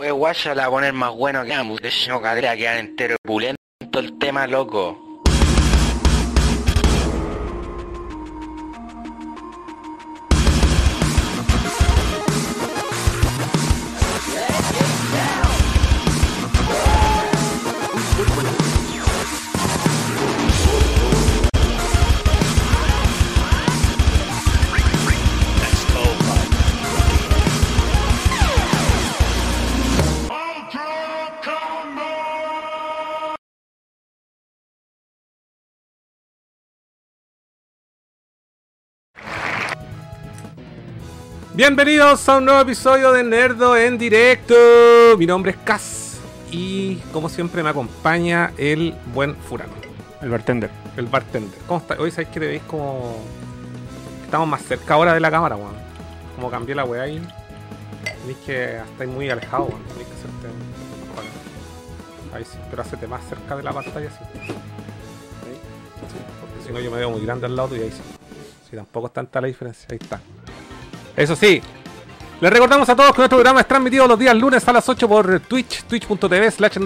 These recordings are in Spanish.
Oye, guaya la poner más bueno que ambos. De hecho, cadera quedar entero pulento el tema, loco. Bienvenidos a un nuevo episodio de Nerdo en directo. Mi nombre es Cas y como siempre me acompaña el buen Furano, El bartender. el bartender. ¿Cómo está? Hoy sabéis que te veis como estamos más cerca ahora de la cámara, weón. Como cambié la weá ahí. Tenéis que estáis muy alejados, weón. Tenéis que hacerte acá. Ahí sí, pero hacete más cerca de la pantalla sí. Sí, porque si no yo me veo muy grande al lado y ahí sí. Si tampoco es tanta la diferencia, ahí está. Eso sí, les recordamos a todos que nuestro programa es transmitido los días lunes a las 8 por Twitch, twitch.tv slash.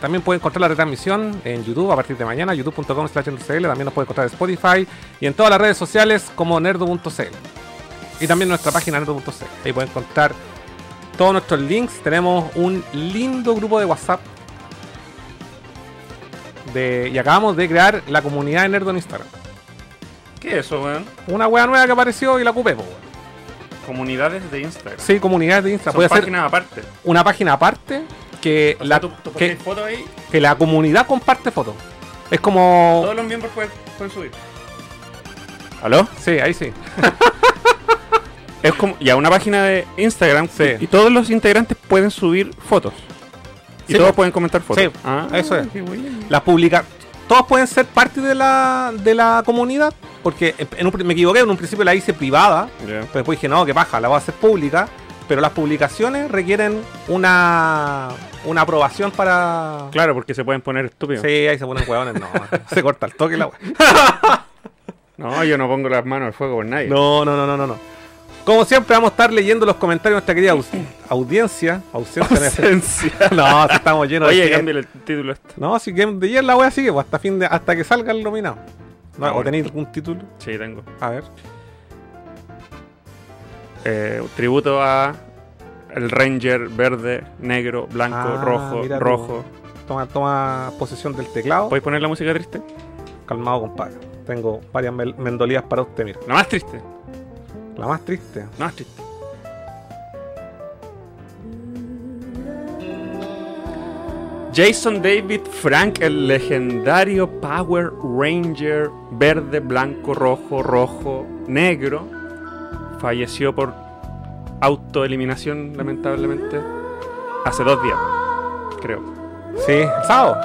También pueden encontrar la retransmisión en YouTube a partir de mañana, youtube.com slash. También nos pueden encontrar en Spotify y en todas las redes sociales como nerdo.cl. Y también nuestra página nerdo.cl. Ahí pueden encontrar todos nuestros links. Tenemos un lindo grupo de WhatsApp. De, y acabamos de crear la comunidad de Nerdo en Instagram. ¿Qué es eso, weón? Una wea nueva que apareció y la ocupé, weón. Comunidades de Instagram. Sí, comunidad de Instagram. Son Puede ser páginas aparte. una página aparte que, O la, sea, tú, tú que, ahí, la comunidad comparte fotos. Es como. todos los miembros pueden, pueden subir. ¿Aló? Sí, ahí sí. Es como ya una página de Instagram Sí. y todos los integrantes pueden subir fotos. Y Sí, todos po. pueden comentar fotos. Sí, Ah, eso es. Las publica. Todos pueden ser parte de la, de la comunidad. Porque en un me equivoqué, en un principio la hice privada. Pero después dije, no, que paja, la voy a hacer pública. Pero las publicaciones requieren una, una aprobación para. Claro, porque se pueden poner estúpidos. Sí, ahí se ponen hueones. No, se corta el toque la. No, yo no pongo las manos al fuego por nadie. No, no, no, no, no, no. Como siempre, vamos a estar leyendo los comentarios de nuestra querida aus- audiencia. Ausencia. Ausencia. no, si estamos llenos Oye, de. cámbiale el título este. No, si Game de Year la wea sigue, pues hasta fin de, hasta que salga el nominado. No, Ah, ¿O tenéis algún título? Sí, tengo. A ver. Eh, un tributo a el Ranger verde, negro, blanco, Ah, rojo, tú. rojo. Toma, toma posesión del teclado. ¿Puedes poner la música triste? Calmado, compadre. Tengo varias mendolías para usted, mira. La más triste. La más triste. La más triste. Jason David Frank, el legendario Power Ranger verde, blanco, rojo, rojo, negro, falleció por autoeliminación, lamentablemente, hace dos días, creo. Sí, el sábado.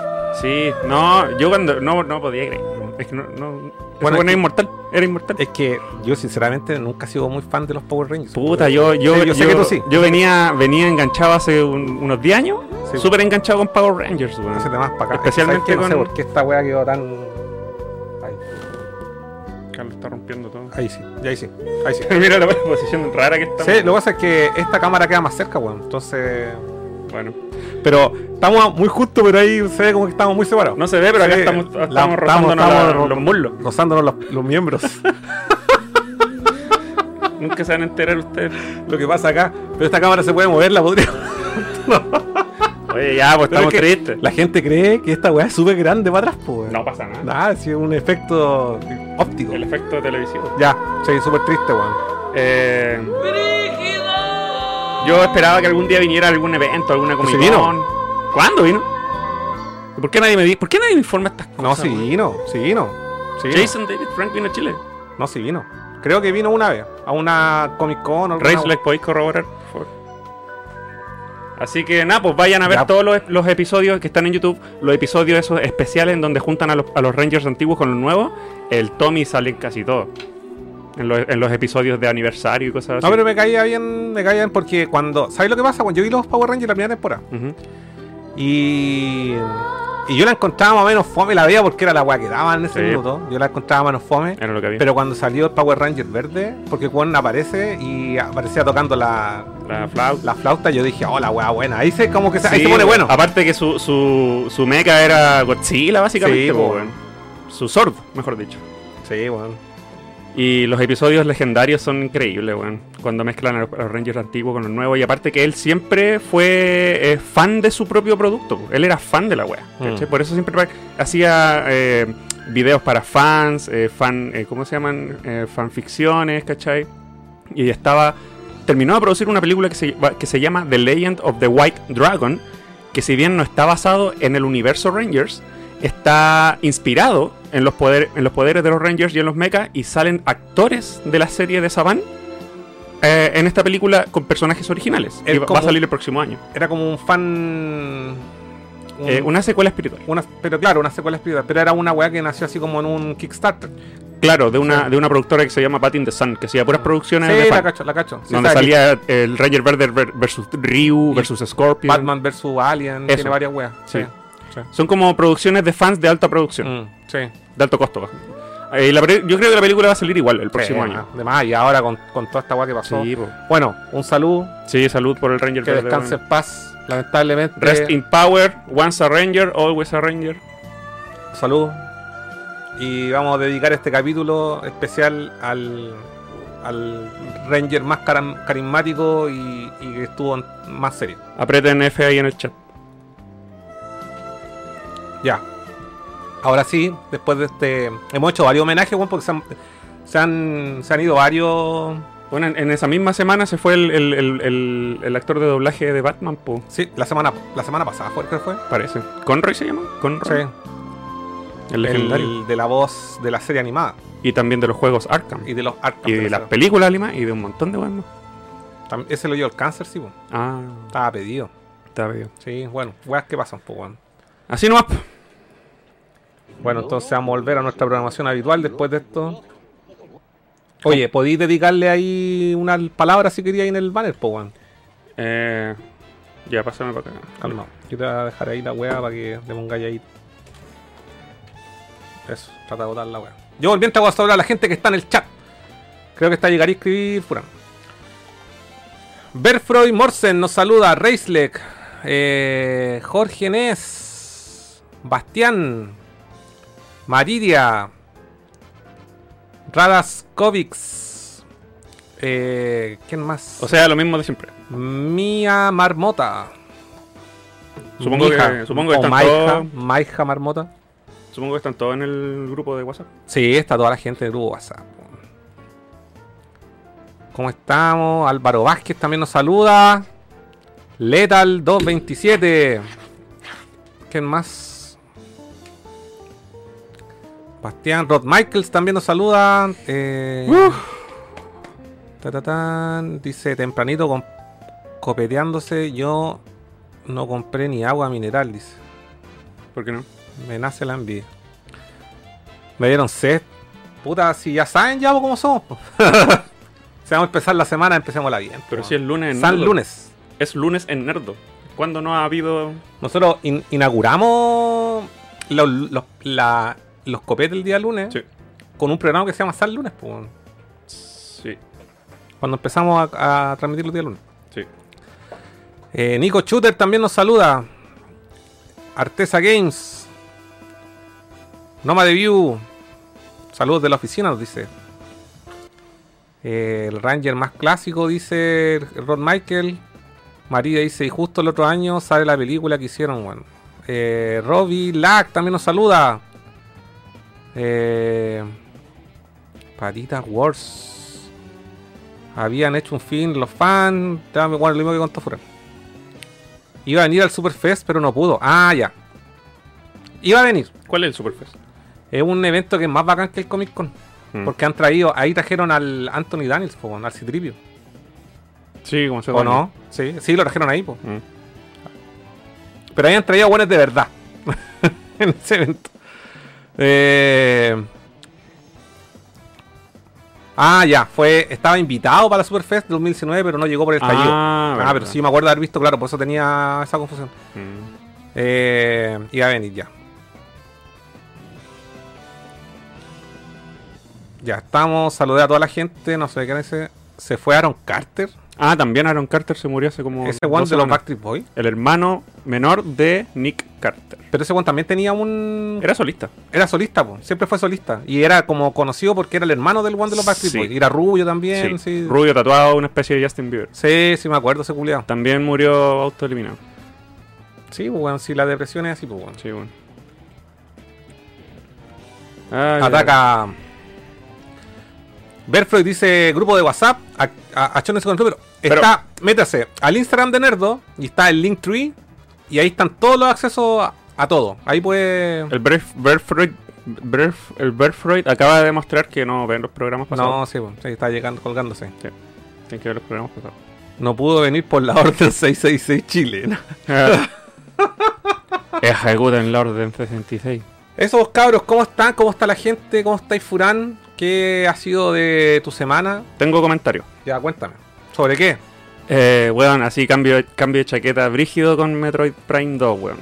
Sí, no, yo cuando no, no podía creer. Es que no, no. Bueno, Bueno, es que- inmortal. Era inmortal. Es que yo, sinceramente, nunca he sido muy fan de los Power Rangers. Puta, yo, yo, Sí, yo sé que tú sí. yo venía, venía enganchado hace un- unos 10 años, Sí. súper enganchado con Power Rangers, weón. Ese tema es para acá. Especialmente ¿Sabes qué? No sé con- por qué esta wea quedó tan. Ahí, Carlos está rompiendo todo. ahí sí, ya ahí sí. Ahí sí. Mira la posición rara que está. Sí, lo que pasa es que esta cámara queda más cerca, weón. Entonces. Bueno, Pero estamos muy justos, pero ahí se ve como que estamos muy separados. no se ve, pero acá Sí, estamos, la- rozándonos estamos la- ro- los muslos. Rozándonos los, los miembros. Nunca se van a enterar ustedes. lo que pasa acá. Pero esta cámara se puede mover, la podría. Oye, ya, pues estamos es que tristes. La gente cree que esta weá es súper grande para atrás, pues. No pasa nada. Nada, si es un efecto óptico. El efecto televisivo. Ya, sí, súper triste, weón. Eh, yo esperaba que algún día viniera algún evento, alguna Pues vino. Con. ¿Cuándo vino? ¿Y ¿Por qué nadie me di ¿Por qué nadie me informa estas cosas? No, sí vino, sí vino. Sí vino. Jason David Frank vino a Chile. No, sí vino. Creo que vino una vez. A una Comic Con o alguna- Reyes, ¿les podéis corroborar? Por favor. Así que nada, pues vayan a ver Ya. todos los, los episodios que están en YouTube, los episodios esos especiales en donde juntan a los, a los Rangers antiguos con los nuevos. El Tommy sale en casi todo. En los, en los episodios de aniversario y cosas así. No, pero me caía bien, me caía bien porque cuando. ¿Sabes lo que pasa? Cuando yo vi los Power Rangers la primera temporada. Ujú. Y. Y yo la encontraba más o menos fome, la veía porque era la weá que daban en ese Sí. minuto. Yo la encontraba menos fome. Era lo que había. Pero cuando salió el Power Ranger verde, porque Juan aparece y aparecía tocando la, La flauta. La flauta, yo dije, oh, la weá buena. Ahí se, como que se, ahí se pone bueno. Aparte que su, su, su mecha era Godzilla, básicamente. Sí, po. Su sword, mejor dicho. Sí, bueno. Y los episodios legendarios son increíbles, weón. Cuando mezclan a los, Rangers antiguos con los nuevos. Y aparte que él siempre fue eh, fan de su propio producto. Él era fan de la wea. Mm. Por eso siempre hacía eh, videos para fans, eh, fan, eh, ¿cómo se llaman? Eh, fanficciones, ¿cachai? Y estaba... Terminó de producir una película que se, que se llama The Legend of the White Dragon. Que si bien no está basado en el universo Rangers, está inspirado en los, poder- en los poderes de los Rangers y en los mechas y salen actores de la serie de Saban eh, en esta película con personajes originales. Es Y va- va como- a salir el próximo año. Era como un fan. un- Eh, una secuela espiritual. una- pero claro, una secuela espiritual. Pero era una weá que nació así como en un Kickstarter. Claro, de una, Sí. de una productora que se llama Pat in the Sun, que hacía puras producciones de Sí, la fan, cacho, la cacho. Sí, donde que salía el Ranger Verde ver- versus Ryu versus Scorpion. Batman vs Alien. Eso. Tiene varias weas. Sí. Sí. Son como producciones de fans de alta producción, Mm, sí. de alto costo. Eh, la yo creo que la película va a salir igual el próximo Sí, año. Además, y ahora con, con toda esta weá que pasó. Sí. Bueno, un saludo. sí, salud por el Ranger Que descanse en paz. Lamentablemente. Rest in power, once a Ranger, always a Ranger. Salud. Y vamos a dedicar este capítulo especial al, al Ranger más carismático y, y que estuvo más serio. Aprieten F ahí en el chat. Ya. Ahora sí, después de este. Hemos hecho varios homenajes, weón, porque se han, se han, se han ido varios. Bueno, en, en esa misma semana se fue el, el- el- actor de doblaje de Batman, po, Sí, la semana, la semana pasada fue, creo que fue. parece. ¿Conroy se llama? Conroy. Sí. El legendario. El de la voz de la serie animada Y también de los juegos Arkham. y de los Arkham. Y de las películas animadas y de un montón de. Tam- Ese lo dio el cáncer, sí, weón. Ah, Estaba pedido. está bien. Sí, bueno, weas que pasan, pues, weón. Así nomás. po. Bueno, entonces vamos a volver a nuestra programación habitual después de esto. Oye, ¿podéis dedicarle ahí unas palabras si quería ahí en el banner, po, weón? Eh, ya, pásame para acá. Calma. Yo te voy a dejar ahí la weá para que le pongáis ahí. Eso, trata de botar la weá. Yo volviendo a saludar a la gente que está en el chat. Creo que está llegar a escribir Furán. Berfroy Morsen nos saluda. Reislek. Eh, Jorge Nes. Bastián. Maridia. Radaskovics. Eh, ¿Quién más? O sea, lo mismo de siempre. Mía Marmota. Supongo que- supongo que están Maija, todos- Maija Marmota. Supongo que están todos en el grupo de WhatsApp. Sí, está toda la gente del grupo WhatsApp. ¿Cómo estamos? Álvaro Vázquez también nos saluda. Letal 227. ¿Quién más? Bastián Rod Michaels también nos saluda. Eh, ta, ta, tan. Dice tempranito con, copeteándose. Yo no compré ni agua mineral, dice. ¿Por qué no? Me nace la envidia. Me dieron sed. Puta, si ya saben ya cómo somos. si vamos a empezar la semana, empecémosla bien. Pero si es lunes en San Nerdo. lunes. Es lunes en Nerdo. ¿Cuándo no ha habido...? Nosotros in- inauguramos los, los, la- los copetes el día lunes Sí. con un programa que se llama San Lunes. Sí, Cuando empezamos a, a transmitir los días lunes. sí. Eh, Nico Shooter también nos saluda. Artesa Games. Noma de View. Saludos de la oficina, nos dice. Eh, el Ranger más clásico, dice Rod Michael. María dice, y justo el otro año sale la película que hicieron, bueno. Eh, Robbie Lack también nos saluda. Eh, Patitas Wars. Habían hecho un film los fans. Bueno, lo mismo que contó Furán. Iba a venir al Superfest, pero no pudo. Ah, ya. Iba a venir. ¿Cuál es el Superfest? Es un evento que es más bacán que el Comic Con. Mm. Porque han traído, ahí trajeron al Anthony Daniels, po, al Citripio. Sí, como se ¿O no? Sí, sí, lo trajeron ahí, po. Mm. Pero ahí han traído buenos de verdad. en ese evento. Eh... Ah, ya, fue. Estaba invitado para la Superfest 2019, pero no llegó por el estallido. Ah, Ah, verdad. pero sí me acuerdo de haber visto, claro, por eso tenía esa confusión. Mm. Eh, iba a venir ya. Ya estamos, saludé a toda la gente, no sé qué dice. Se fue Aaron Carter. Ah, también Aaron Carter se murió hace como. Ese one de los. Backstreet Boys. El hermano menor de Nick Carter. Pero ese one también tenía un. Era solista. Era solista, po. siempre fue solista. Y era como conocido porque era el hermano del one de los Backstreet Sí. Boys. Y era rubio también, Sí. sí. Rubio tatuado, una especie de Justin Bieber. Sí, sí, me acuerdo ese culiado. También murió autoeliminado. Sí, pues bueno, si la depresión es así, pues bueno. Sí, bueno. Ay, Ataca. Berfroy dice grupo de WhatsApp. A, a, achones con el número. Pero- Está, métase al Instagram de Nerdo y está el Linktree. Y ahí están todos los accesos a, a todo. Ahí puede. El Berf- Berfreud, Berf- el Berfreud acaba de demostrar que no ven los programas pasados. No, sí, pues, sí, está llegando, colgándose. Tienen que ver los programas pasados. No pudo venir por la orden 666 chilena. Ejecuten la orden 66. Esos cabros, ¿cómo están? ¿Cómo está la gente? ¿Cómo estáis, Furán? ¿Qué ha sido de tu semana? Tengo comentario. Ya, cuéntame. ¿Sobre qué? Eh, weón, así cambio, cambio de chaqueta brígido con Metroid Prime 2, weón.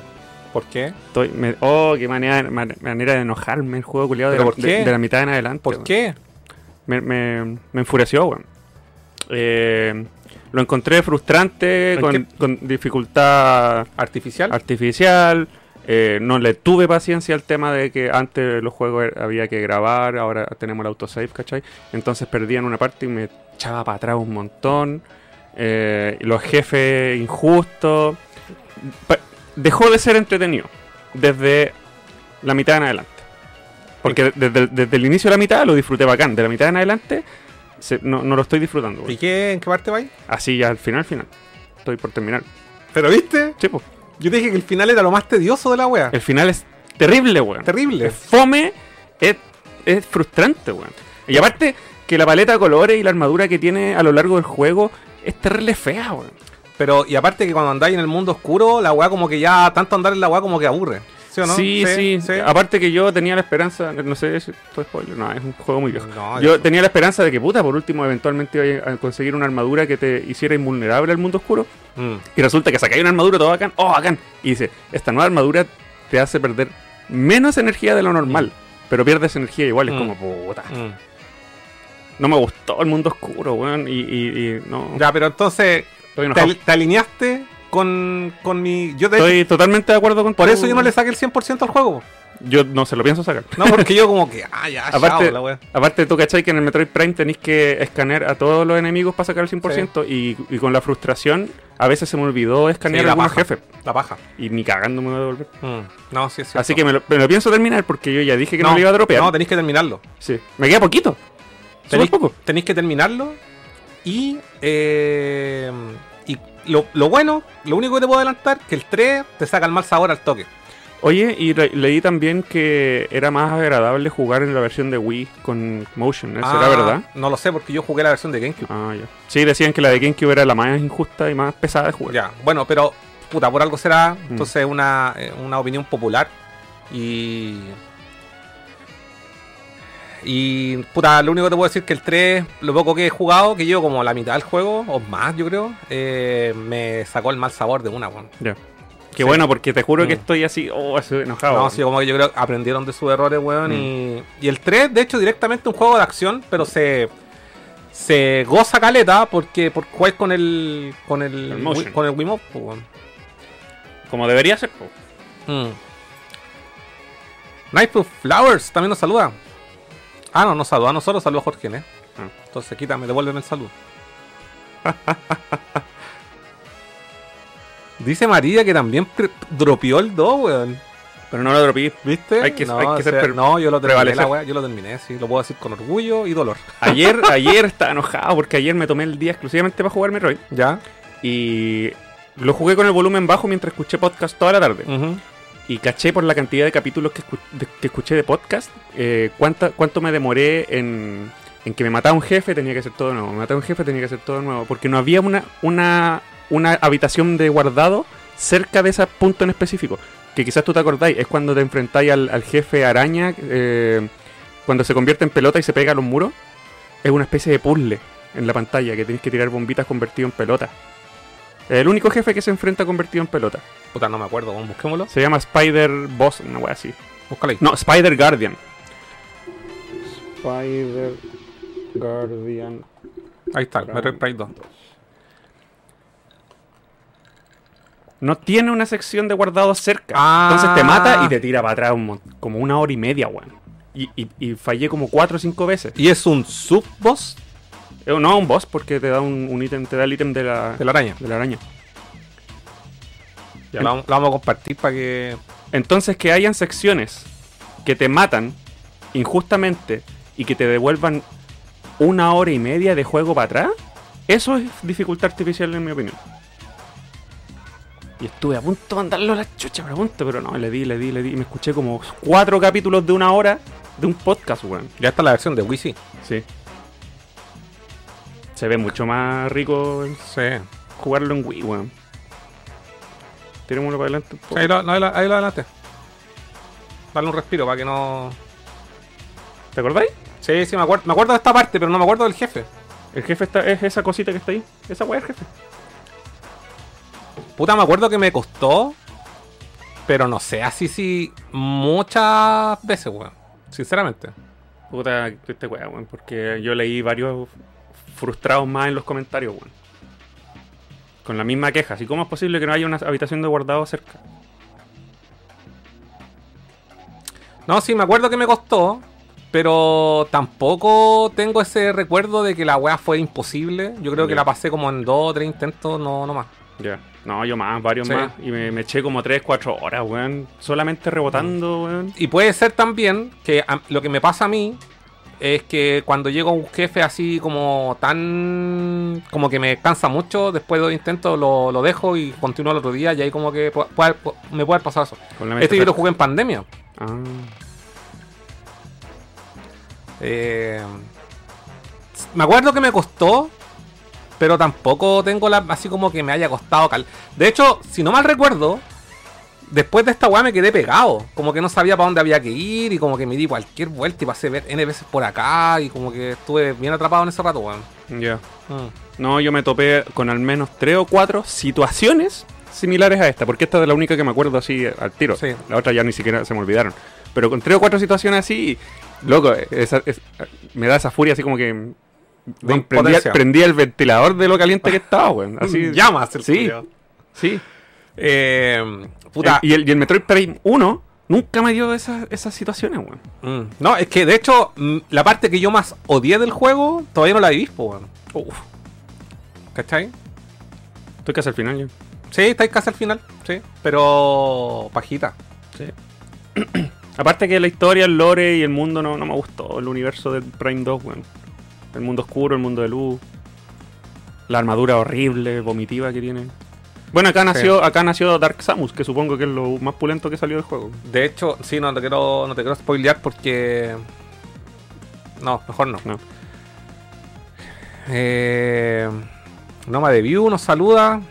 ¿Por qué? Estoy, me- oh, qué manera, man- manera de enojarme el juego culiado de, ¿Pero la- por de- de la mitad en adelante. ¿Por weón. qué? Me, me, me enfureció, weón. Eh, lo encontré frustrante, ¿En con, con dificultad ¿Artificial? artificial. Eh, no le tuve paciencia al tema de que antes los juegos er- había que grabar, ahora tenemos el autosave, ¿cachai? Entonces perdían una parte y me echaba para atrás un montón. eh, los jefes injustos. Dejó de ser entretenido desde la mitad en adelante. Porque desde, desde el inicio de la mitad lo disfruté bacán. De la mitad en adelante se- no, no lo estoy disfrutando. ¿Y qué? ¿En qué parte vais? Así ya al final, al final. Estoy por terminar. ¿Pero viste? Sí. Yo te dije que el final era lo más tedioso de la wea. El final es terrible, weón. Terrible. Es fome, es, es frustrante, weón. Y aparte que la paleta de colores y la armadura que tiene a lo largo del juego es terrible fea, weón. Pero, y aparte que cuando andáis en el mundo oscuro, la weá como que ya, tanto andar en la weá como que aburre. ¿Sí o no? Sí, sí, Aparte que yo tenía la esperanza, no sé si esto es spoiler, no, es un juego muy viejo. No, yo ya- tenía la esperanza de que, puta, por último, eventualmente iba a conseguir una armadura que te hiciera invulnerable al mundo oscuro. Mm. Y resulta que sacáis una armadura todo bacán, oh, bacán. Y dice, esta nueva armadura te hace perder menos energía de lo normal, pero pierdes energía igual. Es Mm. como, puta. Mm. No me gustó el mundo oscuro, weón. Y, y- y no. Ya, pero entonces, te alineaste con, con mi... Yo de Estoy totalmente de acuerdo con por tu- eso yo no le saqué el 100% al juego. Yo no se lo pienso sacar. No, porque yo como que, ah, ya, Aparte, chao, la weá. aparte, tú cachai que en el Metroid Prime tenéis que escanear a todos los enemigos para sacar el 100% y, y con la frustración a veces se me olvidó escanear Sí, a algunos jefes La paja. y ni cagando me voy a devolver. Mm. No, sí cierto. Así que me lo, me lo pienso terminar porque yo ya dije que no, lo iba a dropear. No, tenéis que terminarlo. sí. Me queda poquito. Tenéis, poco. tenéis que terminarlo. Y, eh, y lo, lo bueno, lo único que te puedo adelantar, que el 3 te saca el mal sabor al toque. Oye, y le- leí también que era más agradable jugar en la versión de Wii con Motion. ¿Eso era Ah, verdad? No lo sé, porque yo jugué la versión de GameCube. Ah, ya. Sí, decían que la de GameCube era la más injusta y más pesada de jugar. Ya, bueno, pero puta, por algo será. Mm. Entonces, una, eh, una opinión popular. Y. Y puta, lo único que te puedo decir es que el 3, lo poco que he jugado, que llevo como la mitad del juego, o más, yo creo, eh, me sacó el mal sabor de una, weón. Ya. Qué Sí. bueno, porque te juro que Mm. estoy así, oh, estoy enojado. No, weón. sí, como que yo creo que aprendieron de sus errores, weón. Mm. Y, y el 3, de hecho, directamente un juego de acción, pero se. Se goza caleta porque por jugar con el. con el. Con el Wiimote, weón. Como debería ser. po. Mm. Flowers también nos saluda. Ah, no, nos saluda a nosotros, saluda a Jorge, ¿eh? Ah. Entonces quítame, devuélveme el saludo. Dice María que también dropeó el 2, weón. Pero no lo dropí. ¿Viste? Hay que- no, hay que ser sea, no, yo lo terminé, la wea, yo lo terminé, sí, lo puedo decir con orgullo y dolor. Ayer, ayer estaba enojado porque ayer me tomé el día exclusivamente para jugar Metroid. ¿Ya? Y lo jugué con el volumen bajo mientras escuché podcast toda la tarde. Ujú. Y caché por la cantidad de capítulos que, escu- de- que escuché de podcast eh, cuánta- cuánto me demoré en, en que me mataba un jefe, tenía que hacer todo nuevo. Me mataba un jefe, tenía que hacer todo nuevo. Porque no había una, una, una habitación de guardado cerca de ese punto en específico. Que quizás tú te acordáis, es cuando te enfrentáis al, al jefe araña, eh, cuando se convierte en pelota y se pega a los muros. Es una especie de puzzle en la pantalla que tienes que tirar bombitas convertido en pelota. El único jefe que se enfrenta convertido en pelota. Puta, no me acuerdo, vamos, busquémoslo. Se llama Spider Boss, una wea así. Búscala ahí. No, Spider Guardian. Spider Guardian. Ahí está, Metroid Prime 2. No tiene una sección de guardado cerca. Entonces te mata y te tira para atrás como una hora y media, weón. Y, y, y, fallé como cuatro o cinco veces. ¿Y es un sub-boss? No, un boss porque te da un, un ítem, te da el ítem de la, de la araña. de la araña. Ya lo, vamos- lo vamos a compartir para que. Entonces que hayan secciones que te matan injustamente y que te devuelvan una hora y media de juego para atrás, eso es dificultad artificial en mi opinión. Y estuve a punto de mandarlo a la chucha, pero a punto, pero no, le di, le di, le di. Y me escuché como cuatro capítulos de una hora de un podcast, weón. Ya está la versión de Wii, sí. Se ve mucho más rico Sí. jugarlo en Wii, weón. Tirémoslo para adelante. Ahí lo, ahí lo- ahí lo adelante. Dale un respiro para que no. ¿Te acordáis? Sí, sí, me acuerdo, me acuerdo de esta parte, pero no me acuerdo del jefe. El jefe está, es esa cosita que está ahí. Esa weá es el jefe. Puta, me acuerdo que me costó. Pero no sé, así sí. Muchas veces, weón. Sinceramente. Puta, este weá, weón. Porque yo leí varios frustrados más en los comentarios, weón. Con la misma queja. Así, ¿cómo es posible que no haya una habitación de guardado cerca? No, sí, me acuerdo que me costó. Pero tampoco tengo ese recuerdo de que la weá fue imposible. Yo creo que la pasé como en dos o tres intentos, no, no más. Ya. No, yo más, varios Sí. más. Y me, me eché como 3, 4 horas, weón. Solamente rebotando, weón. Y puede ser también que a- lo que me pasa a mí es que cuando llego a un jefe así como tan. como que me cansa mucho, después de dos intentos lo, lo dejo y continúo el otro día y ahí como que pu- puede- pu- me puede pasado eso. Este yo lo jugué en pandemia. Ah. Eh, me acuerdo que me costó, pero tampoco tengo la, así como que me haya costado. cal- De hecho, si no mal recuerdo, después de esta weá me quedé pegado. Como que no sabía para dónde había que ir y como que me di cualquier vuelta y pasé N veces por acá y como que estuve bien atrapado en ese rato, weón. Ya. Mm. No, yo me topé con al menos 3 o 4 situaciones similares a esta, porque esta es la única que me acuerdo así al tiro. Sí. La otra ya ni siquiera se me olvidaron. Pero con 3 o 4 situaciones así, loco, esa- es- me da esa furia así como que... prendía, el ventilador de lo caliente que estaba, weón. Así, Llamas el Sí, sí. Eh, puta. El- y, el, y el Metroid Prime 1 nunca me dio esas, esas situaciones, weón. Mm. No, es que de hecho, mm, la parte que yo más odié del juego todavía no la viví, weón. Uf, ¿Cachai? estoy casi al final yo. Sí, estáis casi al final, sí. Pero. pajita. Sí. Aparte que la historia, el lore y el mundo no, no me gustó. El universo del Prime 2, weón. El mundo oscuro, el mundo de luz. La armadura horrible, vomitiva que tiene. Bueno, acá nació, acá nació Dark Samus, que supongo que es lo más pulento que salió del juego. De hecho, sí, no te quiero, no te quiero spoilear porque. No, mejor no. No. Eh, Noma de View nos saluda.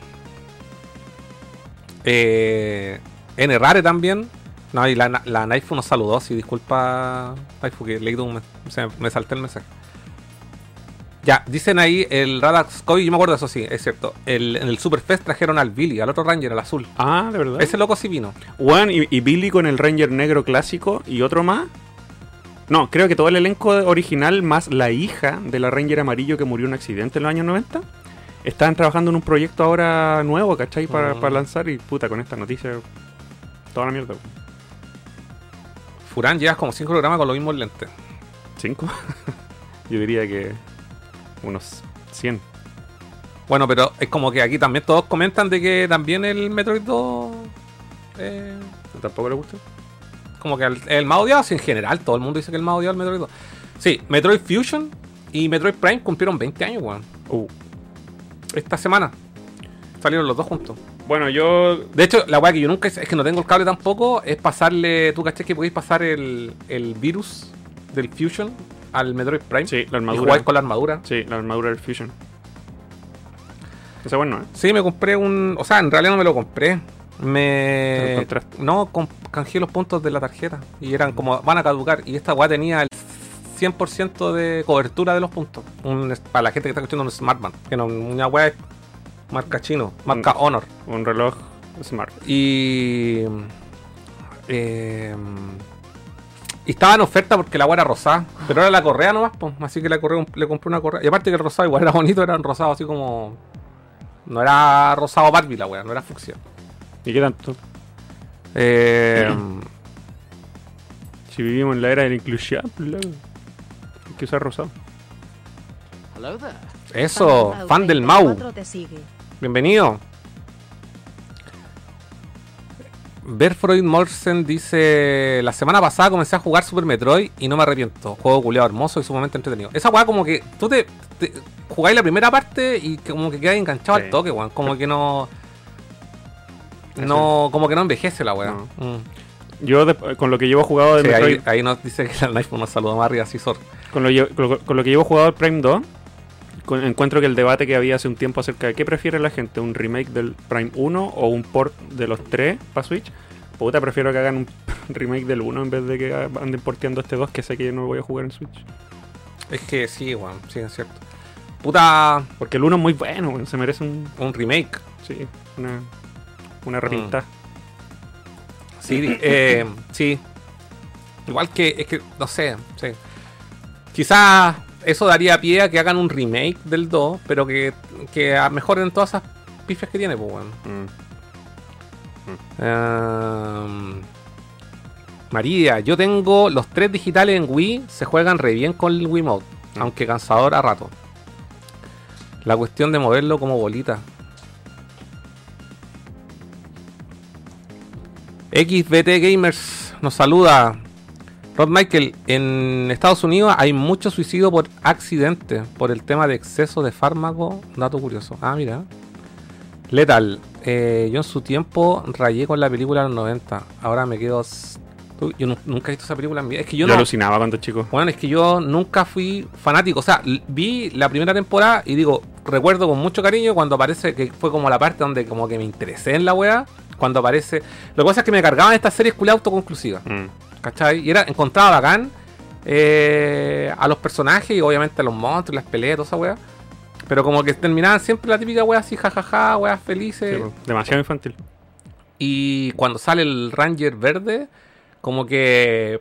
Eh, N Rare también. No, y la, la Naifu nos saludó. Sí, disculpa, Naifu, que leí un o sea, me salté el mensaje. Ya, dicen ahí el Radax Koi, yo me acuerdo de eso, sí, es cierto. El, en el Superfest trajeron al Billy, al otro Ranger, al azul. Ah, de verdad. Ese loco sí vino. Weón, y, y Billy con el Ranger negro clásico y otro más. No, creo que todo el elenco original más la hija de la Ranger amarillo que murió en un accidente en los años 90 estaban trabajando en un proyecto ahora nuevo, ¿cachai? Para, Mm. para lanzar y puta, con esta noticia, toda la mierda. Furán llevas como 5 programas con los mismos lentes. ¿Cinco? Yo diría que unos 100. Bueno, pero es como que aquí también todos comentan de que también el Metroid 2 eh, ¿Tampoco le gusta? como que el, el más odiado, en general, todo el mundo dice que el más odiado es el Metroid 2. Sí, Metroid Fusion y Metroid Prime cumplieron 20 años, weón. Uh. Esta semana. Salieron los dos juntos. Bueno, yo... De hecho, la weá que yo nunca es que no tengo el cable tampoco, es pasarle, tú caché que podéis pasar el, el virus del Fusion al Metroid Prime. Sí, la Y armadura. jugáis con la armadura. Sí, la armadura del Fusion. Ese bueno, ¿eh? Sí, me compré un. O sea, en realidad no me lo compré. ¿Te lo Me. No, con- canjeé los puntos de la tarjeta. Y eran como. Van a caducar. Y esta weá tenía el 100% de cobertura de los puntos. Un- para la gente que está escuchando un Smartman. Que no, una weá es marca chino. Marca. Honor. Un reloj smart. Y. eh, y estaba en oferta porque la weá era rosada. Pero era la correa nomás, pues. Así que la correa, le compré una correa. Y aparte que el rosado igual era bonito, era un rosado así como. No era rosado Barbie la weá, no era fucsia. ¿Y qué tanto? Eh, Si vivimos en la era de la inclusión, pues. Hay que usar rosado. eso, fan del Mau. Te sigue. Bienvenido. Berfroid Morsen dice: La semana pasada comencé a jugar Super Metroid y no me arrepiento. Juego culiado hermoso y sumamente entretenido. Esa weá, como que tú te, te- jugáis la primera parte y como que quedas enganchado Sí. al toque, weón. Como que no. No, como que no envejece la weá. No. Mm. Yo, de- con lo que llevo jugado de Sí, Metroid, ahí nos dice que el iPhone nos saluda más arriba, así sor. con, lo, con lo- con lo que llevo jugado el Prime 2, con- encuentro que el debate que había hace un tiempo acerca de qué prefiere la gente, un remake del Prime 1 o un port de los 3 para Switch, puta, prefiero que hagan un remake del 1 en vez de que anden porteando este 2 que sé que yo no voy a jugar en Switch. Es que sí, weón, sí, es cierto. Puta, Porque el 1 es muy bueno, weón, se merece un, un remake. sí, una, una repintada. Sí, eh, sí. Igual que, es que, no sé, sí. Quizás eso daría pie a que hagan un remake del 2, pero que, que mejoren todas esas pifias que tiene, pues, weón. Mm. Ehm, María, yo tengo los tres digitales en Wii, se juegan re bien con el Wiimote, Mm. aunque cansador a rato. La cuestión de moverlo como bolita. XBT Gamers nos saluda. Rod Michael, en Estados Unidos hay mucho suicidio por accidente, por el tema de exceso de fármaco. Dato curioso. Ah, mira. Lethal, eh, yo en su tiempo rayé con la película de los 90. Ahora me quedo. Yo nu- nunca he visto esa película en mi vida. Es que yo, Yo, no. alucinaba cuando chico. Bueno, es que yo nunca fui fanático. O sea, vi la primera temporada y digo, recuerdo con mucho cariño cuando aparece, que fue como la parte donde como que me interesé en la wea. Cuando aparece. Lo que pasa es que me cargaban estas series culiadas autoconclusivas. Mm. ¿Cachai? Y era, encontraba bacán eh, a los personajes y obviamente a los monstruos, las peleas, toda esa wea. Pero como que terminaban siempre la típica wea así, jajaja, weas felices. Sí, po, demasiado infantil. y cuando sale el Ranger verde, como que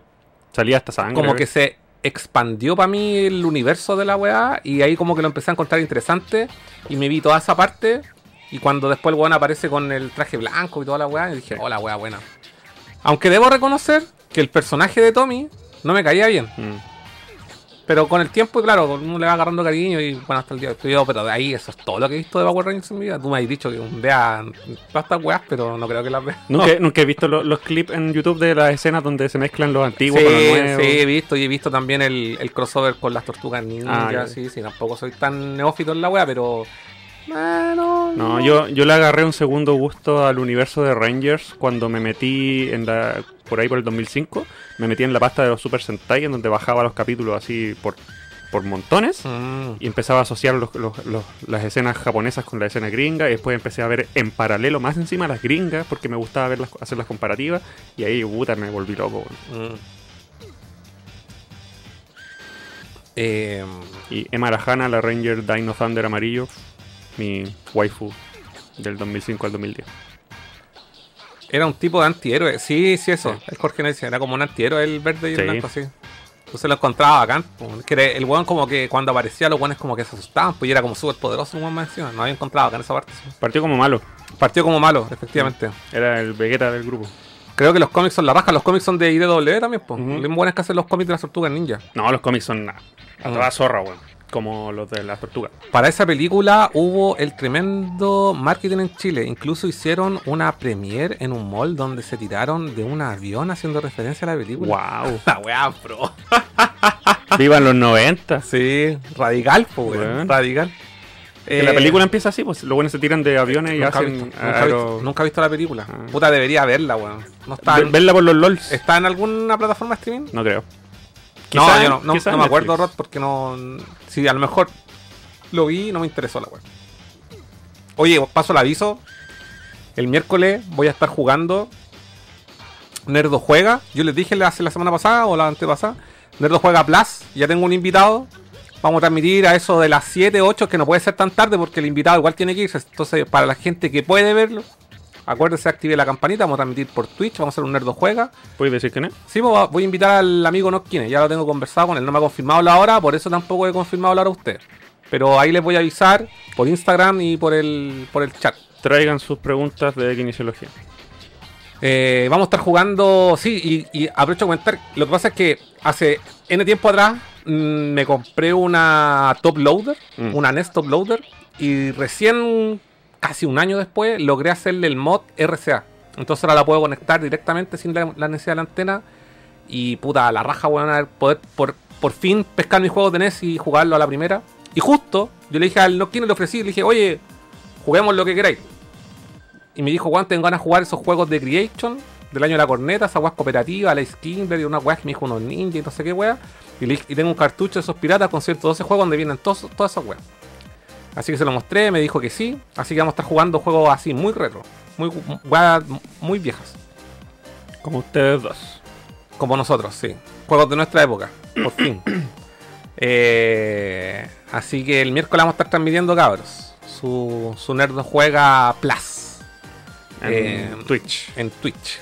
Salía hasta sangre. como que se expandió para mí el universo de la weá y ahí como que lo empecé a encontrar interesante y me vi toda esa parte y cuando después el weón aparece con el traje blanco y toda la weá, y dije, oh la weá buena. Aunque debo reconocer que el personaje de Tommy no me caía bien, Mm. pero con el tiempo, claro, uno le va agarrando cariño y bueno, hasta el día de hoy, pero de ahí eso es todo lo que he visto de Power Rangers en mi vida. Tú me has dicho que vea todas estas weas, pero no creo que las vea. Nunca, nunca he visto lo- los clips en YouTube de las escenas donde se mezclan los antiguos sí, con los nuevos. sí, he visto y he visto también el, el crossover con las tortugas ninja. Ah, sí, sí, tampoco soy tan neófito en la wea, pero. Bueno, No, yo, yo le agarré un segundo gusto al universo de Rangers cuando me metí en la por ahí por el 2005, me metí en la pasta de los Super Sentai en donde bajaba los capítulos así por, por montones Mm, y empezaba a asociar los- los- los- las escenas japonesas con la escena gringa y después empecé a ver en paralelo más encima las gringas porque me gustaba verlas, hacer las comparativas y ahí puta me volví loco. weón. mm. Eh, Y Emma Arajana, la Ranger Dino Thunder amarillo, mi waifu del 2005 al 2010. Era un tipo de antihéroe. Sí, sí, eso. El Jorge Necia era como un antihéroe el verde y el Sí. blanco, así. Entonces lo encontraba bacán. po. Que era- el weón como que cuando aparecía los weones como que se asustaban, pues y era como súper poderoso un weón más encima. No había encontrado acá en esa parte. sí. Partió como malo, Partió como malo, efectivamente. era el Vegeta del grupo. Creo que los cómics son la raja. Los cómics son de IDW también, pues. Ujú. Bien buenas que hacen los cómics de las tortugas ninja. No, los cómics son a, a toda zorra, weón. Como los de las tortugas. Para esa película hubo el tremendo marketing en Chile. Incluso hicieron una premiere en un mall donde se tiraron de un avión haciendo referencia a la película. ¡Wow! La weá, bro. Vivan los 90. Sí, radical, pues, weón. Weón. Radical. Que Eh, la película empieza así, pues los buenos se tiran de aviones y hacen visto, nunca, he aero- visto, nunca he visto la película. Ah. Puta, debería verla, weón. No está, en, Verla por los LOLs. ¿Está en alguna plataforma de streaming? No creo. No, yo no, no, me acuerdo. Rod, porque no. Si a lo mejor lo vi, no me interesó la weón. Oye, paso el aviso. El miércoles voy a estar jugando Nerdo Juega. Yo les dije hace la semana pasada o la antepasada. Nerdo Juega Plus. Ya tengo un invitado. Vamos a transmitir a eso de las 7, 8, que no puede ser tan tarde porque el invitado igual tiene que irse. Entonces, para la gente que puede verlo, acuérdense, active la campanita. Vamos a transmitir por Twitch. Vamos a hacer un Nerdo Juega. ¿Puedes decir quién es? Sí, pues, voy a invitar al amigo Noskine, ya lo tengo conversado con él, no me ha confirmado la hora, por eso tampoco he confirmado la hora a usted. Pero ahí les voy a avisar por Instagram y por el, por el chat. traigan sus preguntas de kinesiología. Eh, vamos a estar jugando. Sí, y, y aprovecho a comentar. Lo que pasa es que hace N tiempo atrás mm, me compré una top loader, Mm. una NES top loader, y recién, casi un año después, logré hacerle el mod RCA. Entonces ahora la puedo conectar directamente sin la, necesidad de la antena. Y puta, la raja, weón, poder por, por fin pescar mis juegos de NES y jugarlo a la primera. Y justo, yo le dije al Noquino, le ofrecí, le dije, oye, juguemos lo que queráis. Y me dijo, Juan, tengo ganas de jugar esos juegos de Creation del año de la corneta, esa weas cooperativa, la Skimber y una weas que me dijo unos ninja y no sé qué wea. Y, le y tengo un cartucho de esos piratas con 112 juegos donde vienen todos, todas esas weas. Así que se lo mostré, me dijo que sí. Así que vamos a estar jugando juegos así, muy retro. Muy, muy viejas. Como ustedes dos. Como nosotros, sí. Juegos de nuestra época, por fin. Eh, así que el miércoles vamos a estar transmitiendo, cabros. Su, su Nerd Juega Plus En Eh, Twitch. en Twitch.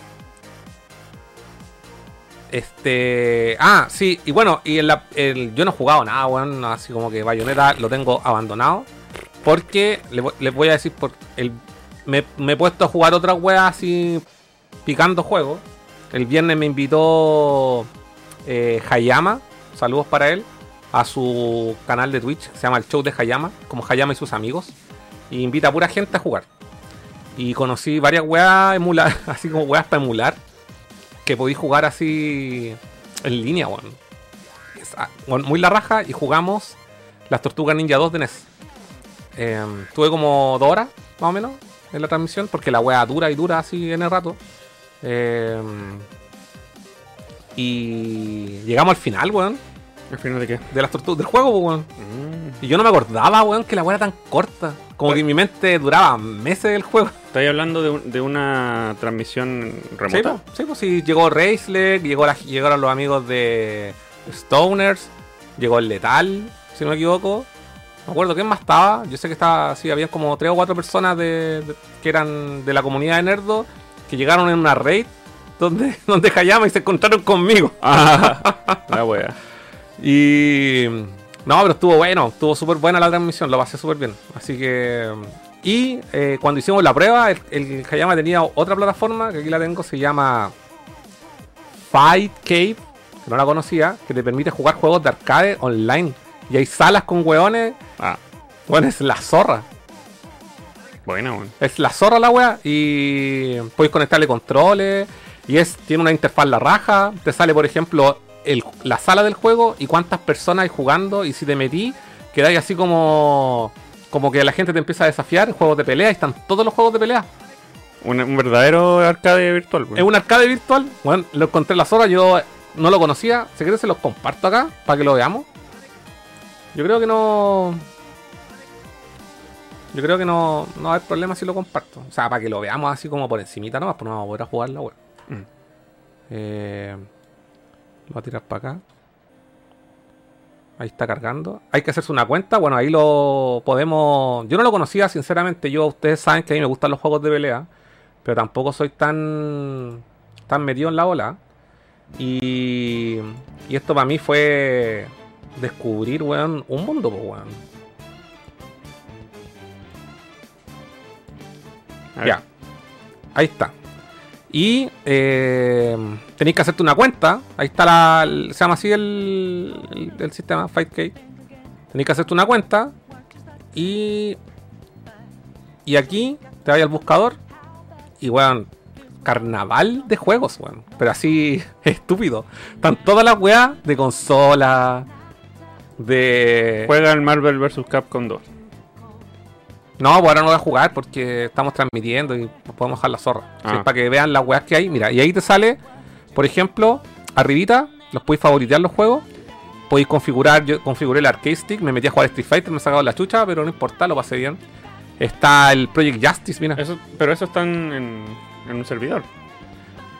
Este. Ah, sí, y bueno, y en la, el- yo no he jugado nada, weón. así como que Bayonetta lo tengo abandonado. Porque le les voy a decir, por el, me, he puesto a jugar otras weas así picando juegos. El viernes me invitó eh, Hayama, saludos para él, a su canal de Twitch, que se llama el Show de Hayama, como Hayama y sus amigos. Y invita a pura gente a jugar. Y conocí varias weas emular, así como weas para emular. Que podí jugar así en línea, weón. Es, ah, Muy la raja y jugamos las Tortugas Ninja 2 de NES. Em, tuve como dos horas, más o menos, en la transmisión, porque la wea dura y dura así en el rato. Em, y llegamos al final, weón, ¿Al final de qué? de las tortugas del juego, weón. Mm. Y yo no me acordaba, weón, que la wea era tan corta. Como que en mi mente duraba meses el juego. ¿Estáis hablando de, un- de una transmisión Sí, remota? po, sí, pues sí, llegó Raceleg, llegó la- llegaron los amigos de Stoners, llegó el Letal, si no me equivoco. Me acuerdo quién más estaba. Yo sé que estaba, sí, había como tres o cuatro personas de, de- que eran de la comunidad de Nerdo que llegaron en una raid donde, donde Hayama y se encontraron conmigo. Ah, la wea. Y. No, pero estuvo bueno, estuvo súper buena la transmisión, lo pasé súper bien. Así que. Y eh, cuando hicimos la prueba, el, el Hayama tenía otra plataforma, que aquí la tengo, se llama Fight Cave, que no la conocía, que te permite jugar juegos de arcade online. Y hay salas con hueones. Ah, Bueno, es la zorra. buena, weón. Es la zorra la wea. Y podéis conectarle controles. Y es, tiene una interfaz la raja. Te sale, por ejemplo, el- la sala del juego y cuántas personas hay jugando. Y si te metí, quedáis así como. Como que la gente te empieza a desafiar. Juegos de pelea. Están todos los juegos de pelea. Un, un verdadero arcade virtual, weón. Es un arcade virtual. Bueno, lo encontré en la zorra. Yo no lo conocía. Si quieres, se los comparto acá para que lo veamos. Yo creo que no. Yo creo que no, no va a haber problema si lo comparto. O sea, para que lo veamos así como por encimita nomás, pues no vamos a poder jugar la web. Mm. Eh, lo voy a tirar para acá. Ahí está cargando. Hay que hacerse una cuenta. Bueno, ahí lo podemos. Yo no lo conocía, sinceramente. Yo, ustedes saben que a mí me gustan los juegos de pelea. Pero tampoco soy tan. tan metido en la ola. Y. Y esto para mí fue. Descubrir, weón, un mundo, weón. Ya. Ahí está. Y eh, tenéis que hacerte una cuenta. Ahí está la. se llama así el, el, el sistema, FightK. Tenéis que hacerte una cuenta. Y. Y aquí te vas al buscador. Y weón. Carnaval de juegos, weón. Pero así estúpido. Están todas las weas de consola. De. Juega el Marvel vs. Capcom 2. No, pues ahora no voy a jugar porque estamos transmitiendo y nos podemos dejar la zorra. Ah. Sí, para que vean las weas que hay. Mira, y ahí te sale, por ejemplo, arribita, los podéis favoritear los juegos. Podéis configurar, yo configuré el arcade stick, me metí a jugar Street Fighter, me he sacado la chucha, pero no importa, lo pasé bien. Está el Project Justice, mira. Eso, pero eso está en, en un servidor.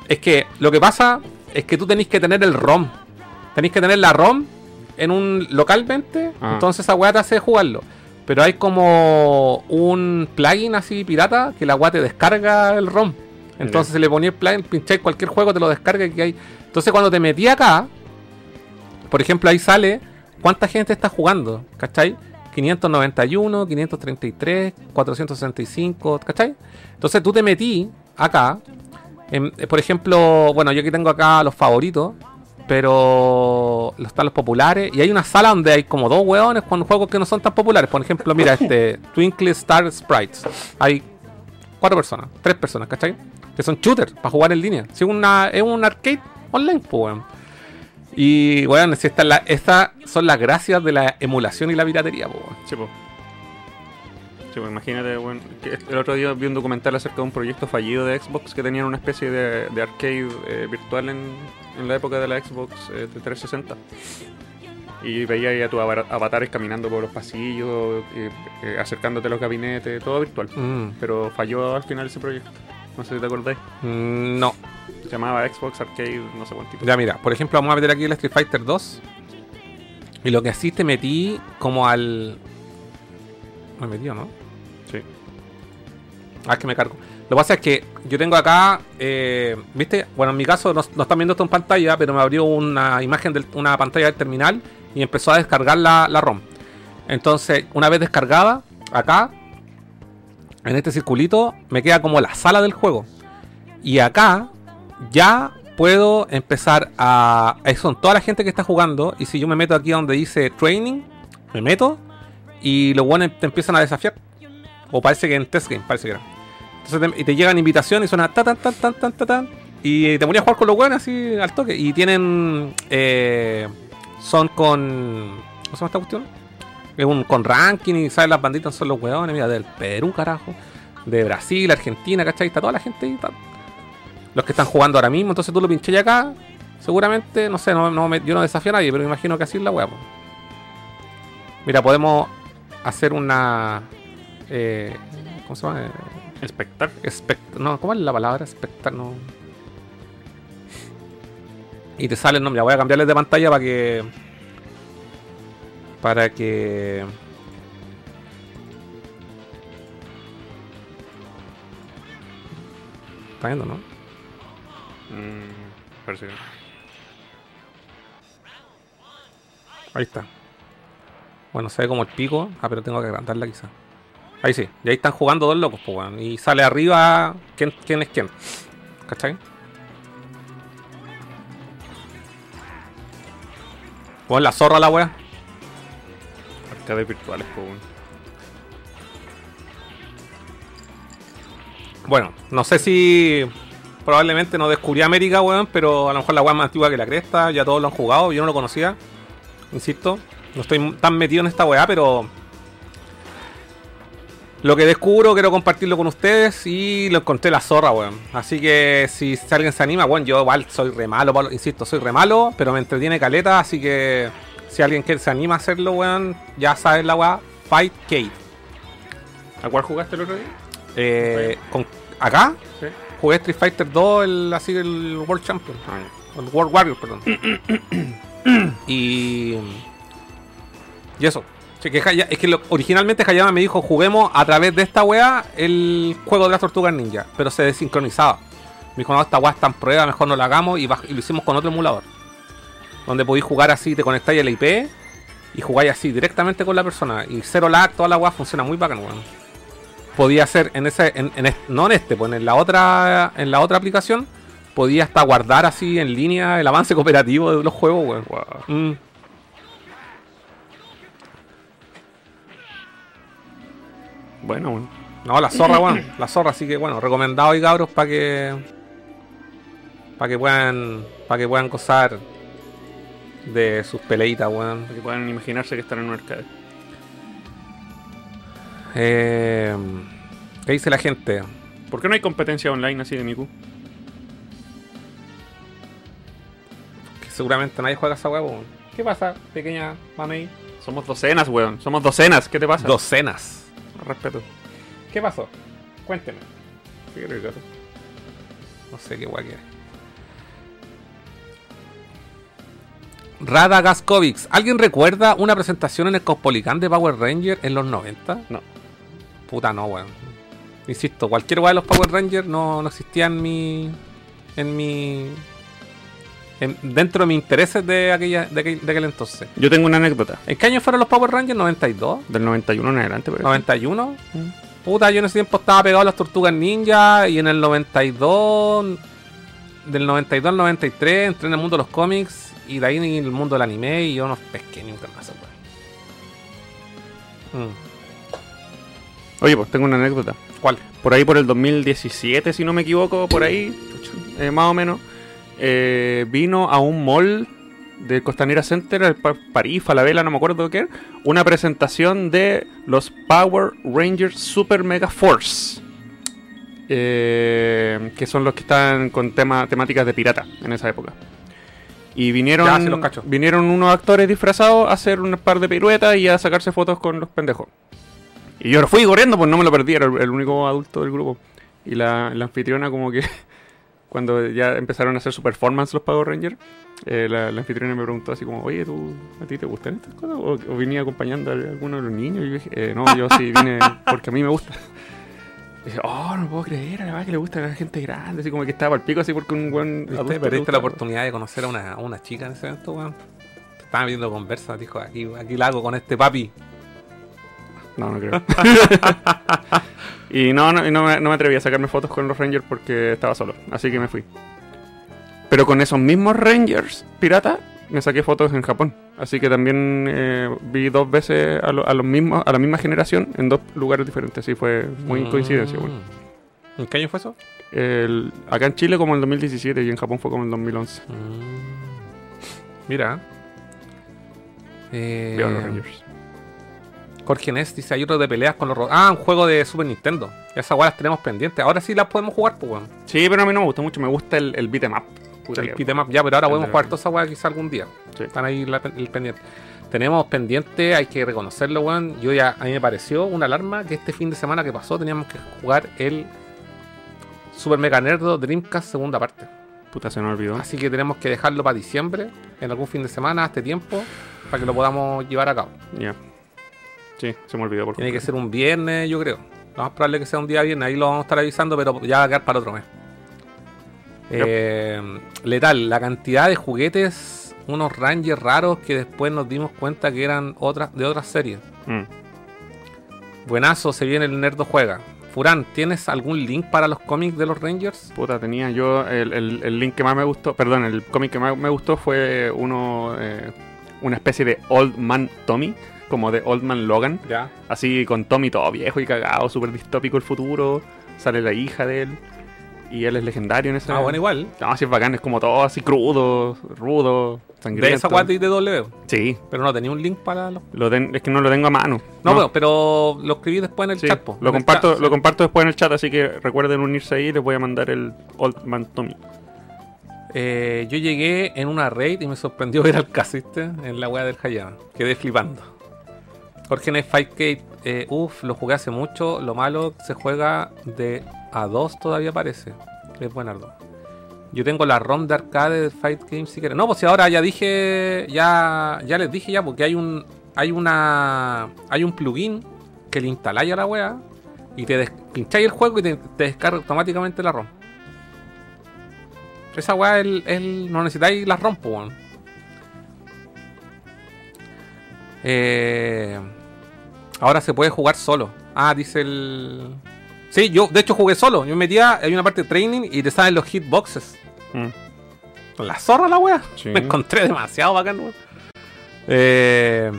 Es que lo que pasa es que tú tenéis que tener el ROM. Tenéis que tener la ROM en un localmente. Ah. Entonces esa weá te hace jugarlo. Pero hay como un plugin así pirata que la weá te descarga el ROM. Entonces se le ponía el plugin, pincháis cualquier juego, te lo descarga que hay. Entonces cuando te metí acá, por ejemplo, ahí sale cuánta gente está jugando, ¿cachai? 591, 533, 465, ¿cachai? Entonces tú te metí acá, en- por ejemplo, bueno, yo aquí tengo acá los favoritos, pero están los populares, y hay una sala donde hay como dos hueones con juegos que no son tan populares. Por ejemplo, mira, este Twinkle Star Sprites. Hay cuatro personas, tres personas, ¿cachai? Que son shooters para jugar en línea. Si es, una, es un arcade online, pues, weón. Y, weón, si esta es la- estas son las gracias de la emulación y la piratería, pues, weón. Sí, po. Sí, po, imagínate, que el otro día vi un documental acerca de un proyecto fallido de Xbox que tenían una especie de, de arcade eh, virtual en, en la época de la Xbox eh, de 360. Y veía ahí a tus ava- avatares caminando por los pasillos, eh, acercándote a los gabinetes, todo virtual. Mm, Pero falló al final ese proyecto. No sé si te acordáis. mm, no. Se llamaba Xbox Arcade, no sé cuántito. Ya, mira, por ejemplo, vamos a meter aquí el Street Fighter 2. Y lo que así te metí como al. Me metí, ¿o ¿no? Ah, es que me cargo. Lo que pasa es que yo tengo acá, eh, ¿viste? Bueno, en mi caso no, están viendo esto en pantalla, pero me abrió una imagen de una pantalla del terminal y empezó a descargar la, ROM. Entonces, una vez descargada, acá, en este circulito, me queda como la sala del juego. Y acá ya puedo empezar a... Son toda la gente que está jugando. Y si yo me meto aquí donde dice training, me meto y los buenos te empiezan a desafiar. O parece que en test game, parece que era. Entonces te, y te llegan invitaciones y suena ta tan tan tan tan tan tan. Y te ponías a jugar con los buenos así al toque. Y tienen. eh, son con. ¿Cómo se llama esta cuestión? Es un con ranking y sabes las banditas son los hueones, mira, del Perú, carajo. De Brasil, Argentina, ¿cachai? Está toda la gente ahí. está- Los que están jugando ahora mismo, entonces tú lo pinché acá. Seguramente, no sé, no, yo no desafío a nadie, pero me imagino que así es la po. Mira, podemos hacer una. Eh, ¿Cómo se llama? Eh, Espectacular. Espect- no, ¿cómo es la palabra? Espectar, no. Y te sale el nombre. Voy a cambiarles de pantalla para que. Para que. Está viendo, ¿no? Mm, parece que. Ahí está. Bueno, se ve como el pico. Ah, pero tengo que agrandarla quizá. Ahí sí. Y ahí están jugando dos locos, pues, weón. Y sale arriba quién, quién es quién. ¿Cachai? Bueno, la zorra la wea. Arcades virtuales, po, weón. Bueno, no sé si probablemente no descubrí América, weón, pero a lo mejor la weá es más antigua que la cresta, ya todos lo han jugado, yo no lo conocía, insisto, no estoy tan metido en esta weá, pero lo que descubro quiero compartirlo con ustedes y lo encontré la zorra, weón. Así que si, alguien se anima, bueno, yo igual soy re malo, insisto, soy re malo, pero me entretiene caleta, así que si alguien que se anima a hacerlo, weón, ya sabes la weá, Fight Cave. ¿A cuál jugaste el otro día? Eh, con, acá Sí. jugué Street Fighter 2, el, así el World Champion. El World Warrior, perdón. y. Y eso. Sí, que Haya- es que lo- originalmente Hayama me dijo: juguemos a través de esta wea el juego de las tortugas ninja. Pero se desincronizaba. Me dijo: no, esta wea está en prueba, mejor no la hagamos. Y, lo hicimos con otro emulador. Donde podéis jugar así, te conectáis al IP. Y jugáis así directamente con la persona. Y cero lag, toda la wea funciona muy bacán, weón podía hacer en ese, en, en este- no en este, pues en la otra, en la otra aplicación, podía hasta guardar así en línea el avance cooperativo de los juegos, weón. Mm. Bueno, bueno. No, la zorra, weón. La zorra, así que bueno, recomendado y cabros para que. Para que puedan. Para que puedan gozar de sus peleitas, weón. Para que puedan imaginarse que están en un arcade. Eh, ¿Qué dice la gente? ¿Por qué no hay competencia online así de Miku? Que seguramente nadie juega esa weón. weón. ¿Qué pasa, pequeña mamey? Somos docenas, weón. Somos docenas. ¿Qué te pasa? Docenas. Respeto. ¿Qué pasó? Cuénteme. No sé qué guay. Rada Gaskovics. ¿Alguien recuerda una presentación en el Cospolicán de Power Ranger en los 90? No. Puta no, weón. Insisto, cualquier weá de los Power Rangers no, no existía en mi. en mi. En- dentro de mis intereses de, aquella, de, aquel, de aquel entonces. Yo tengo una anécdota. ¿En qué año fueron los Power Rangers? ¿92? Del 91 en adelante, pero. ¿91? Puta, yo en ese tiempo estaba pegado a las tortugas ninja y en el 92, del 92 al 93 entré en el mundo de los cómics y de ahí en el mundo del anime y yo no pesqué nunca más. esa weá. Mm. Oye, pues tengo una anécdota. ¿Cuál? Por ahí por el 2017, si no me equivoco, por ahí, eh, más o menos, eh, vino a un mall de Costanera Center, el Pa- París, Falabella, no me acuerdo qué, una presentación de los Power Rangers Super Mega Force. eh, que son los que están con tema, temáticas de pirata en esa época. Y vinieron, Ya, los vinieron unos actores disfrazados a hacer un par de piruetas y a sacarse fotos con los pendejos. Y yo fui corriendo, pues no me lo perdí, era el, el único adulto del grupo. Y la, la anfitriona como que cuando ya empezaron a hacer su performance los Power Rangers, eh, la, la anfitriona me preguntó así como, oye, ¿tú, ¿a ti te gustan estas cosas? ¿O, o venía acompañando a alguno de los niños? Y yo dije, "Eh, no, yo sí vine porque a mí me gusta. Y dije, oh, no puedo creer, a la verdad que le gusta a la gente grande, así como que estaba al pico, así porque un buen Perdiste la oportunidad de conocer a una, a una chica en ese evento, weón. Te Estaba viendo conversa, dijo, aquí, aquí la hago con este papi. No, no creo. y no, no, no me, no me atreví a sacarme fotos con los Rangers porque estaba solo. Así que me fui. Pero con esos mismos Rangers piratas me saqué fotos en Japón. Así que también eh, vi dos veces a, lo- a los mismos, a la misma generación en dos lugares diferentes. Así fue muy coincidencia. bueno. Mm. ¿En qué año fue eso? El- acá en Chile como en el 2017 y en Japón fue como en el 2011. Mm. Mira. Eh, los Rangers. Jorge Ness dice, hay otro de peleas con los robots. Ah, un juego de Super Nintendo. Esas weas las tenemos pendientes. Ahora sí las podemos jugar, pues, weón. Sí, pero a mí no me gusta mucho. Me gusta el, el beat'em up. Puta El beat'em up, ya, pero ahora podemos de- jugar todas esas weas quizá algún día. Sí. Están ahí la- el pendiente. Tenemos pendiente, hay que reconocerlo, weón. Yo ya, a mí me pareció una alarma que este fin de semana que pasó teníamos que jugar el Super Mega Nerdo Dreamcast segunda parte. Puta, se me olvidó. Así que tenemos que dejarlo para diciembre, en algún fin de semana, a este tiempo, para que lo podamos llevar a cabo. Ya. Sí, se me olvidó por Tiene que ser un viernes, yo creo. Lo más probable que sea un día viernes, ahí lo vamos a estar avisando, pero ya va a quedar para otro mes. Yep. Eh, letal, la cantidad de juguetes, unos Rangers raros que después nos dimos cuenta que eran otras de otras series. Mm. Buenazo, se viene el Nerdo Juega. Furán, ¿tienes algún link para los cómics de los Rangers? Puta, tenía yo el, el- el link que más me gustó, perdón, el cómic que más me gustó fue uno, eh, una especie de Old Man Tommy, como de Old Man Logan, Ya. así con Tommy todo viejo y cagado, súper distópico el futuro, sale la hija de él y él es legendario en ese... Ah, bueno, igual. No, así es bacán, es como todo así crudo, rudo, sangriento. De esa guata y de W. Sí, Pero no tenía un link para los. lo ten- es que no lo tengo a mano. No, bueno, pero lo escribí después en el Sí, chat. po. lo comparto, chat, lo sí. comparto después en el chat, así que recuerden unirse ahí, les voy a mandar el Old Man Tommy. Eh, yo llegué en una raid y me sorprendió ver al casiste en la wea del Hayama. Quedé flipando. Jorge Night Fightgate, eh, uff, lo jugué hace mucho. Lo malo se juega de a 2 todavía parece. Es buenardo. Yo tengo la ROM de arcade de Fight Game si quieren. No, pues si ahora ya dije, ya, ya les dije ya, porque hay un, hay una, hay un plugin que le instaláis a la wea y te pincháis el juego y te, descarga automáticamente la ROM. Esa weá el, el- no necesitáis las ROM, weón. Eh, ahora se puede jugar solo. Ah, dice el. Sí, yo de hecho jugué solo. Yo me metía, hay una parte de training y te salen los hitboxes. Mm. La zorra la wea. Sí. Me encontré demasiado bacán, weón. Eh,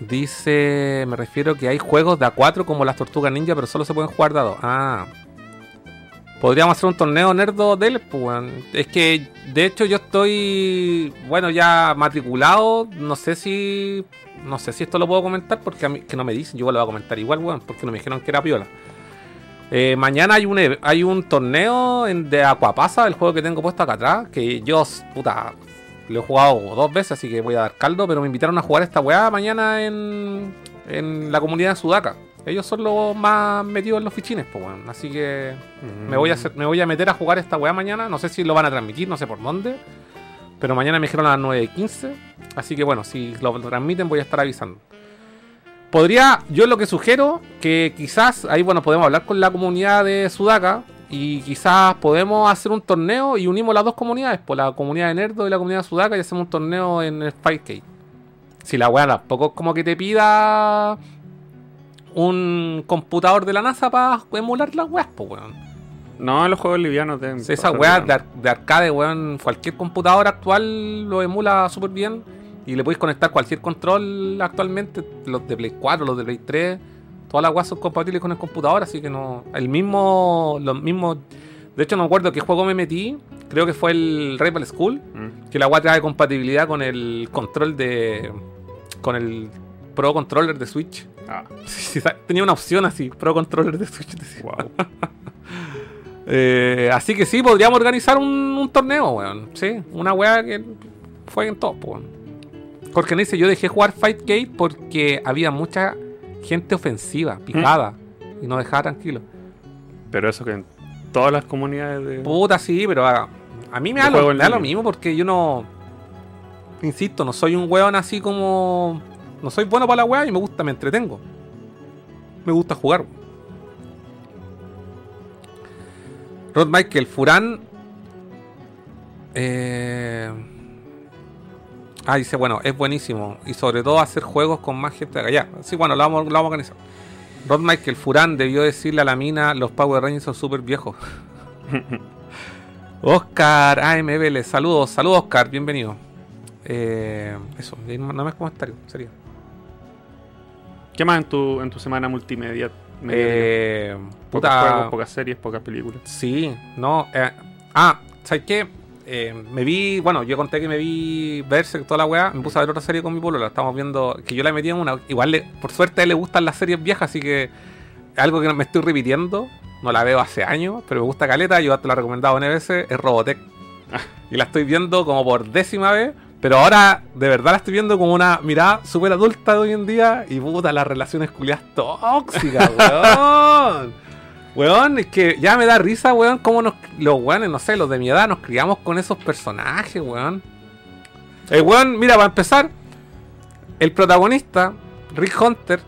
dice, me refiero que hay juegos de A4 como las Tortugas Ninja, pero solo se pueden jugar de a dos. Ah. Podríamos hacer un torneo nerdo de él, pues. Es que, de hecho, yo estoy, bueno, ya matriculado. No sé si, no sé si esto lo puedo comentar porque a mí, que no me dicen. Yo lo voy a comentar igual, weón, porque no me dijeron que era piola. Eh, mañana hay un, hay un torneo en- de Aquapasa, el juego que tengo puesto acá atrás, que yo, puta, lo he jugado dos veces, así que voy a dar caldo, pero me invitaron a jugar esta weá mañana en, en la comunidad de Sudaca. Ellos son los más metidos en los fichines, pues weón. Así que me voy, a me voy a meter a jugar esta weá mañana. No sé si lo van a transmitir, no sé por dónde. Pero mañana me dijeron a las 9.15. Así que bueno, si lo transmiten voy a estar avisando. Podría, yo lo que sugiero, que quizás ahí, bueno, podemos hablar con la comunidad de Sudaca y quizás podemos hacer un torneo y unimos las dos comunidades, por la comunidad de Nerdo y la comunidad de Sudaka y hacemos un torneo en el 5K. Si la weá tampoco es como que te pida un computador de la NASA para emular las weas, pues weón. No, los juegos livianos de. Sí, esa weá de, ar- de arcade, weón, cualquier computador actual lo emula súper bien y le podéis conectar cualquier control actualmente, los de Play 4, los de Play 3, todas las weas son compatibles con el computador, así que no. El mismo. Los mismos. De hecho, no me acuerdo qué juego me metí, creo que fue el Rebel School, Mm. que la weá trae compatibilidad con el control de. con el Pro Controller de Switch. Ah, tenía una opción así, Pro Controller de Switch. wow. Eh, así que sí, podríamos organizar un, un torneo, weón. Sí, una weá que fue en top, weón. Jorge dice, yo dejé jugar Fightgate porque había mucha gente ofensiva, picada, y no dejaba tranquilo. Pero eso que en todas las comunidades de. Puta, sí, pero a, a mí me da, lo, me da lo mismo porque yo no... Insisto, no soy un weón así como... No soy bueno para la weá y me gusta, me entretengo. Me gusta jugar. Rod Michael, Furán... Eh... Ah, dice, bueno, es buenísimo. Y sobre todo hacer juegos con más gente acá. Ya, sí, bueno, lo vamos, lo vamos a organizar. Rod Michael, Furán debió decirle a la mina, los Power Rangers son súper viejos. Oscar AMBL, saludos, saludos Oscar, bienvenido. Eh, eso, no más comentarios, sería. ¿Qué más en tu, en tu semana multimedia? Eh, puta, juegos, pocas series, pocas películas. Sí, no. eh, ah, ¿sabes qué? Eh, me vi, bueno, yo conté que me vi Berserk, toda la weá. Me puse a ver otra serie con mi polo. La estamos viendo, que yo la metí en una. Igual, le- por suerte, a él le gustan las series viejas, así que algo que me estoy repitiendo. No la veo hace años, pero me gusta caleta. Yo te la he recomendado N veces. Es Robotech. Y la estoy viendo como por décima vez. Pero ahora, de verdad, la estoy viendo como una mirada súper adulta de hoy en día. Y puta, las relaciones culiadas tóxicas, weón. Weón, es que ya me da risa, weón, cómo nos, los weones, no sé, los de mi edad nos criamos con esos personajes, weón. El weón, mira, para empezar, el protagonista, Rick Hunter,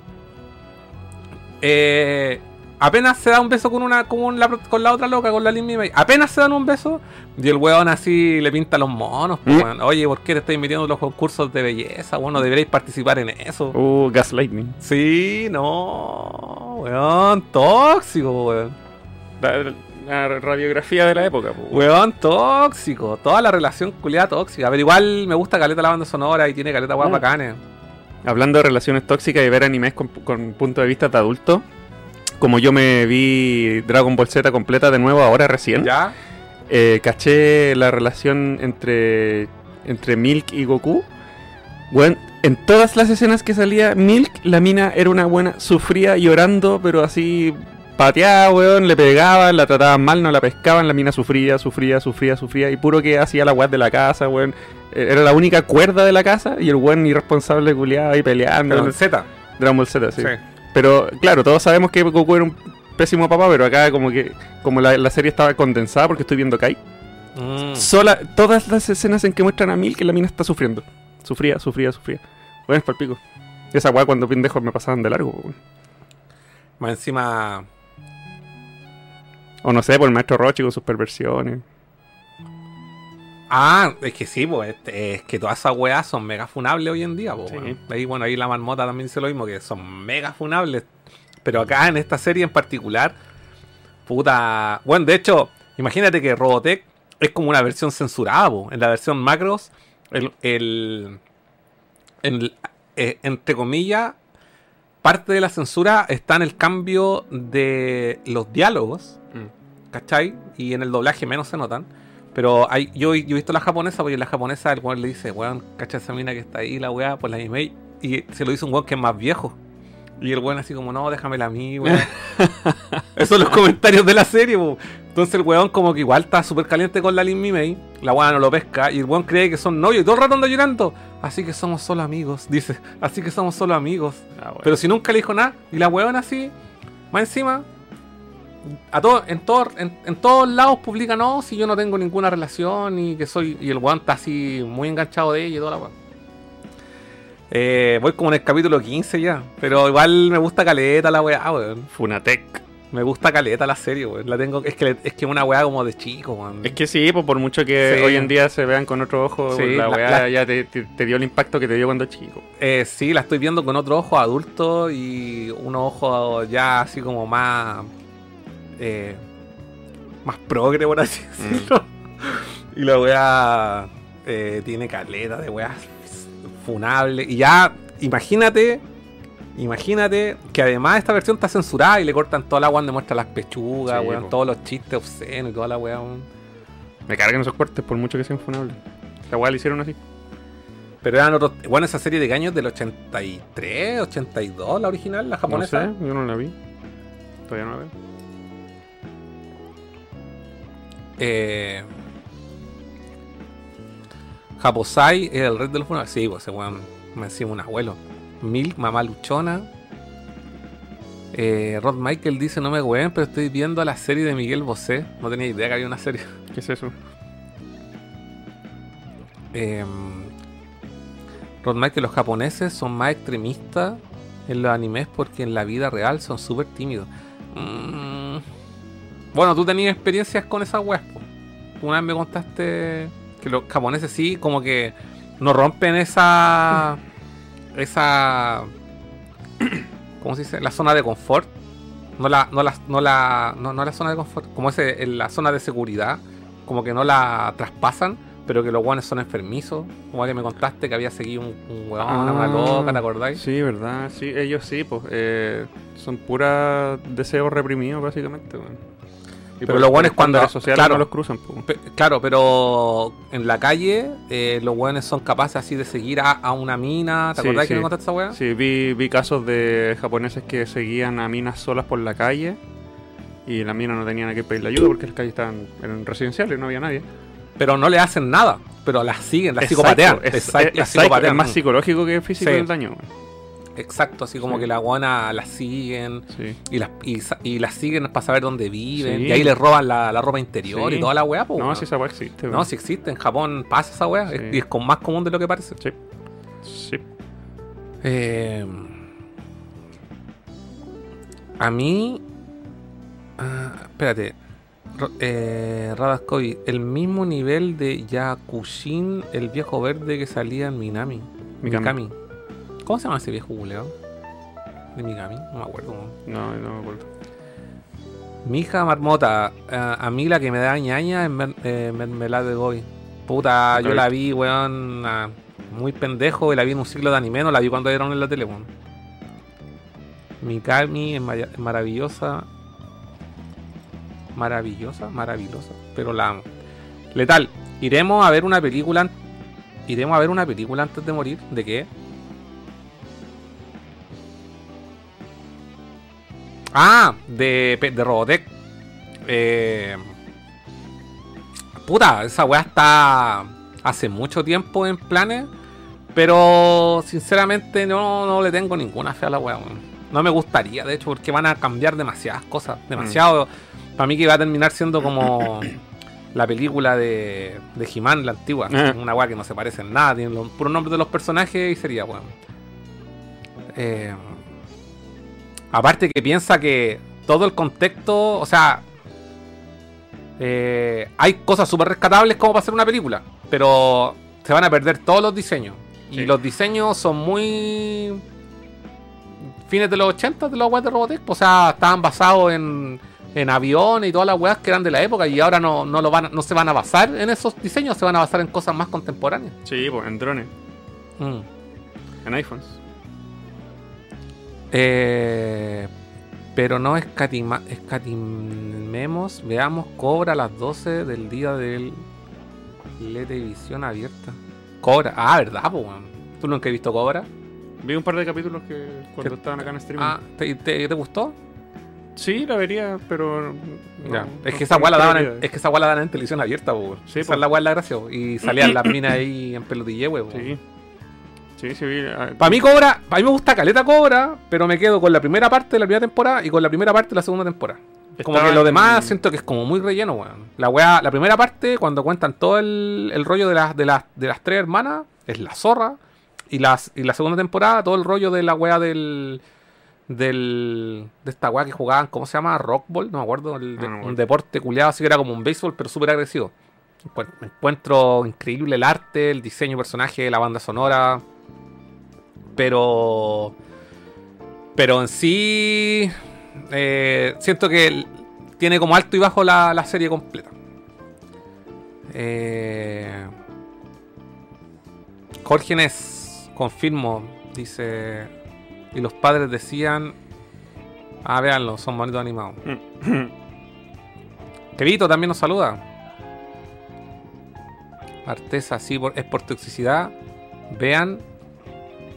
eh, apenas se da un beso con una con la, con la otra loca, con la Lin May. Apenas se dan un beso, y el weón así le pinta los monos. pues, Mm. Oye, ¿por qué te estáis metiendo en los concursos de belleza? Bueno, deberéis participar en eso. Uh, Gaslightning. Sí, no, weón, tóxico, weón. La, la radiografía de la época, po. Weón tóxico, toda la relación culiada tóxica. Pero igual me gusta caleta la banda sonora y tiene caleta guapa Mm. bacanes. Hablando de relaciones tóxicas y ver animes con, con punto de vista de adulto, como yo me vi Dragon Ball Z completa de nuevo ahora recién, ¿Ya? eh, caché la relación entre, entre Milk y Goku. Bueno, en todas las escenas que salía Milk, la mina era una buena, sufría llorando, pero así pateaba, weón, le pegaban, la trataban mal, no la pescaban, la mina sufría, sufría, sufría, sufría, y puro que hacía la weá de la casa, weón. Eh, Era la única cuerda de la casa y el weón irresponsable culiado ahí peleando. En Z. Dragon Ball Z, sí. Sí. Pero claro, todos sabemos que Goku era un pésimo papá, pero acá como que como la, la serie estaba condensada porque estoy viendo Kai. Mm. Sola, todas las escenas en que muestran a Mil que la mina está sufriendo. Sufría, sufría, sufría. Bueno, es para pico. Esa weá cuando pendejos me pasaban de largo. Más encima. O no sé, por el maestro Rochi con sus perversiones. Ah, es que sí, pues, este, es que todas esas weas son mega funables hoy en día, pues. Sí. weón. Ahí, bueno, ahí la marmota también dice lo mismo, que son mega funables. Pero acá en esta serie en particular, puta. Bueno, de hecho, imagínate que Robotech es como una versión censurada, po. En la versión macros, el. el- el- eh, entre comillas, parte de la censura está en el cambio de los diálogos. ¿cachai? Y en el doblaje menos se notan. Pero hay, yo, yo he visto la japonesa, porque la japonesa el weón le dice, weón, cacha esa mina que está ahí, la weá, pues la anime. Y se lo dice un weón que es más viejo. Y el weón así como, no, déjamela a mí, weón. Esos son los comentarios de la serie, po. Entonces el weón como que igual está súper caliente con la Lin Mimei. La weá no lo pesca. Y el weón cree que son novios. Y todo el rato anda llorando. Así que somos solo amigos, dice. Así que somos solo amigos. Ah, bueno. Pero si nunca le dijo nada, y la weón así, más encima, a todo, en, todo, en, en todos lados publica, no, si yo no tengo ninguna relación y que soy. Y el weón está así muy enganchado de ella y toda la weón. Eh, voy como en el capítulo 15 ya, pero igual me gusta caleta la weá, weón. Funatec. Me gusta caleta la serie, weón. La tengo, es que es que una weá como de chico, weón. Es que sí, pues por mucho que Sí. hoy en día se vean con otro ojo, Sí, la la- weá la- ya te, te- te dio el impacto que te dio cuando chico. Eh, sí, la estoy viendo con otro ojo adulto y unos ojos ya así como más. Eh, más progre, por así decirlo. Y la weá eh, tiene caleta de weá funable. Y ya, imagínate. Imagínate que además esta versión está censurada y le cortan toda la weá donde muestra las pechugas, Sí, weón, todos los chistes obscenos y toda la weá, weón. Me cargan esos cortes por mucho que sean funables. La weá la hicieron así. Pero eran otros. Bueno, esa serie de años del 83, 82, la original, la No japonesa. sé, yo no la vi. Todavía no la veo. Eh, Japosai es el rey de los funerales. Sí, pues ese weón me decía un abuelo. Milk, mamá luchona. Eh, Rod Michael dice: No me ween, pero estoy viendo la serie de Miguel Bosé. No tenía idea que había una serie. ¿Qué es eso? Eh, Rod Michael, los japoneses son más extremistas en los animes porque en la vida real son súper tímidos. Mm. Bueno, tú tenías experiencias con esas weas. Una vez me contaste que los japoneses sí, como que no rompen esa. esa. ¿Cómo se dice? La zona de confort. No la, no la, no la, no, no la zona de confort, como ese, en la zona de seguridad, como que no la traspasan, pero que los guanes son enfermizos. Como que me contaste que había seguido un, un weón, una Ah, loca, ¿te acordáis? Sí, verdad. Sí, ellos sí, pues. eh, son pura deseos reprimidos, básicamente, weón. Pero por- lo por bueno es cuando- claro. no los cruzan, Claro, pero en la calle eh, los weones son capaces así de seguir a, a una mina. ¿Te Sí, acordás que sí. me contaste esa weá? Sí, vi, vi casos de japoneses que seguían a minas solas por la calle y las minas no tenían a qué pedirle ayuda porque las calles estaban eran residenciales, no había nadie. Pero no le hacen nada. Pero las siguen, las Exacto, psicopatean. Es, Exacto, es- las exacto, psicopatean. es más psicológico que físico Sí. el daño. Exacto, así como Sí. que la guana las siguen Sí. y las, y, sa- y las siguen para saber dónde viven. Sí. Y ahí les roban la, la ropa interior y toda la weá, po, No, si esa weá existe. No, si existe. En Japón pasa esa weá. Y es con más común de lo que parece. Sí. Sí. Eh, a mí. ah, espérate. Eh, el mismo nivel de Yakushin, el viejo verde que salía en Minami. Mikami. Mikami. ¿Cómo se llama ese viejo culeo? De Mikami, no me acuerdo. No, no me acuerdo. Mi hija marmota, eh, a mí la que me da ñaña es eh, mermelada de goy. Puta, yo la vi, weón, muy pendejo y la vi en un ciclo de anime, no la vi cuando dieron en la tele, weón. Mikami es, maravillosa. Maravillosa, maravillosa, pero la amo. Letal, iremos a ver una película. Iremos a ver una película antes de morir. ¿De qué? Ah, de, de Robotech. Eh, puta, esa weá está hace mucho tiempo en planes. Pero sinceramente no, no le tengo ninguna fe a la weá. weón. No me gustaría, de hecho, porque van a cambiar demasiadas cosas. Demasiado. Para mí que va a terminar siendo como la película de, de He-Man, la antigua. Ah. Una weá que no se parece en nada. Tiene los puros nombres de los personajes y sería weón. Eh, Aparte que piensa que todo el contexto, o sea, eh, hay cosas súper rescatables como para hacer una película, pero se van a perder todos los diseños. Y los diseños son muy fines de los 80 de los weas de Robotech, o sea, estaban basados en, en aviones y todas las weas que eran de la época y ahora no, no, lo van, no se van a basar en esos diseños, se van a basar en cosas más contemporáneas. Sí, pues en drones, Mm. en iPhones. Eh, pero no escatima, escatimemos. Veamos Cobra a las 12 del día del la televisión abierta. Cobra. Ah, ¿verdad, po? ¿Tú nunca has visto Cobra? Vi un par de capítulos que cuando ¿Qué- estaban acá en streaming. Ah, ¿te, te, te gustó? Sí, la vería, pero. no- Ya. no Es que esa la daban en, es que esa weá la dan en televisión abierta, po. Sí, Esa es la es la gracia, po. Y salían las minas ahí en pelotille, weón. Sí. Sí, sí, vi. ah, Para mí Cobra, para mí me gusta Caleta Cobra, pero me quedo con la primera parte de la primera temporada y con la primera parte de la segunda temporada. Como que lo demás siento que es como muy relleno, weón. La weá, la primera parte, cuando cuentan todo el, el rollo de las, de, las, de las tres hermanas, es la zorra. Y, las, y la segunda temporada, todo el rollo de la weá del, del, de esta weá que jugaban, ¿cómo se llama? Rockball, no me acuerdo. el de- Ah, no un deporte culiado, así que era como un béisbol, pero súper agresivo. Me encuentro increíble el arte, el diseño de personaje, la banda sonora. Pero. Pero en sí. eh, siento que tiene como alto y bajo la, la serie completa. Eh, Jorge Nes, confirmo, dice. Y los padres decían. Ah, véanlo, son bonitos animados. Kevito también nos saluda. Artesa, sí, por- es por toxicidad. Vean.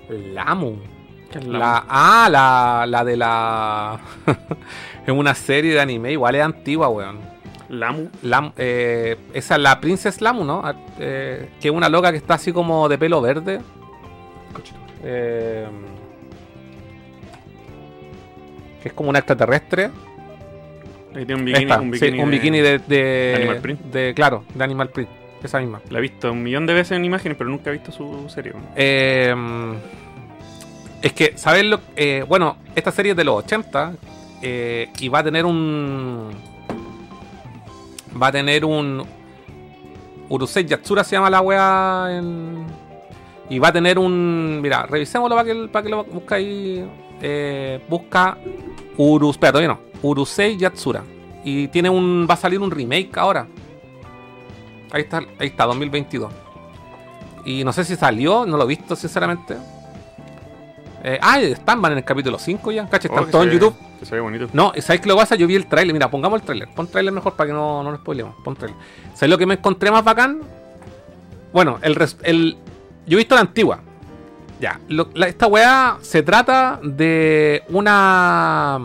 Lamu. ¿Qué es La, la- ah, la, la de la. es una serie de anime, igual es antigua, weón. Lamu. Lam- eh, esa es la Princess Lamu, ¿no? Ah, eh, que es una loca que está así como de pelo verde. Eh, que es como una extraterrestre. Ahí tiene un bikini, Esta, un sí, bikini, un de- bikini de, de- Animal Print. de- claro, de Animal Print. Esa misma. La he visto un millón de veces en imágenes, pero nunca he visto su serie. Eh, es que, ¿sabes lo? eh, bueno, esta serie es de los 80 eh, y va a tener un. Va a tener un. Urusei Yatsura se llama la wea en. Y va a tener un. Mira, revisémoslo para que, para que lo buscáis. Eh, busca. Urus. Espera, todavía no. Urusei Yatsura. Y tiene un. Va a salir un remake ahora. Ahí está, ahí está, 2022. Y no sé si salió, no lo he visto, sinceramente. Eh, ah, están en el capítulo 5 ya. Cacha, están Oh, todos se en ve- YouTube. Que se ve bonito. No, ¿sabes qué lo pasa? Yo vi el trailer. Mira, pongamos el trailer. Pon trailer mejor para que no, no nos spoilemos. Pon trailer. ¿Sabes lo que me encontré más bacán? Bueno, el, el yo he visto la antigua. Ya. lo- la- esta weá se trata de una.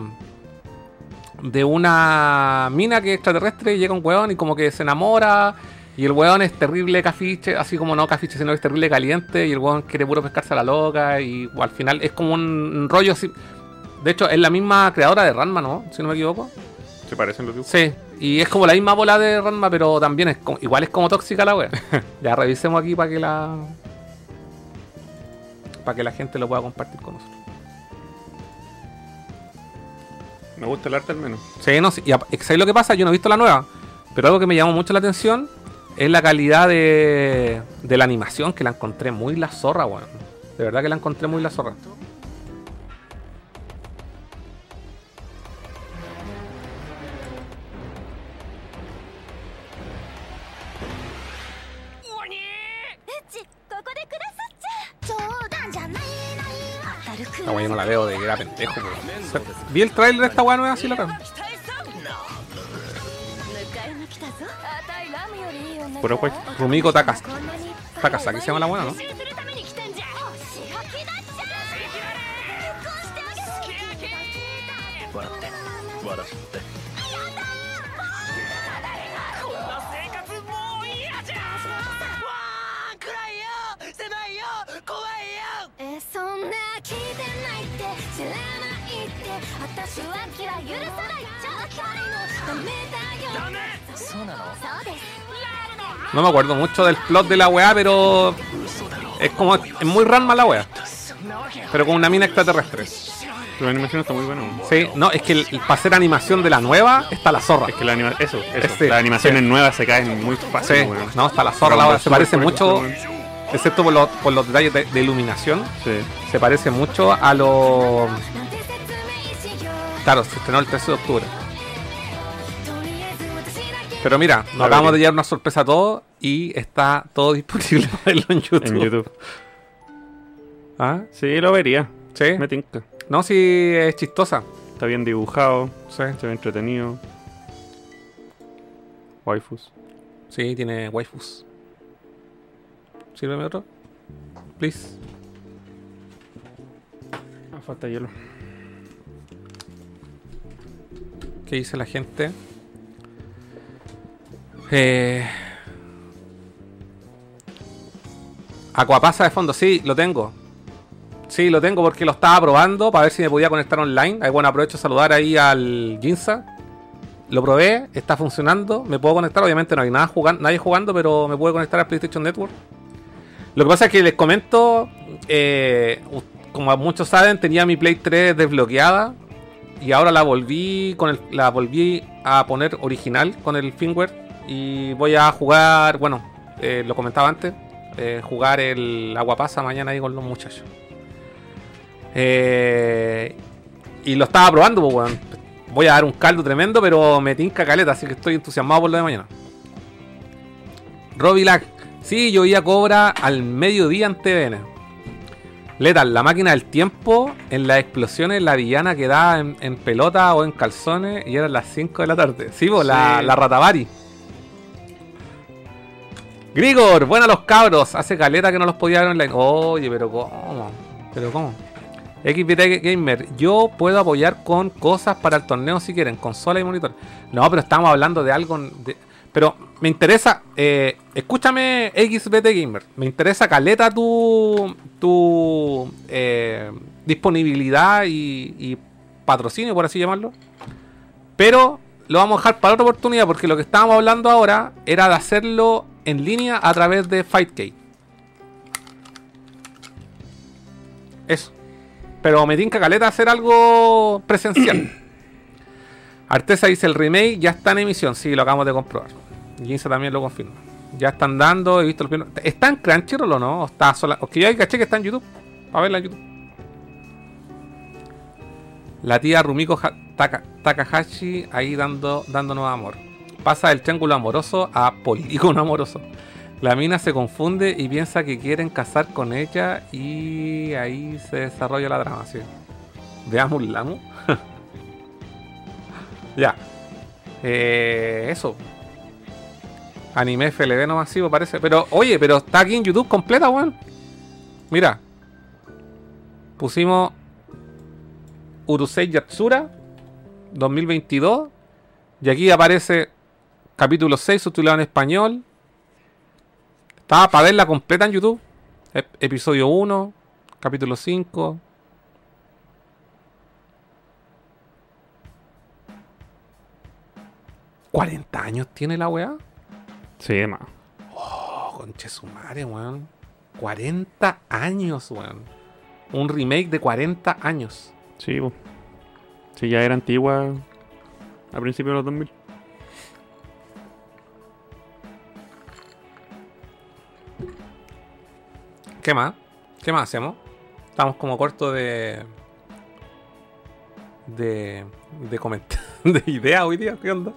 De una mina que es extraterrestre. Llega un weón y como que se enamora. Y el weón es terrible cafiche. Así como no cafiche, sino que es terrible caliente. Y el weón quiere puro pescarse a la loca. Y al final es como un rollo así. De hecho, es la misma creadora de Ranma, ¿no? Si no me equivoco. Se parecen los dibujos. Sí, y es como la misma bola de Ranma, pero también es como- igual es como tóxica la wea. ya revisemos aquí para que la. Para que la gente lo pueda compartir con nosotros. Me gusta el arte al menos. Sí, no, sí, y ¿sabes lo que pasa? Yo no he visto la nueva, pero algo que me llamó mucho la atención es la calidad de, de la animación, que la encontré muy la zorra, weón. De verdad que la encontré muy la zorra. Esta weá yo no la veo de que era pendejo, weón. Vi el trailer de esta weá nueva así la veo. Puro guay. Rumiko Takas- Takasaki se llama la buena, ¿no? No me acuerdo mucho del plot de la weá, pero es como es muy Ranma la weá. Pero con una mina extraterrestre. La animación está muy buena. Sí, no, es que el- para hacer animación de la nueva está la zorra. Es que la anima eso, eso. Sí, Las animaciones sí. nuevas se caen muy fácil, Sí, no, está la zorra la weá. Se parece mucho, excepto por los, por los detalles de, de iluminación, Sí. se parece mucho a lo. Claro, se estrenó el 13 de octubre. Pero mira, nos acabamos de llevar una sorpresa a todos y está todo disponible para verlo en YouTube. En YouTube. ¿Ah? Sí, lo vería. Sí. Me tinca. No, sí, es chistosa. Está bien dibujado, Sí. se ve entretenido. Waifus. Sí, tiene waifus. Sírveme otro. Please. Ah, falta hielo. ¿Qué dice la gente? Eh... Aquapasa de fondo, sí, lo tengo. Sí, lo tengo porque lo estaba probando para ver si me podía conectar online. Ahí, bueno, aprovecho a saludar ahí al Ginza. Lo probé, está funcionando, me puedo conectar. Obviamente no hay nada jugando, nadie jugando, pero me puedo conectar al PlayStation Network. Lo que pasa es que les comento, eh, como muchos saben, tenía mi Play 3 desbloqueada. Y ahora la volví con el, la volví a poner original con el firmware. Y voy a jugar, bueno, eh, lo comentaba antes, eh, jugar el agua pasa mañana ahí con los muchachos. Eh, y lo estaba probando, pues, weón. Voy a dar un caldo tremendo, pero me tinca caleta, así que estoy entusiasmado por lo de mañana. Robbie Lack. Sí, yo iba a Cobra al mediodía en TVN. Lethal, la máquina del tiempo, en las explosiones, la villana quedaba en, en pelota o en calzones y eran las 5 de la tarde. Sí, pues, La, Sí. la Ratavari. Grigor, buenas los cabros. Hace caleta que no los podía ver online. Oye, pero ¿cómo? ¿Pero cómo? XBT Gamer, yo puedo apoyar con cosas para el torneo si quieren, consola y monitor. No, pero estamos hablando de algo. de- pero me interesa, eh, escúchame XBT Gamer, me interesa caleta tu, tu eh, disponibilidad y, y patrocinio, por así llamarlo. Pero lo vamos a dejar para otra oportunidad porque lo que estábamos hablando ahora era de hacerlo en línea a través de Fightcade. Eso. Pero me tinca caleta hacer algo presencial. Artesa dice el remake ya está en emisión. Sí, lo acabamos de comprobar. Ginza también lo confirma. Ya están dando, he visto los primeros. ¿Está en Crunchyroll o no? ¿O está sola? O que yo ahí caché que está en YouTube. Para verla en YouTube. La tía Rumiko Ha- Taka- Takahashi ahí dando, dándonos amor. Pasa del triángulo amoroso a polígono amoroso. La mina se confunde y piensa que quieren casar con ella y ahí se desarrolla la trama, sí. Veamos Lamu. ya. Eh, eso. Anime FLV no masivo parece. Pero, oye, pero está aquí en YouTube completa, weón. Mira. Pusimos Urusei Yatsura 2022. Y aquí aparece capítulo 6 subtitulado en español. Estaba para verla completa en YouTube. Ep- episodio 1, capítulo 5. ¿40 años tiene la weá? Sí, más. Oh, conche su madre, weón. 40 años, weón. Un remake de 40 años. Sí, po. Sí, ya era antigua a principios de los 2000. ¿Qué más? ¿Qué más hacemos? Estamos como cortos de. de. de comentar. de ideas hoy día. ¿Qué onda?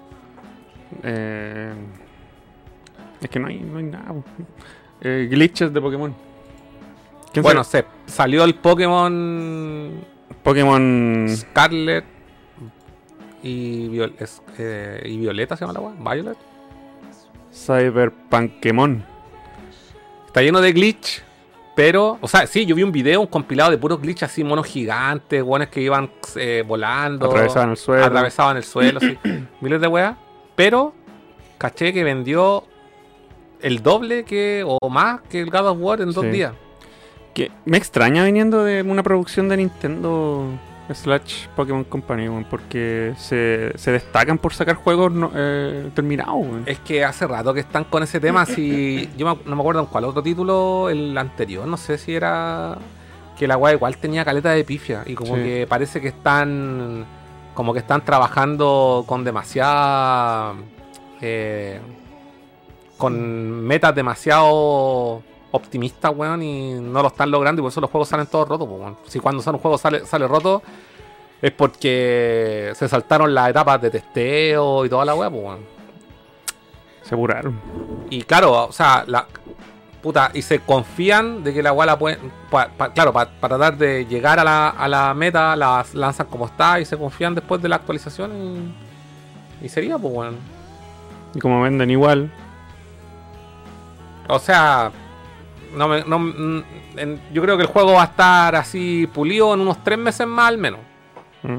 Eh, es que no hay, no hay nada. Eh, glitches de Pokémon. ¿Quién Bueno, sabe? se salió el Pokémon Pokémon. Scarlet y, Viol- es- eh, y Violeta se llama la weá. Violet. Cyberpunkemon. Está lleno de glitch. Pero, o sea, sí, yo vi un video, un compilado de puros glitch así, monos gigantes, buenos que iban eh, volando. Atravesaban el suelo. Atravesaban el suelo, sí. Miles de weas. Pero, caché que vendió el doble que, o más que el God of War en dos días. Que me extraña viniendo de una producción de Nintendo slash Pokémon Company, weón, porque se, se destacan por sacar juegos no- eh, terminados, weón. Es que hace rato que están con ese tema. Si yo me- no me acuerdo en cuál otro título, el anterior, no sé si era que la wea igual tenía caleta de pifia y como Sí. que parece que están como que están trabajando con demasiada eh, con metas demasiado optimistas, weón, y no lo están logrando y por eso los juegos salen todos rotos, weón. Si cuando sale un juego sale, sale roto es porque se saltaron las etapas de testeo y toda la pues, weón. Se apuraron. Y claro, o sea, la puta, y se confían de que la weá la pueden. pa- pa- claro, para tratar de llegar a la, a la meta, la lanzan como está y se confían después de la actualización y. Y sería, pues, weón. Y como venden igual, O sea, no me, no, mm, en- yo creo que el juego va a estar así pulido en unos tres meses más al menos. mm,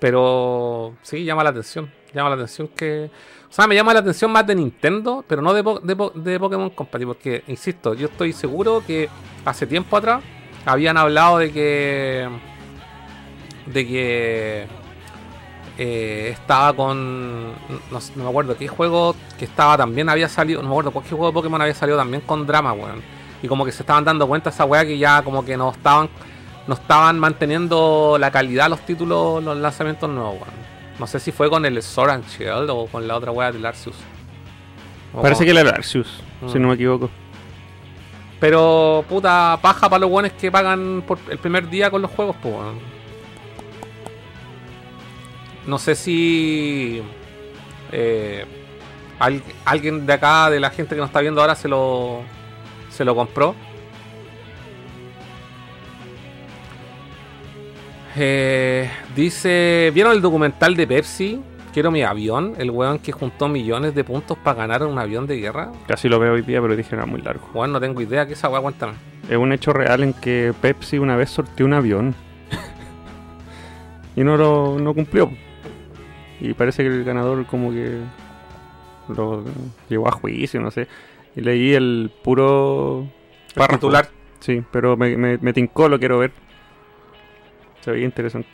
Pero sí, llama la atención. Llama la atención que. O sea, me llama la atención más de Nintendo, pero no de, Po- de, Po- de Pokémon Company. Porque, insisto, yo estoy seguro que hace tiempo atrás habían hablado de que. De que. eh, estaba con. No, no me acuerdo qué juego que estaba también había salido. No me acuerdo cuál juego de Pokémon había salido también con drama, weón. Y como que se estaban dando cuenta esa weá que ya como que no estaban no estaban manteniendo la calidad los títulos, los lanzamientos nuevos, weón. No sé si fue con el Sword and Shield o con la otra weá del Arceus. O Parece con- que era el Arceus, si Mm. no me equivoco. Pero, puta, paja para los buenos que pagan por el primer día con los juegos, pues, weón. No sé si. eh, al- alguien de acá, de la gente que nos está viendo ahora, se lo. Se lo compró. Eh, dice: ¿Vieron el documental de Pepsi? Quiero mi avión. El weón que juntó millones de puntos para ganar un avión de guerra. Casi lo veo hoy día, pero dije era muy largo. Weón, no tengo idea. ¿Qué esa weá? Cuéntame. Es un hecho real en que Pepsi una vez sorteó un avión. y no lo no cumplió. Y parece que el ganador como que lo llevó a juicio, no sé. Y leí el puro párrafo. titular. Sí, pero me, me, me tincó, lo quiero ver. Se veía interesante.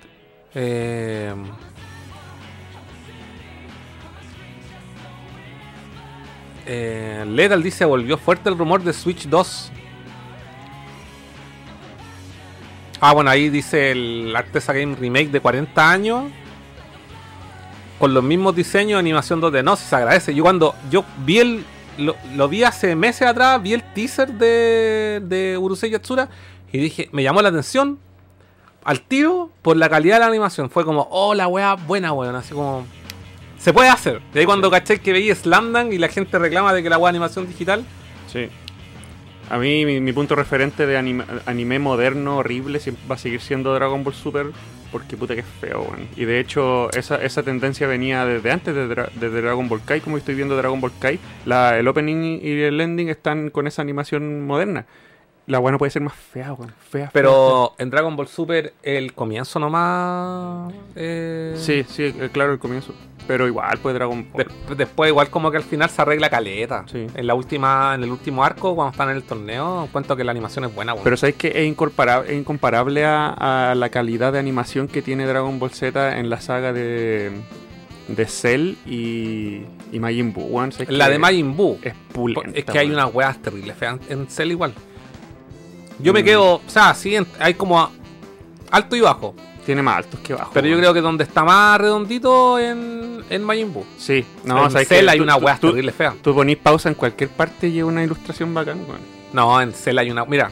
Eh, eh, Lethal dice, volvió fuerte el rumor de Switch 2. Ah, bueno, ahí dice el Artesa Game Remake de 40 años. Con los mismos diseños, animación 2D. No, si se agradece. Yo cuando yo vi el... Lo, lo vi hace meses atrás, vi el teaser de, de Urusei Yatsura y dije, me llamó la atención al tiro por la calidad de la animación. Fue como, oh, la weá buena, weón. Así como, se puede hacer. Y ahí cuando caché que veía Slamdang y la gente reclama de que la weá de animación digital, Sí. A mí, mi, mi punto referente de anime, moderno, horrible, va a seguir siendo Dragon Ball Super. Porque puta que es feo, weón. Y de hecho, esa, esa tendencia venía desde antes de, Dra- de Dragon Ball Kai. Como estoy viendo Dragon Ball Kai, el opening y el ending están con esa animación moderna. La weá no puede ser más fea, weón. Fea, fea, pero en Dragon Ball Super el comienzo nomás... eh. Sí, sí, eh, claro, el comienzo. Pero igual, pues Dragon Ball. de- después igual como que al final se arregla caleta. Sí. En la última, en el último arco, cuando están en el torneo, cuento que la animación es buena, weón. Pero sabes que es incomparable, es incomparable a, a la calidad de animación que tiene Dragon Ball Z en la saga de, de Cell y, y Majin Buu. weón. La de Majin Buu. es pulenta. Es que hay unas weas terribles feas en Cell igual. Yo me Mm. quedo, o sea, sí, hay como a- alto y bajo. Tiene más altos que bajos. Pero yo creo que donde está más redondito en, en Majin Buu. Sí, no, en sabes Cell que hay tú- una tú, terrible fea. tú ponís pausa en cualquier parte y una ilustración bacán, weón. No, en Cell hay una. Mira,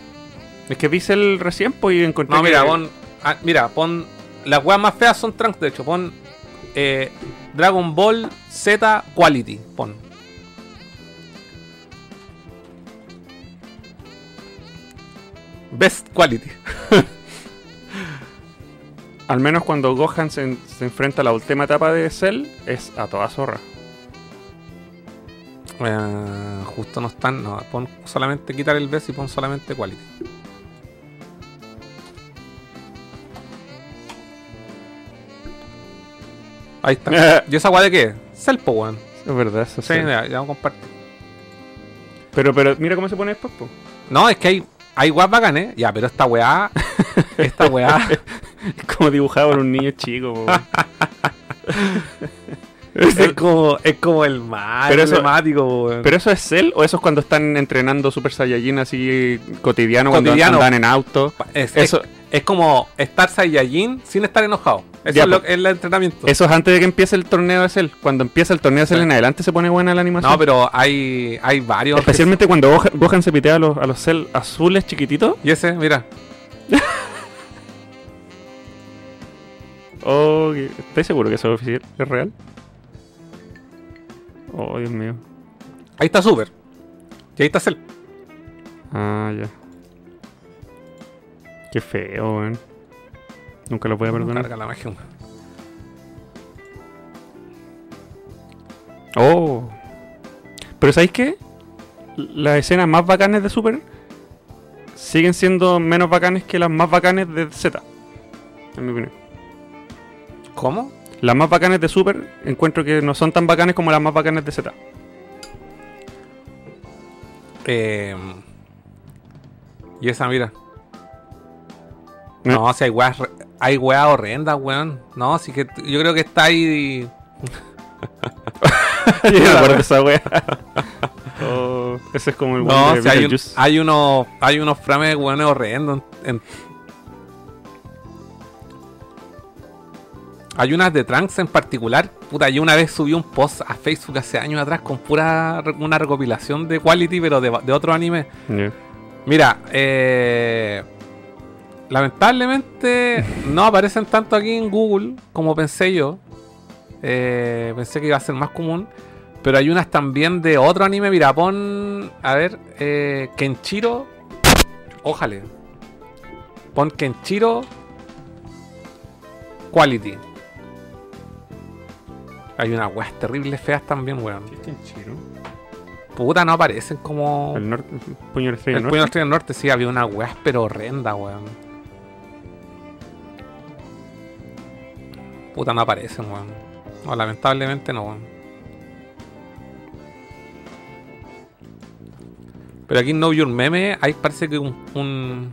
Es que vi Cell recién pues, y encontré no, que- mira, pon. ah, mira, pon. Las weas más feas son Trunks, de hecho. Pon eh, Dragon Ball Z Quality. Pon. Best Quality. Al menos cuando Gohan se, en- se enfrenta a la última etapa de Cell, es a toda zorra. Eh, justo no están. No, pon solamente quitar el best y pon solamente Quality. Ahí está. ¿Y esa wea de qué? Celpo, weón. Es verdad, eso Sí, sí. ya, ya vamos a compartir. Pero, pero mira cómo se pone después, po. No, es que hay, hay weas bacanes. Ya, pero esta weá. esta weá. Es como dibujado por un niño chico, es, como, es como el más Pero eso- emblemático. ¿Pero eso es Cell o eso es cuando están entrenando Super Saiyajin así cotidiano, Cotidiano. cuando andan en auto? es, eso- es, es como estar Saiyajin sin estar enojado. Eso Ya, es, lo, pues. es el entrenamiento. Eso es antes de que empiece el torneo de Cell. Cuando empieza el torneo de Cell Sí. en adelante se pone buena la animación. No, pero hay, hay varios. Especialmente cuando Gohan, Gohan se pitea a los, a los Cell azules chiquititos. Y ese, mira. Oh, ¿estáis seguro que eso? ¿Es real? Oh, Dios mío. Ahí está Super. Y ahí está Cell. Ah, ya. Qué feo, weón. Nunca lo voy a perdonar. Carga la magia. Oh. Pero ¿sabéis qué? Las escenas más bacanes de Super siguen siendo menos bacanes que las más bacanes de Z. En mi opinión. ¿Cómo? Las más bacanes de Super encuentro que no son tan bacanes como las más bacanes de Z. Eh, y esa, mira. No, o sea, hay weas, hay weas horrendas, weón. No, así que yo creo que está ahí. yo me acuerdo de esa wea. oh, ese es como el no, de hay, un, hay, uno, hay unos frames de weones horrendos. En... Hay unas de Trunks en particular. Puta, yo una vez subí un post a Facebook hace años atrás con pura una recopilación de Quality, pero de, otro anime. Mira, eh lamentablemente no aparecen tanto aquí en Google como pensé yo. Eh, pensé que iba a ser más común. Pero hay unas también de otro anime. Mira, pon. A ver, eh, Kenchiro. Ójale. Pon Kenchiro. Quality. Hay unas weas terribles feas también, weón. ¿Qué es Kenshiro? Puta, no aparecen como. El norte, el puño El del puño norte. la estrella del norte sí había una weas pero horrenda, weón. Puta, no aparecen, weón. No, lamentablemente no, weón. Pero aquí en Know Your Meme hay parece que un. un-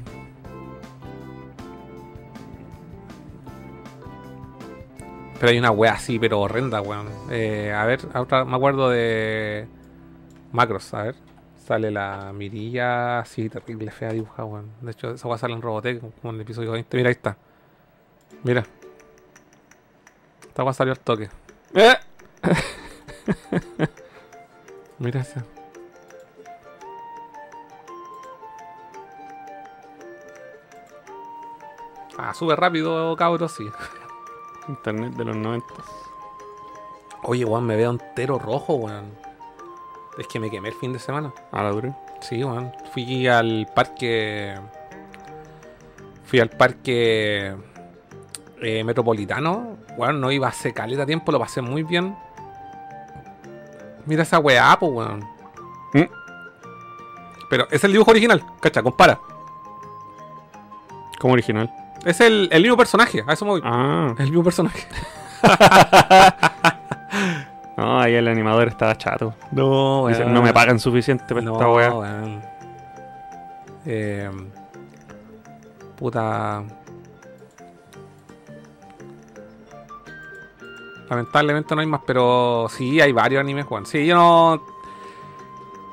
Pero hay una wea así, pero horrenda, weón. Eh, a ver, otra, me acuerdo de. Macros, a ver. Sale la mirilla así, terrible, fea dibujada, weón. De hecho, esa va a salir en Robotech, como en el episodio 20. Mira, ahí está. Mira. Esta va a salir al toque. ¡Eh! Mira esa. Ah, sube rápido, cabros, sí. Internet de los 90. Oye, weón, me veo entero rojo, weón. Es que me quemé el fin de semana. A la dura. Sí, weón. Fui al parque. Fui al parque eh, metropolitano. Weón, no iba hace caleta tiempo, lo pasé muy bien. Mira esa weá, po, weón. Mm. Pero es el dibujo original, cacha, compara. Como original. Es el, el mismo personaje, a eso me voy. Ah. El mismo personaje. No, ahí el animador estaba chato. No, Dice, no me pagan suficiente para esta wea. weón. Eh, puta. Lamentablemente no hay más, pero sí hay varios animes, Juan. Sí, yo no.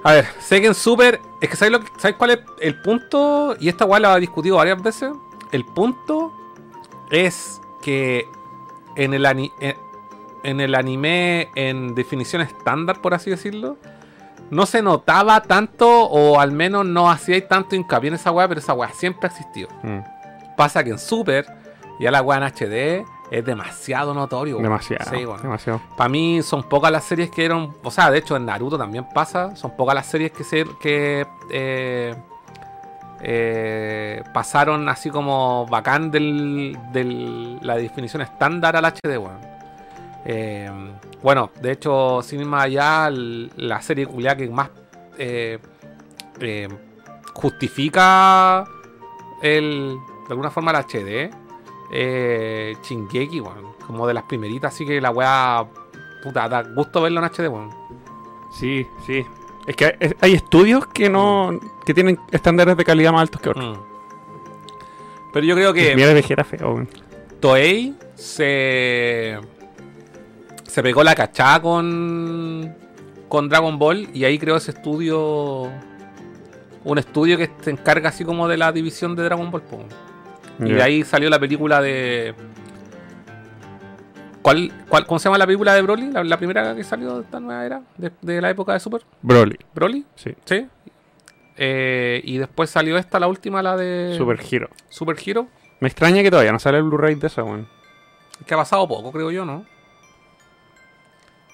A ver, sé que en Super. Es que ¿sabes, lo que, ¿sabes cuál es el punto? Y esta weá la he discutido varias veces. El punto es que en el, ani- en, en el anime, en definición estándar, por así decirlo, no se notaba tanto, o al menos no hacía tanto hincapié en esa weá, pero esa weá siempre ha existido. Mm, Pasa que en Super, ya la weá en HD es demasiado notorio. demasiado. Sí, weón. Demasiado. Para mí son pocas las series que eran. O sea, de hecho en Naruto también pasa. Son pocas las series que se. que. eh, eh, pasaron así como bacán del, del- la definición estándar al HD, weón. Eh, bueno, de hecho, sin ir más allá, la serie culiá que más eh, justifica el, de alguna forma el HD, eh, Shingeki, weón. Como de las primeritas, así que la weá, puta, da gusto verlo en HD, weón. Sí, sí. Es que hay, hay estudios que no. que tienen estándares de calidad más altos que otros. Mm. Pero yo creo que... Mira de Vegeta feo, weón. Toei se se pegó la cachada con con Dragon Ball y ahí creó ese estudio un estudio que se encarga así como de la división de Dragon Ball po. Y de ahí salió la película de ¿Cuál, cuál, ¿Cómo se llama la película de Broly? La, la primera que salió de esta nueva era, de, de la época de Super. Broly. Broly, Sí. sí. Eh, y después salió esta, la última, la de Super Hero. Super Hero, Me extraña que todavía no sale el Blu-ray de esa, weón. que ha pasado poco, creo yo, ¿no?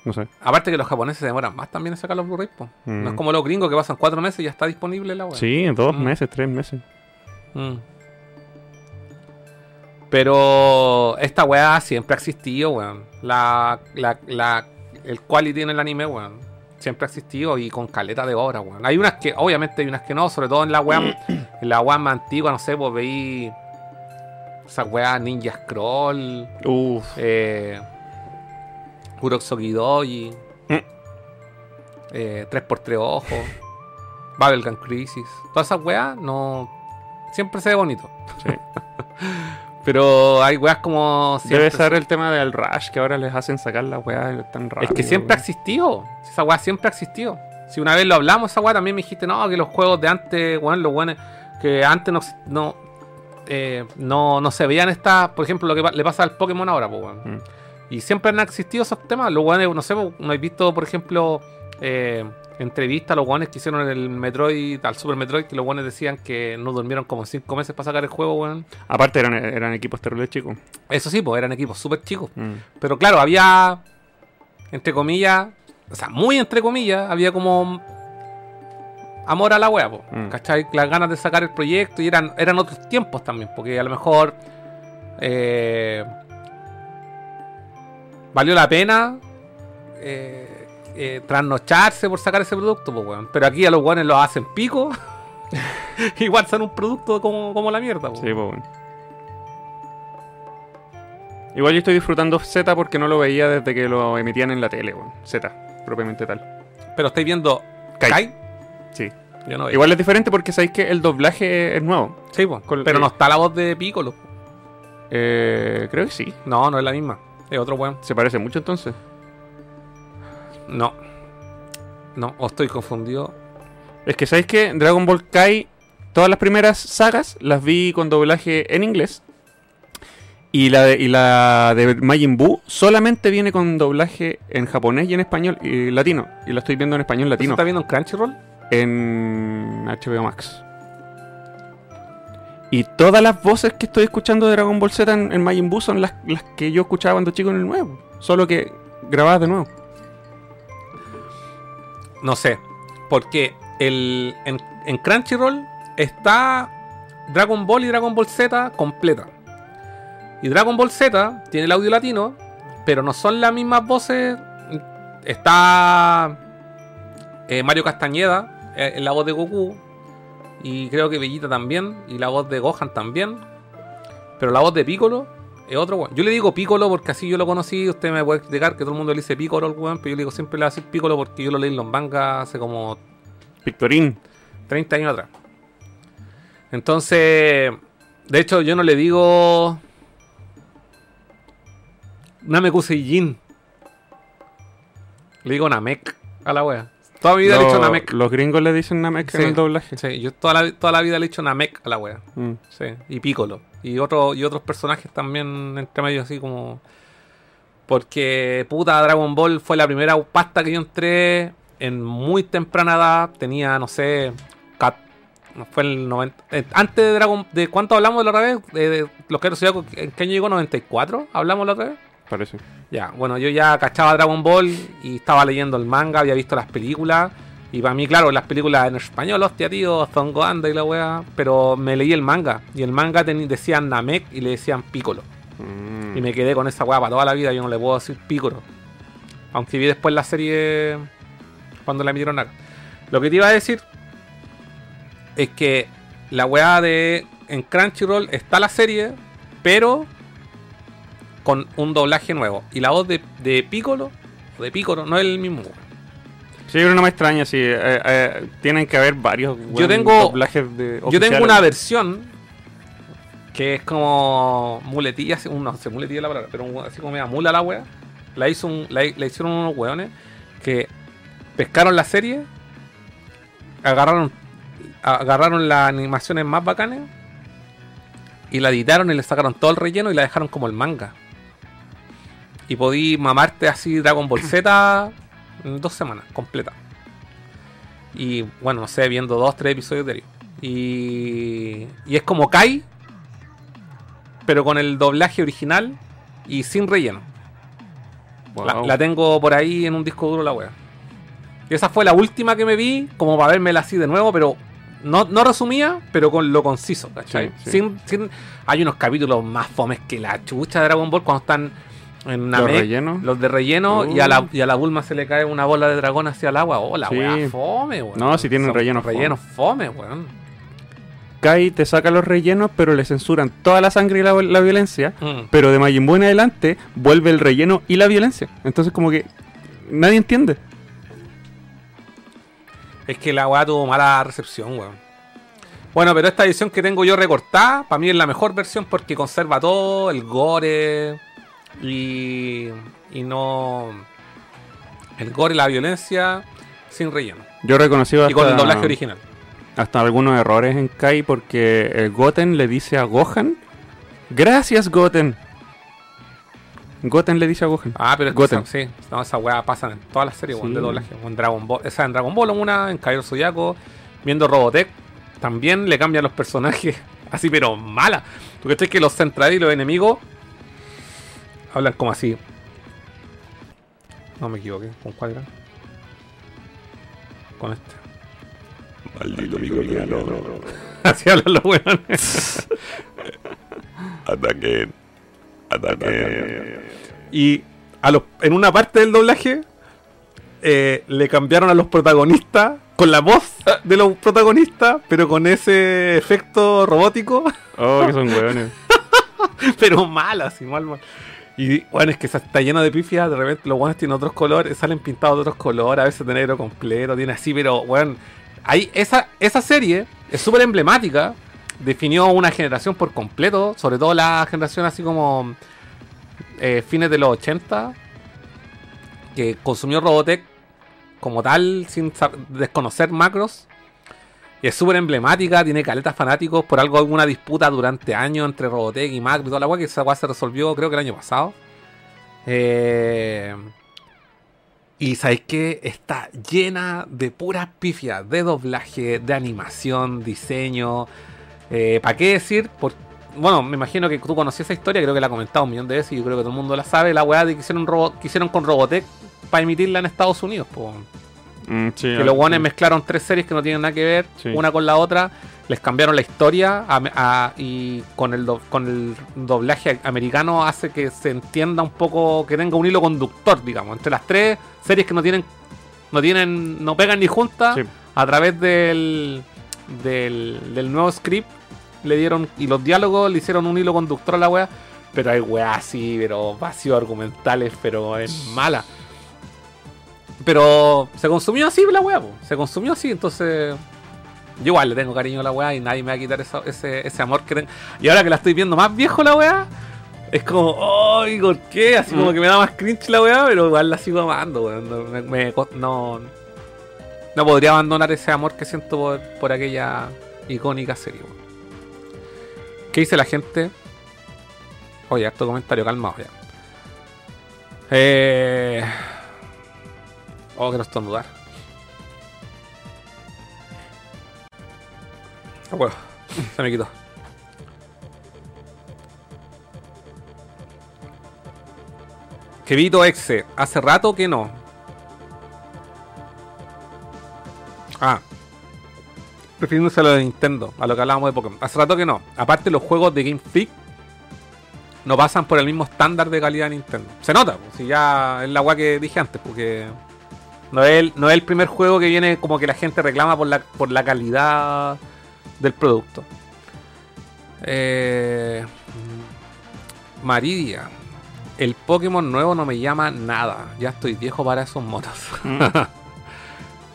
No sé. Aparte que los japoneses se demoran más también en sacar los Blu-ray, po. Mm. No es como los gringos que pasan cuatro meses y ya está disponible la web. Sí, en dos Mm. meses, tres meses. Mm. Pero esta weá siempre ha existido, weón. La, la, la, el quality en el anime, weón. Siempre ha existido y con caleta de obra, weón. Hay unas que, obviamente hay unas que no, sobre todo en la weá, en la weá más antigua, no sé, pues veí esa weá Ninja Scroll, Uff. eh, Doji, Mm. eh, 3x3 Ojos, Bubblegum Crisis. Todas esas weas no. Siempre se ve bonito. Sí. Pero hay weas como. siempre Debe se- ser el tema del rush que ahora les hacen sacar la weá tan rápido. Es que siempre ha weón. existido. Esa wea siempre ha existido. Si una vez lo hablamos, esa wea también me dijiste, no, que los juegos de antes, weón, los weones. Que antes no. no eh, no, no se veían estas, por ejemplo, lo que le pasa al Pokémon ahora, pues, weón. Mm. Y siempre han existido esos temas. Los guanes, no sé, no he visto, por ejemplo, eh, entrevistas a los guanes que hicieron el Metroid, al Super Metroid, que los guanes decían que no durmieron como cinco meses para sacar el juego, weón. Aparte eran, eran equipos terribles chicos. Eso sí, pues eran equipos súper chicos. Mm. Pero claro, había, entre comillas, o sea, muy entre comillas, había como amor a la wea, po, Mm. ¿cachai? Las ganas de sacar el proyecto y eran, eran otros tiempos también, porque a lo mejor eh, valió la pena eh, eh, trasnocharse por sacar ese producto, po, weón. Pero aquí a los weones lo hacen pico. Igual son un producto como, como la mierda, po. Sí, pues bueno. Igual yo estoy disfrutando Z porque no lo veía desde que lo emitían en la tele, weón. Z, propiamente tal. Pero estáis viendo Kai. Kai. Sí. Yo no. Igual es diferente porque sabéis que el doblaje es nuevo. Sí. Con- pero eh, no está la voz de Piccolo. Eh, creo que sí. No, no es la misma. Es otro weón. Se parece mucho entonces. No. No, o estoy confundido. Es que sabéis que Dragon Ball Kai, todas las primeras sagas las vi con doblaje en inglés. Y la de, y la de Majin Buu solamente viene con doblaje en japonés y en español y latino. Y la estoy viendo en español ¿Eso latino. está viendo en Crunchyroll? en HBO Max. Y todas las voces que estoy escuchando de Dragon Ball Z en, en Majin Buu son las, las que yo escuchaba cuando chico en el nuevo. Solo que grabadas de nuevo. No sé. Porque el, en, Crunchyroll está Dragon Ball y Dragon Ball Z completa. Y Dragon Ball Z tiene el audio latino, pero no son las mismas voces. Está eh, Mario Castañeda eh, en la voz de Goku. Y creo que Bellita también. Y la voz de Gohan también. Pero la voz de Piccolo es otro weón. Yo le digo Piccolo porque así yo lo conocí. Usted me puede explicar que todo el mundo le dice Piccolo al weón. Pero yo le digo siempre le voy a decir Piccolo porque yo lo leí en los mangas hace como Victorín. 30 años atrás. Entonces, de hecho, yo no le digo. Namekusei Jin. Le digo Namek a la wea. Toda mi vida le he dicho Namek. Los gringos le dicen Namek Sí. en el doblaje. Sí, yo toda la, toda la vida le he dicho Namek a la wea. Mm. Sí, y Piccolo. Y, otro, y otros personajes también entre medio así como... Porque puta Dragon Ball fue la primera pasta que yo entré en muy temprana edad. Tenía, no sé... cat- no fue el 90... eh, antes de Dragon... ¿De cuánto hablamos la otra vez? De, de los que ¿En qué año llegó? ¿94? ¿Hablamos la otra vez? Parece. Ya, bueno, yo ya cachaba Dragon Ball y estaba leyendo el manga, había visto las películas. Y para mí, claro, las películas en español, hostia, tío, Zongo Anda y la wea. Pero me leí el manga. Y el manga decían Namek y le decían Piccolo. Mm. Y me quedé con esa wea para toda la vida. Yo no le puedo decir Piccolo. Aunque vi después la serie cuando la emitieron acá. Lo que te iba a decir es que la wea de. En Crunchyroll está la serie, pero con un doblaje nuevo. Y la voz de, de Piccolo, o de Piccolo, no es el mismo. Sí, pero no me extraña, sí. eh, eh, tienen que haber varios weón, tengo- doblajes de Yo tengo una versión que es como muletilla, no sé, muletilla la palabra, pero así como me mula la wea. La, hizo un, la, la hicieron unos weones que pescaron la serie, agarraron, agarraron las animaciones más bacanes y la editaron y le sacaron todo el relleno y la dejaron como el manga. Y podí mamarte así Dragon Ball Z en dos semanas, completa. Y bueno, no sé, viendo dos, tres episodios de Y, y es como Kai, pero con el doblaje original y sin relleno. La, tengo por ahí en un disco duro la wea. Y esa fue la última que me vi, como para vérmela así de nuevo, pero no, no resumía, pero con lo conciso, ¿cachai? Sí, sí. Sin, sin- hay unos capítulos más fomes que la chucha de Dragon Ball cuando están en Namek, rellenos? los de relleno, Uh. y, a la, y a la Bulma se le cae una bola de dragón hacia el agua. Oh, la Sí. wea fome, weón. No, si tienen Son rellenos rellenos fome, weón. Kai te saca los rellenos, pero le censuran toda la sangre y la, la violencia. Mm. Pero de Majin Buu en adelante vuelve el relleno y la violencia. Entonces como que nadie entiende. Es que la weá tuvo mala recepción, weón. Bueno, pero esta edición que tengo yo recortada, para mí es la mejor versión porque conserva todo, el gore y, y no... El gore y la violencia sin relleno. Yo he reconocido Y con el hasta- doblaje original. hasta algunos errores en Kai porque eh, Goten le dice a Gohan, gracias Goten. Goten le dice a Gohan. Ah, pero es Goten. esa- sí, no, esa weá pasan en todas las series Sí. de doblaje. En Dragon Ball, esa en Dragon Ball una, en Caballero Zodiaco, viendo Robotech, también le cambian los personajes así, pero mala. Porque estoy que los centrales y los enemigos hablan como así. No me equivoqué, ¿con cuál era? Con este. Maldito microniano. Así hablan los weones. Ataquen. Ataquen. Y a los, en una parte del doblaje eh, le cambiaron a los protagonistas con la voz de los protagonistas, pero con ese efecto robótico, Oh, que son hueones. pero mal, así mal, mal. Y bueno, es que está lleno de pifias, de repente los guanes tienen otros colores, salen pintados de otros colores, a veces de negro completo, tiene así, pero bueno, ahí esa, esa serie es súper emblemática, definió una generación por completo, sobre todo la generación así como eh, fines de los 80, que consumió Robotech como tal, sin desconocer macros. Es súper emblemática, tiene caletas fanáticos. Por algo alguna disputa durante años entre Robotech y Macro y toda la weá, que esa weá se resolvió creo que el año pasado. Eh, y sabéis que está llena de puras pifias, de doblaje, de animación, diseño. ¿Para qué decir? Bueno, me imagino que tú conocías esa historia, creo que la he comentado un millón de veces y yo creo que todo el mundo la sabe. La weá de que hicieron, que hicieron con Robotech para emitirla en Estados Unidos. po. Mm, sí, Que los guanes mezclaron tres series que no tienen nada que ver, Sí. una con la otra, les cambiaron la historia a- a- y con el, do- con el doblaje americano hace que se entienda un poco, que tenga un hilo conductor, digamos, entre las tres series que no tienen, no tienen, no pegan ni juntas, a través del, del, del nuevo script le dieron, y los diálogos le hicieron un hilo conductor a la wea, pero hay weas así, pero vacíos argumentales, pero es mala. Pero se consumió así la weá, se consumió así, entonces yo igual le tengo cariño a la weá y nadie me va a quitar ese, ese amor que tengo. Y ahora que la estoy viendo más viejo la weá, es como, ¡ay, por qué! Así como Mm. que me da más cringe la weá, pero igual la sigo amando, weón. No, me- me co- no, no podría abandonar ese amor que siento por, por aquella icónica serie, weón. ¿Qué dice la gente? Oye, harto comentario, calmado ya. Eh... Oh, quiero estornudar. Ah, bueno, se me quitó. Kevito Exe, hace rato que no. Ah. Refiriéndose a lo de Nintendo, a lo que hablábamos de Pokémon. Hace rato que no. Aparte, los juegos de Game Freak no pasan por el mismo estándar de calidad de Nintendo. Se nota, pues, si ya es la agua que dije antes, porque no es, el, no es el primer juego que viene como que la gente reclama por la, por la calidad del producto. Eh, Maridia. El Pokémon nuevo no me llama nada. Ya estoy viejo para esos monos. Mm.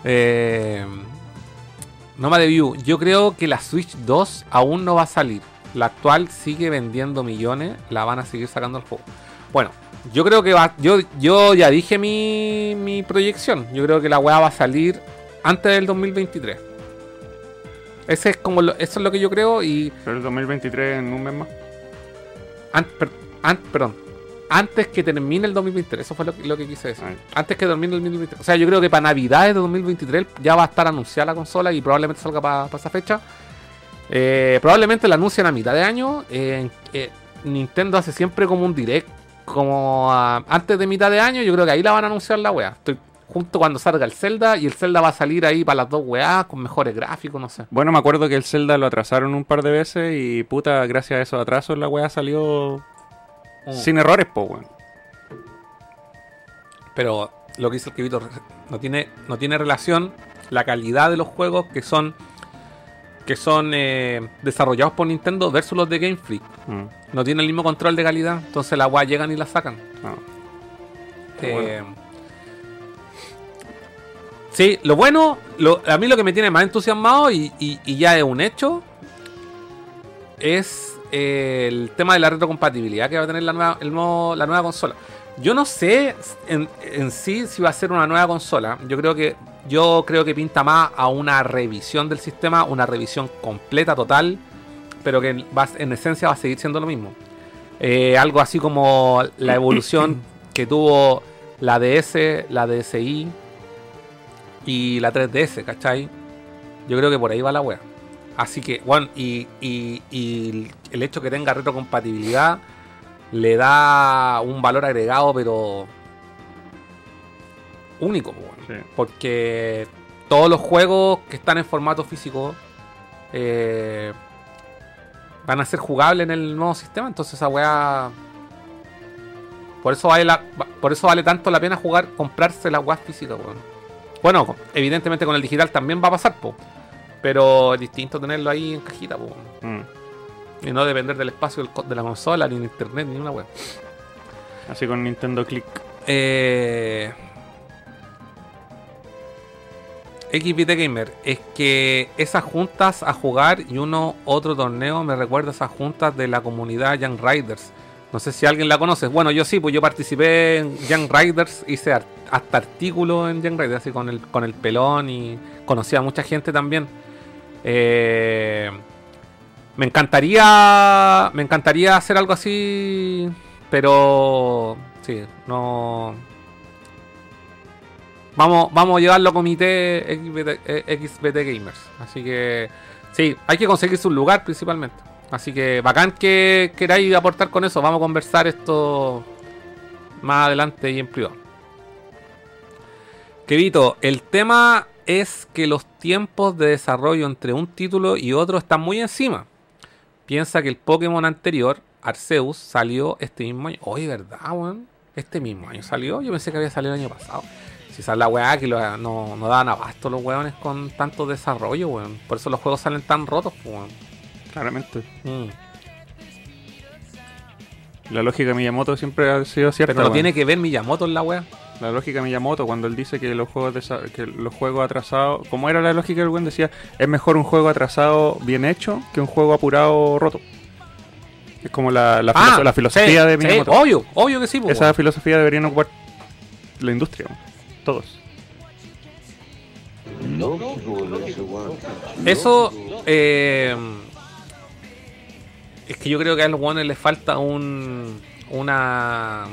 Eh, Noma de View. Yo creo que la Switch 2 aún no va a salir. La actual sigue vendiendo millones. La van a seguir sacando al juego. Bueno, yo creo que va. Yo, yo ya dije mi, mi proyección. Yo creo que la weá va a salir antes del 2023. Ese es como lo- eso es lo que yo creo. Y Pero el 2023 en un mes más. an- per- an- perdón. Antes que termine el 2023. Eso fue lo que, lo que quise decir. Ay. Antes que termine el 2023. O sea, yo creo que para Navidades de 2023 ya va a estar anunciada la consola y probablemente salga para esa fecha. Eh, probablemente la anuncien a mitad de año. Eh, eh, Nintendo hace siempre como un direct. Como a- antes de mitad de año, yo creo que ahí la van a anunciar la wea. Estoy junto cuando salga el Zelda y el Zelda va a salir ahí para las dos weas con mejores gráficos, no sé. Bueno, me acuerdo que el Zelda lo atrasaron un par de veces y puta, gracias a esos atrasos la weá salió sin errores, po, weón. Pero lo que dice el Kibito no tiene, no tiene relación la calidad de los juegos que son que son eh, desarrollados por Nintendo versus los de Game Freak. Mm, No tiene el mismo control de calidad, entonces la weá llegan y la sacan. no. Eh, Sí, lo bueno, lo- a mí lo que me tiene más entusiasmado y, y- y ya es un hecho, es eh, el tema de la retrocompatibilidad que va a tener la nueva, el nuevo- la nueva consola. Yo no sé en, en sí si va a ser una nueva consola. Yo creo que yo creo que pinta más a una revisión del sistema, una revisión completa, total, pero que va- en esencia va a seguir siendo lo mismo. Eh, algo así como la evolución que tuvo la DS, la DSi y la 3DS, ¿cachai? Yo creo que por ahí va la wea. Así que, bueno, y, y- y el hecho que tenga retrocompatibilidad le da un valor agregado, pero único. Sí. porque todos los juegos que están en formato físico eh, van a ser jugables en el nuevo sistema, entonces esa weá. Por eso vale la- por eso vale tanto la pena jugar, comprarse la weá física, weón. Bueno, evidentemente con el digital también va a pasar, po. Pero es distinto tenerlo ahí en cajita, po. Mm. Y no depender del espacio de la consola, ni de internet, ni una weá. Así con Nintendo Click. Eh... XBT Gamer, es que esas juntas a jugar y uno otro torneo me recuerda a esas juntas de la comunidad Young Riders. No sé si alguien la conoce. Bueno, yo sí, pues yo participé en Young Riders, hice hasta artículos en Young Riders, así con el, con el pelón y conocí a mucha gente también. Eh, me encantaría. Me encantaría hacer algo así. Pero. Sí, no. Vamos, vamos a llevarlo a comité XBT, eh, Gamers. Así que. Sí, hay que conseguir su lugar principalmente. Así que bacán que queráis aportar con eso. Vamos a conversar esto más adelante y en privado. Kevito, el tema es que los tiempos de desarrollo entre un título y otro están muy encima. Piensa que el Pokémon anterior, Arceus, salió este mismo año. Oye, ¿verdad, weón? Este mismo año salió. Yo pensé que había salido el año pasado. Si sale la weá que lo- no, no daban abasto los weones con tanto desarrollo, weón. Por eso los juegos salen tan rotos, weón. Claramente. Mm. La lógica de Miyamoto siempre ha sido cierta. Pero no weón. tiene que ver Miyamoto en la weá. La lógica de Miyamoto cuando él dice que los juegos desa- que los juegos atrasados, como era la lógica del buen decía, es mejor un juego atrasado bien hecho que un juego apurado roto. Es como la, la, filosofía Ah, sí, de sí, Miyamoto. obvio, obvio que sí, pues, Esa weón. filosofía deberían ocupar la industria, weón. Todos. Eso, eh, es que yo creo que a los weones les falta un, una,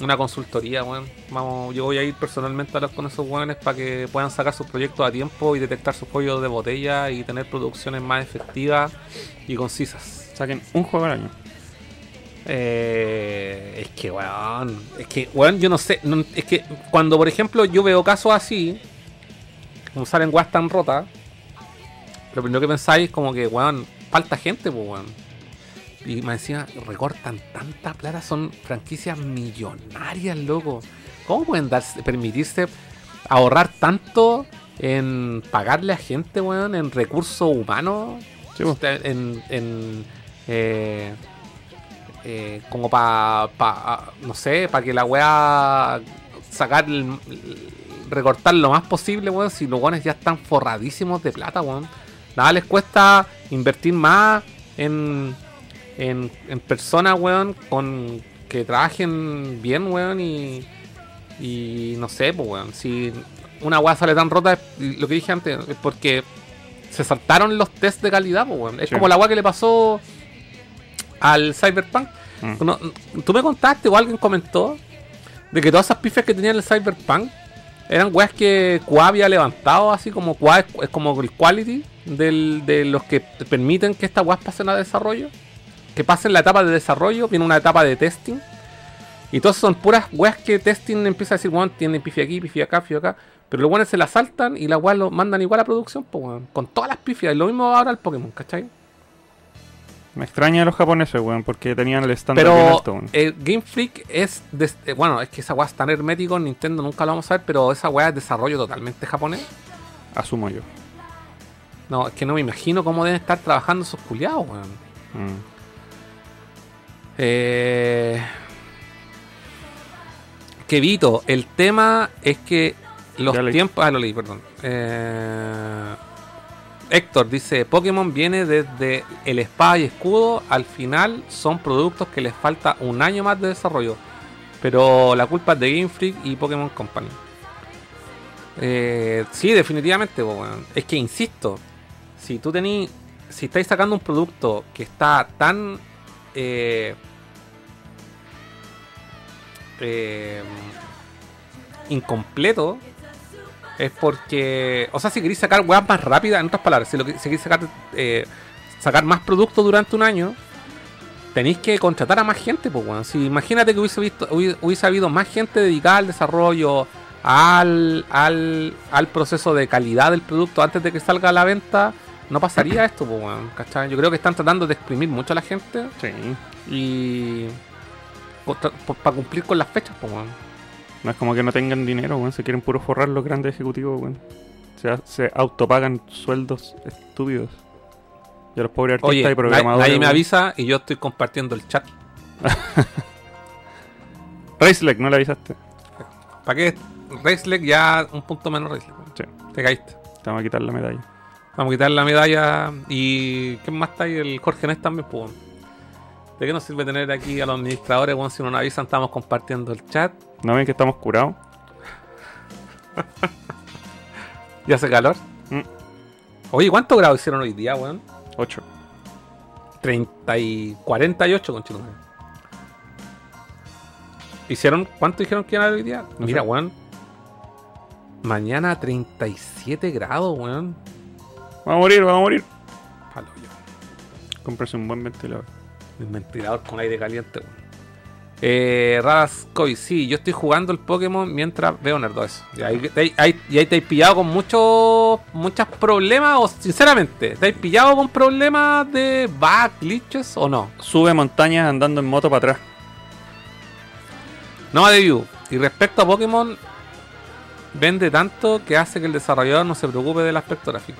una consultoría, weón. Vamos, yo voy a ir personalmente a hablar con esos weones para que puedan sacar sus proyectos a tiempo y detectar sus cuellos de botella y tener producciones más efectivas y concisas. Saquen un juego al año. Eh, es que, weón, es que, weón, yo no sé, no- es que cuando, por ejemplo, yo veo casos así, como salen weas tan rotas, lo primero que pensáis es como que, weón, falta gente, pues, weón. Y me decía, recortan tanta plata, son franquicias millonarias, loco. ¿Cómo pueden darse, permitirse ahorrar tanto en pagarle a gente, weón, en recursos humanos? Sí, en, en, eh, eh, como para, no sé, para que la weá sacar, el- recortar lo más posible, weón, si los weones ya están forradísimos de plata, weón. Nada les cuesta invertir más en, en, en personas, weón, con que trabajen bien, weón, y, y no sé, pues, weón, si una weá sale tan rota, lo que dije antes, es porque se saltaron los test de calidad, pues, weón. Es Sí. como la weá que le pasó al Cyberpunk. Mm. Tú me contaste o alguien comentó de que todas esas pifias que tenía el Cyberpunk eran weas que QA había levantado, así como QA es, como el quality del- de los que te permiten que estas weas pasen a desarrollo. Que pasen la etapa de desarrollo, viene una etapa de testing. Y todas son puras weas que testing empieza a decir, weón, tiene pifia aquí, pifia acá, pifia acá. Pero los weones se la saltan y las weas lo mandan igual a producción, pues weón. Con todas las pifias. Y lo mismo ahora el Pokémon, ¿cachai? Me extraña a los japoneses, weón, porque tenían el estándar bien Pero alto, weón. el Game Freak es. eh, bueno, es que esa weá es tan hermético en Nintendo, nunca lo vamos a ver, pero esa weá es desarrollo totalmente japonés. Asumo yo. No, es que no me imagino cómo deben estar trabajando esos culiados, weón. Mm. Eh. Kevito, el tema es que los tiempos. Ah, lo leí, perdón. Eh, Héctor dice: Pokémon viene desde el espada y escudo. Al final son productos que les falta un año más de desarrollo. Pero la culpa es de Game Freak y Pokémon Company. Eh, sí, definitivamente. Es que insisto, si tú tenés, si estáis sacando un producto que está tan eh, eh, incompleto, es porque, o sea, si queréis sacar weas más rápidas, en otras palabras, si, lo que, si queréis sacar, eh, sacar más productos durante un año, tenéis que contratar a más gente, pues, weón. Si imagínate que hubiese, visto, hubi- hubiese habido más gente dedicada al desarrollo, al, al, al proceso de calidad del producto antes de que salga a la venta, no pasaría esto, pues, weón. ¿cachai? Yo creo que están tratando de exprimir mucho a la gente Sí. y. para cumplir con las fechas, pues, weón. No es como que no tengan dinero, weón. Se quieren puro forrar los grandes ejecutivos, weón. Se, se autopagan sueldos estúpidos. Y a los pobres artistas Oye, y programadores. nadie me avisa y yo estoy compartiendo el chat. Racelec, no le avisaste. ¿Para qué? Racelec ya un punto menos Racelec. Sí. Te caíste. Te vamos a quitar la medalla. Vamos a quitar la medalla. ¿Y quién más está ahí? El Jorge Nés también, pues. ¿De qué nos sirve tener aquí a los administradores? Bueno, si no nos avisan, estamos compartiendo el chat. ¿No ven que estamos curados? ¿Y hace calor? Mm. Oye, ¿cuántos grados hicieron hoy día, weón? 8. 30 y 48, con ¿Hicieron? ¿Cuánto dijeron que iban a hoy día? No Mira, sé. weón. Mañana 37 grados, weón. Vamos a morir, vamos a morir. Palo yo. Cómprase un buen ventilador. El ventilador con aire caliente, weón. Eh, Radascoy, sí, yo estoy jugando el Pokémon mientras veo Nerdos. Y ahí, y ahí te has pillado con muchos muchos problemas, o sinceramente, ¿te has pillado con problemas de bug, glitches o no? Sube montañas andando en moto para atrás. No de view. Y respecto a Pokémon, vende tanto que hace que el desarrollador no se preocupe del aspecto gráfico.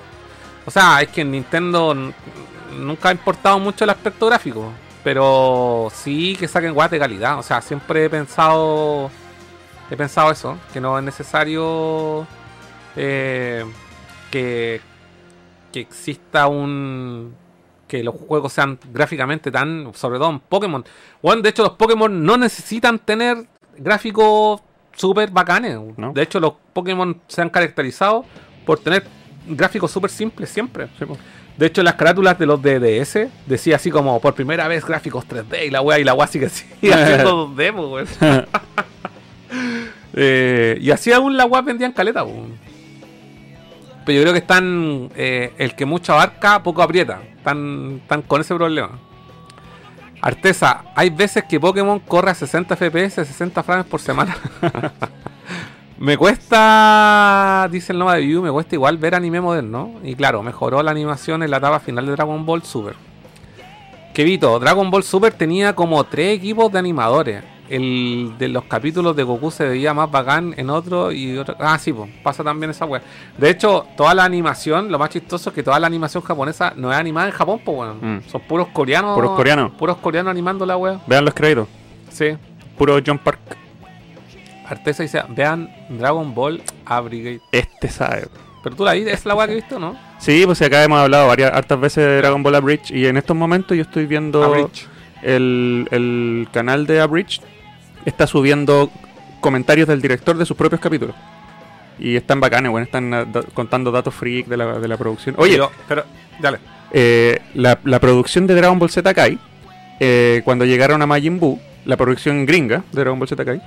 O sea, es que en Nintendo nunca ha importado mucho el aspecto gráfico. Pero sí que saquen guas de calidad. O sea, siempre he pensado. He pensado eso. Que no es necesario. eh, que. Que exista un. Que los juegos sean gráficamente tan. Sobre todo en Pokémon. Bueno, de hecho, los Pokémon no necesitan tener gráficos súper bacanes. ¿No? De hecho, los Pokémon se han caracterizado por tener gráficos súper simples siempre. Sí, po. De hecho, las carátulas de los DDS decía así como por primera vez gráficos 3D y la weá y la weá sigue, sigue haciendo 2D, po, weón. Eh, y así aún la weá vendían caleta, po. Pero yo creo que están. eh, el que mucho abarca, poco aprieta. Están, están con ese problema. Artesa, hay veces que Pokémon corre a 60 FPS, 60 frames por semana. Me cuesta, dice el Nova de View, me cuesta igual ver anime moderno. Y claro, mejoró la animación en la etapa final de Dragon Ball Super. Kevito, Dragon Ball Super tenía como tres equipos de animadores. El de los capítulos de Goku se veía más bacán en otro y otro. Ah, sí, pues, pasa también esa wea. De hecho, toda la animación, lo más chistoso es que toda la animación japonesa no es animada en Japón, pues, weón. Mm. Son puros coreanos. Puros coreanos. Puros coreanos animando la wea. Vean los créditos. Sí. Puro John Park. Artesa dice, vean Dragon Ball Abrigate. Este sabe. Pero tú la viste, es la weá que viste, ¿no? Sí, pues acá hemos hablado varias hartas veces de Dragon Ball Abridge y en estos momentos yo estoy viendo el, el canal de Abridge está subiendo comentarios del director de sus propios capítulos. Y están bacanes, bueno, están da- contando datos freak de la, de la producción. Oye, Pero, pero, dale. eh, la, la producción de Dragon Ball Z Kai, eh, cuando llegaron a Majin Buu, la producción gringa de Dragon Ball Z Kai,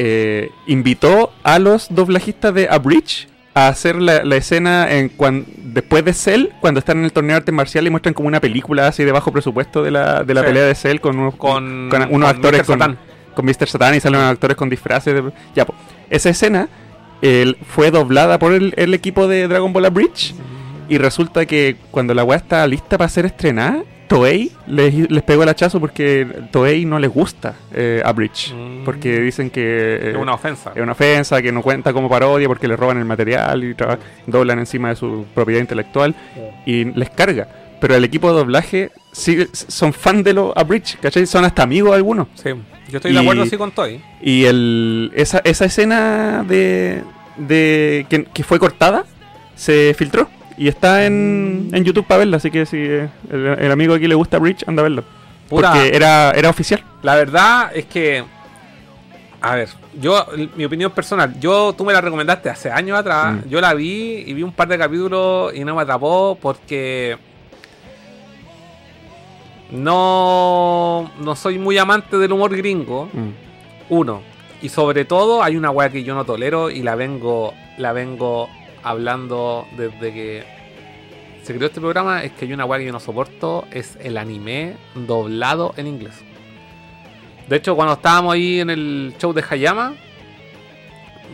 eh, invitó a los doblajistas de Abridge a hacer la, la escena en cuan- después de Cell, cuando están en el torneo de artes marciales y muestran como una película así de bajo presupuesto de la, de la Sí. pelea de Cell con unos, Con, con unos actores Mr. con, Satan. con Mr. Satan y salen unos actores con disfraces. de- ya, pues, esa escena fue doblada por el, el equipo de Dragon Ball Abridge. Y resulta que cuando la weá está lista para ser estrenada, Toei les, les pegó el hachazo porque Toei no les gusta eh, Abridge. Mm. Porque dicen que eh, Es una ofensa. es una ofensa, que no cuenta como parodia porque le roban el material y doblan encima de su propiedad intelectual y les carga. Pero el equipo de doblaje sí, son fan de los Abridge, ¿cachai? Son hasta amigos algunos. Sí, yo estoy de acuerdo sí con Toy. Y el, esa, esa escena de, de que, que fue cortada se filtró y está en, en YouTube para verla. Así que si eh, el, el amigo aquí le gusta Bridge, anda a verlo. Pura- Porque era, era oficial. La verdad es que. A ver, yo, mi opinión personal, yo, tú me la recomendaste hace años atrás, Mm. yo la vi y vi un par de capítulos y no me atrapó porque no, no soy muy amante del humor gringo, Mm. uno. Y sobre todo hay una weá que yo no tolero y la vengo, la vengo hablando desde que se creó este programa, es que hay una weá que yo no soporto, es el anime doblado en inglés. De hecho, cuando estábamos ahí en el show de Hayama,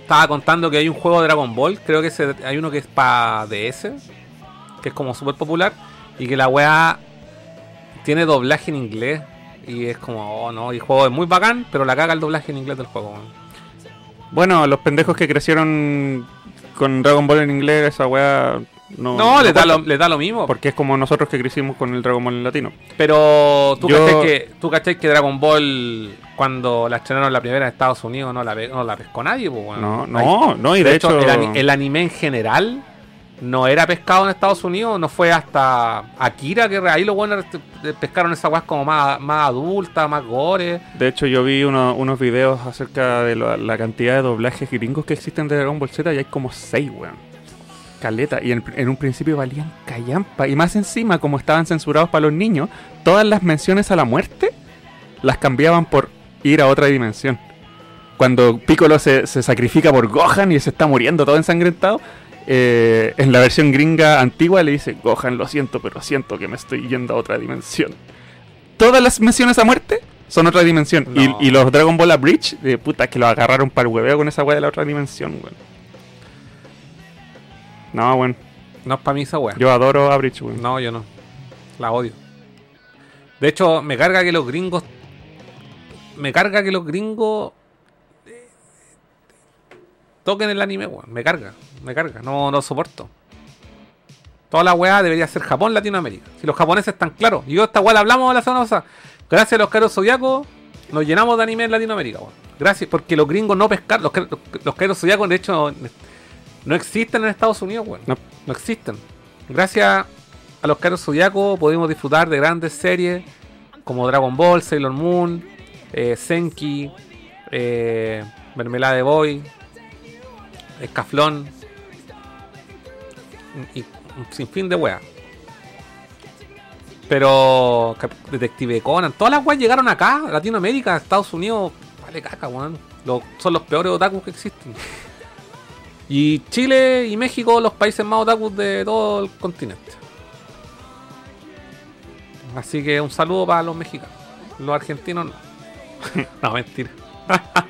estaba contando que hay un juego de Dragon Ball, creo que hay uno que es para DS, que es como súper popular, y que la weá tiene doblaje en inglés. Y es como, oh no, y el juego es muy bacán, pero la caga el doblaje en inglés del juego. Bueno, los pendejos que crecieron con Dragon Ball en inglés, esa weá no. No, le, da lo, le da lo mismo. Porque es como nosotros que crecimos con el Dragon Ball en latino. Pero tú Yo- que, tú cachai que Dragon Ball, cuando la estrenaron la primera en Estados Unidos, no la, no la pescó nadie. pues. No, no, no, y de, hecho. el anime en general no era pescado en Estados Unidos, no fue hasta Akira que ahí los buenos pescaron esas weas como más, más adultas, más gore. De hecho, yo vi uno- unos videos acerca de la, cantidad de doblajes gringos que existen de Dragon Ball Z y hay como 6, weón. Caleta. Y en, en un principio valían callampa. Y más encima, como estaban censurados para los niños, todas las menciones a la muerte las cambiaban por ir a otra dimensión. Cuando Piccolo se, se sacrifica por Gohan y se está muriendo todo ensangrentado, eh, en la versión gringa antigua le dice, Gohan, lo siento, pero siento que me estoy yendo a otra dimensión. Todas las menciones a muerte son otra dimensión. Y- No. Y, los Dragon Ball A Bridge, de puta, que lo agarraron para el hueveo con esa weá de la otra dimensión, weón. No, weón. No es para mí esa wea. Yo adoro A Bridge, weón. No, yo no. La odio. De hecho, me carga que los gringos. Me carga que los gringos. Toquen el anime, weón. Me carga. Me carga. No, no soporto. Toda la weá debería ser Japón, Latinoamérica. Si los japoneses están claros. Y yo esta weá la hablamos la semana pasada. Gracias a los caros zodiacos, nos llenamos de anime en Latinoamérica, weón. Gracias, porque los gringos no pescar. Los, car- los caros zodiacos, de hecho, no existen en Estados Unidos, weón. No. No existen. Gracias a los caros zodiacos pudimos disfrutar de grandes series como Dragon Ball, Sailor Moon, eh, Senki, eh, Mermelada de Boy, Escaflón y un sinfín de weas. Pero Detective Conan, todas las weas llegaron acá, Latinoamérica, Estados Unidos, vale caca, weón. Son los peores otakus que existen. Y Chile y México, los países más otakus de todo el continente. Así que un saludo para los mexicanos. Los argentinos no. no, mentira.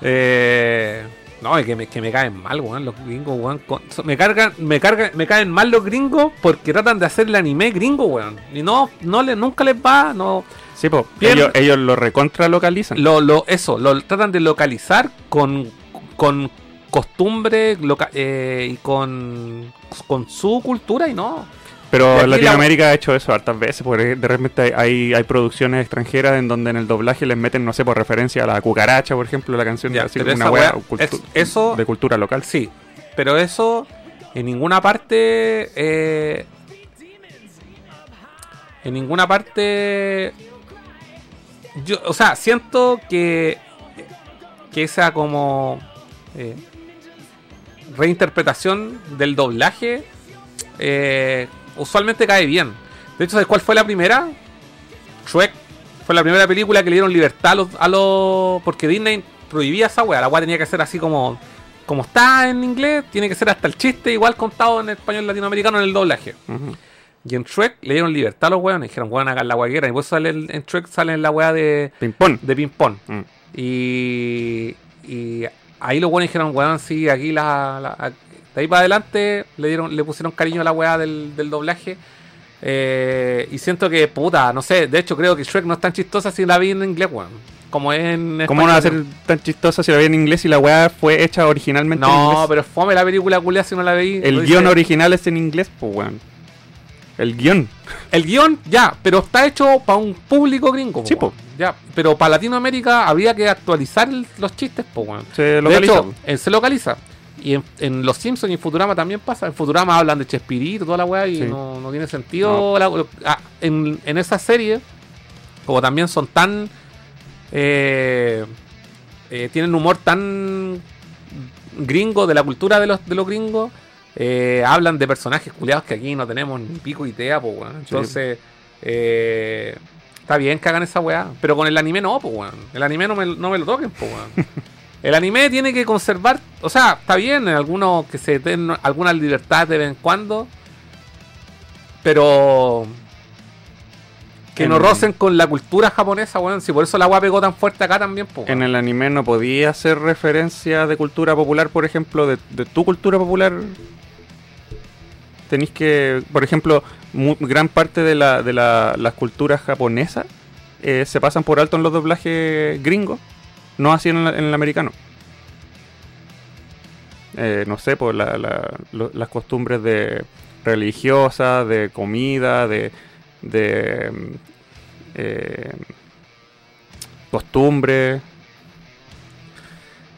Eh, no, es que me, que me caen mal, weón. Los gringos, weón. con- me cargan, me cargan, me caen mal los gringos porque tratan de hacer el anime gringo, weón. Y no, no le, nunca les va, no. Sí. Bien. Ellos, ellos lo recontra localizan. Lo, lo, eso, lo tratan de localizar con, con costumbre loca- eh, y con, con su cultura y no. Pero Latinoamérica ha hecho eso hartas veces, porque de repente hay, hay producciones extranjeras en donde en el doblaje les meten, no sé, por referencia a la cucaracha, por ejemplo, la canción Ya, de una wea wea- cultu- es- eso- de cultura local. Sí, pero eso en ninguna parte. eh, en ninguna parte. Yo, o sea, siento que. Que esa como. eh, reinterpretación del doblaje. eh, usualmente cae bien. De hecho, ¿sabes cuál fue la primera? Shrek. Fue la primera película que le dieron libertad a los. A los porque Disney prohibía esa weá. La weá tenía que ser así como. Como está en inglés, tiene que ser hasta el chiste igual contado en español latinoamericano en el doblaje. Y en Shrek le dieron libertad a los weones. Dijeron, weón, hagan la quieran. Y por eso sale el- en Shrek sale en la weá de, Ping-pong. de ping-pong. Mm. Y, y ahí los buenos dijeron, weón, sí, aquí la, la- de ahí para adelante le dieron, le pusieron cariño a la weá del, del doblaje. Eh, y siento que, puta, no sé, de hecho creo que Shrek no es tan chistosa si la vi en inglés, weón. Como en ¿Cómo no va a ser tan chistosa si la vi en inglés y la weá fue hecha originalmente en No, inglés? pero fome la película culia si no la veí. El guion dice- original es en inglés, pues weón. El guion. El guion, ya, pero está hecho para un público gringo. Sí, po. Ya, pero para Latinoamérica habría que actualizar los chistes, po, weón. Se De localiza. hecho, se localiza. Y en, en Los Simpsons y en Futurama también pasa. En Futurama hablan de Chespirito, toda la weá, y Sí. no, no tiene sentido. la- ah, en, en esa serie, como también son tan. eh, eh, tienen humor tan gringo, de la cultura de los, de los gringos. eh, hablan de personajes culiados que aquí no tenemos ni pico idea, pues, weón. Entonces, eh, está bien que hagan esa weá. Pero con el anime no, pues, weón. El anime no me, no me lo toquen, pues, weón. El anime tiene que conservar, o sea, está bien en algunos que se den alguna libertad de vez en cuando, pero que no En- rocen con la cultura japonesa, weón. Si por eso la weá pegó tan fuerte acá también, pues. En el anime no podía hacer referencia de cultura popular, por ejemplo, de, de tu cultura popular. Tenéis que, por ejemplo, mu- gran parte de, la, de la- las culturas japonesas eh, se pasan por alto en los doblajes gringos, no así en, la- en el americano. Eh, no sé, por la- la- lo- las costumbres de religiosas, de comida, de, de mm, eh, costumbres.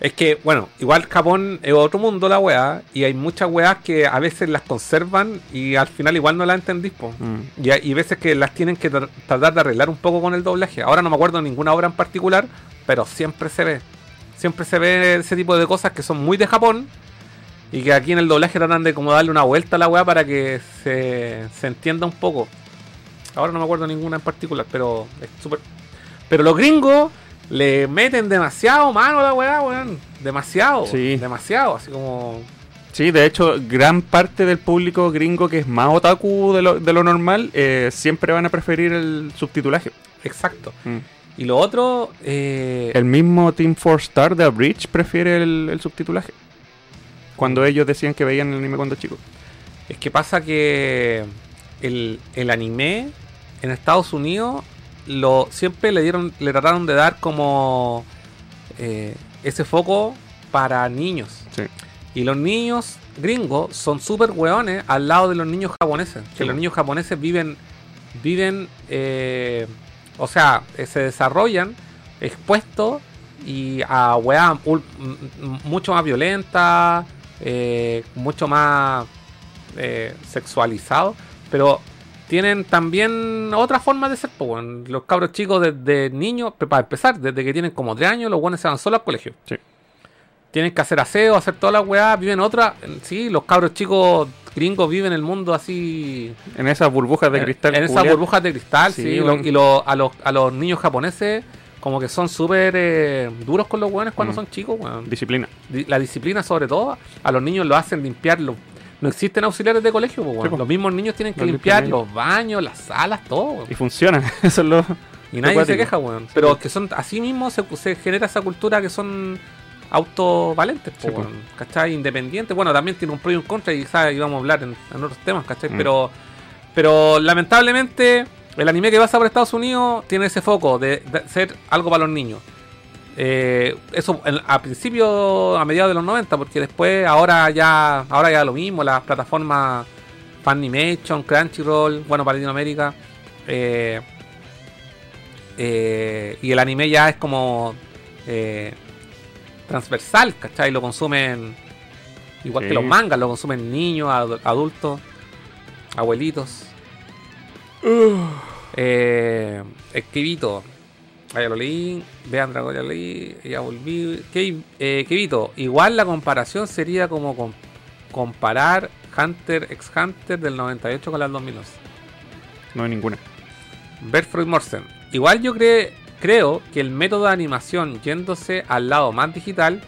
Es que, bueno, igual Japón es otro mundo la weá, y hay muchas weas que a veces las conservan y al final igual no las entendís. Mm. Y, hay- y veces que las tienen que tr- tratar de arreglar un poco con el doblaje. Ahora no me acuerdo de ninguna obra en particular, pero siempre se ve. Siempre se ve ese tipo de cosas que son muy de Japón y que aquí en el doblaje tratan de como darle una vuelta a la weá para que se, se entienda un poco. Ahora no me acuerdo ninguna en particular, pero es súper... Pero los gringos le meten demasiado mano a la weá, weón. Demasiado. Sí. Demasiado. Así como... Sí, de hecho, gran parte del público gringo que es más otaku de lo, de lo normal, eh, siempre van a preferir el subtitulaje. Exacto. Mm. Y lo otro... eh, El mismo Team 4 Star de Bridge prefiere el, el subtitulaje. Cuando ellos decían que veían el anime cuando chicos. Es que pasa que el, el anime en Estados Unidos lo siempre le dieron, le trataron de dar como eh, ese foco para niños. Sí. Y los niños gringos son súper hueones al lado de los niños japoneses. Que los niños japoneses viven, viven, eh, o sea, eh, se desarrollan expuestos y a weas mucho más violentas, eh, mucho más eh, sexualizados, pero tienen también otras formas de ser. los cabros chicos desde niños, para empezar, desde que tienen como 3 años, los buenos se van solos al colegio. Sí. Tienen que hacer aseo, hacer todas las weas, viven otra. Sí, los cabros chicos gringos viven el mundo así. En esas burbujas de cristal. En esas burbujas de cristal, sí. Sí, y lo- a, los, a los niños japoneses, como que son súper eh, duros con los weones cuando Mm. son chicos, weón. Disciplina. Di- La disciplina, sobre todo, a los niños lo hacen limpiar. los- No existen auxiliares de colegio, weón. Sí. Los mismos niños tienen que Los limpiar los baños, las salas, todo. Y funcionan. Eso es lo. Y nadie se queja, weón. Pero que son, así mismo se, se genera esa cultura que son autovalentes, Sí, weón, ¿cachai? Independientes. Bueno, también tiene un pro y un contra y quizás íbamos a hablar en, en otros temas, ¿cachai? Mm. Pero, pero lamentablemente el anime que pasa por Estados Unidos tiene ese foco de, de ser algo para los niños. Eh, eso en- a principio, a mediados de los 90, porque después ahora ya ahora ya lo mismo, las plataformas Funimation, Crunchyroll, bueno, para Latinoamérica. eh, eh, y el anime ya es como transversal, ¿cachai? Lo consumen igual Sí. que los mangas, lo consumen niños, adu- adultos, abuelitos. Eh, escribito. Ah, ya lo leí. Vean Dragon, ya leí. Ya volví. Ke- eh, igual la comparación sería como com- comparar Hunter x Hunter del 98 con la del 2011. No hay ninguna. Bertfroid Morsen. Igual yo cre- creo que el método de animación yéndose al lado más digital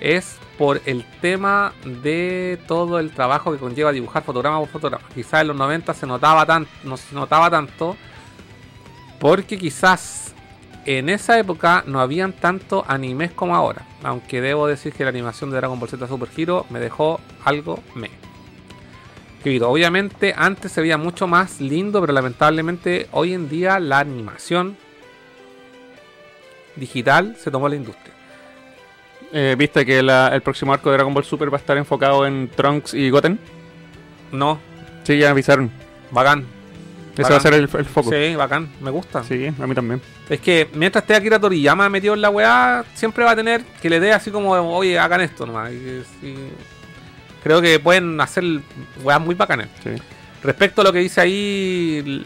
es por el tema de todo el trabajo que conlleva dibujar fotograma por fotograma. Quizás en los 90 se notaba tan, no se notaba tanto porque quizás en esa época no habían tanto animes como ahora. Aunque debo decir que la animación de Dragon Ball Z Super Hero me dejó algo me. Obviamente antes se veía mucho más lindo, pero lamentablemente hoy en día la animación digital se tomó la industria. Eh, ¿Viste que la- el próximo arco de Dragon Ball Super va a estar enfocado en Trunks y Goten? No, Sí, ya avisaron. bacán. Ese Bacán. va a ser el, el foco. Sí. Sí, bacán, me gusta. a mí también. Es que mientras esté Akira Toriyama metido en la weá, siempre va a tener que le dé así como, oye, hagan esto nomás. Y- y- creo que pueden hacer weas muy bacanas. Sí. Respecto a lo que dice ahí,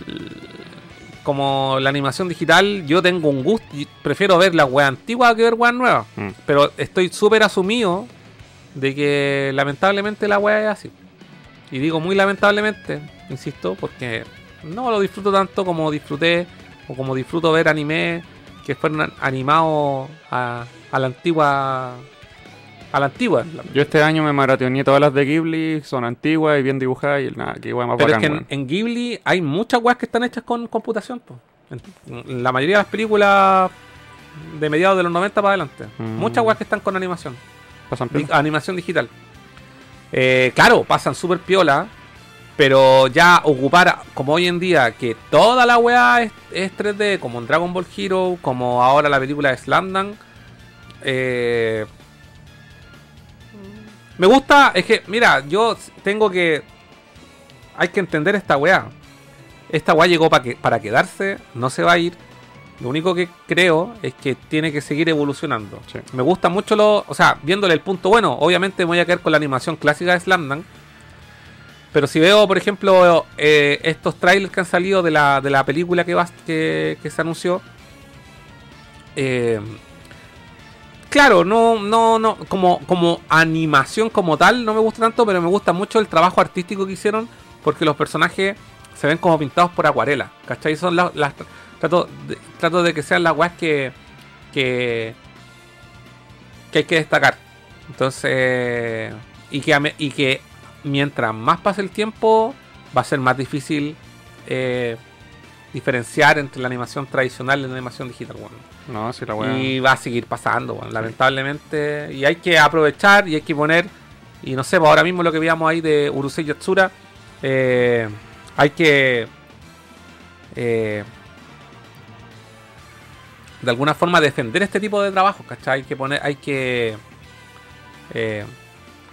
como la animación digital, yo tengo un gusto, y prefiero ver la wea antigua que ver weas nuevas. Mm. Pero estoy súper asumido de que lamentablemente la wea es así. Y digo muy lamentablemente, insisto, porque no lo disfruto tanto como disfruté o como disfruto ver anime que fueron animados a, a la antigua. A la antigua. Yo este año me maratoneé todas las de Ghibli, son antiguas y bien dibujadas y nada, qué weá más Pero es que en, Ghibli hay muchas weas que están hechas con computación. po. En, la mayoría de las películas de mediados de los 90 para adelante. Mm. Muchas weas que están con animación. Pasan di- animación digital. Eh, claro, pasan súper piola. Pero ya ocupar, como hoy en día, que toda la weá es, es 3D, como en Dragon Ball Hero, como ahora la película de Slamdang. Eh, me gusta, es que, mira, yo tengo que. Hay que entender esta weá. Esta weá llegó pa que, para quedarse, no se va a ir. Lo único que creo es que tiene que seguir evolucionando. Sí. Me gusta mucho lo. O sea, viéndole el punto bueno, obviamente me voy a quedar con la animación clásica de Slamdang. Pero si veo, por ejemplo, eh, estos trailers que han salido de la, de la película que, va, que, que se anunció. eh, claro, no, no, no. Como, como animación como tal, no me gusta tanto, pero me gusta mucho el trabajo artístico que hicieron. Porque los personajes se ven como pintados por acuarela. ¿Cachai? Son las. las- trato, de, que sean las weas que. que. hay que destacar. Entonces. Y que, y que mientras más pase el tiempo, va a ser más difícil eh, diferenciar entre la animación tradicional y la animación digital. bueno. No, la. Y va a seguir pasando, bueno, lamentablemente. Y hay que aprovechar y hay que poner. Y no sé, pues ahora mismo lo que veíamos ahí de Urusei Yatsura. eh, hay que. eh, de alguna forma defender este tipo de trabajos, ¿cachai? Hay que poner. Hay que. Eh,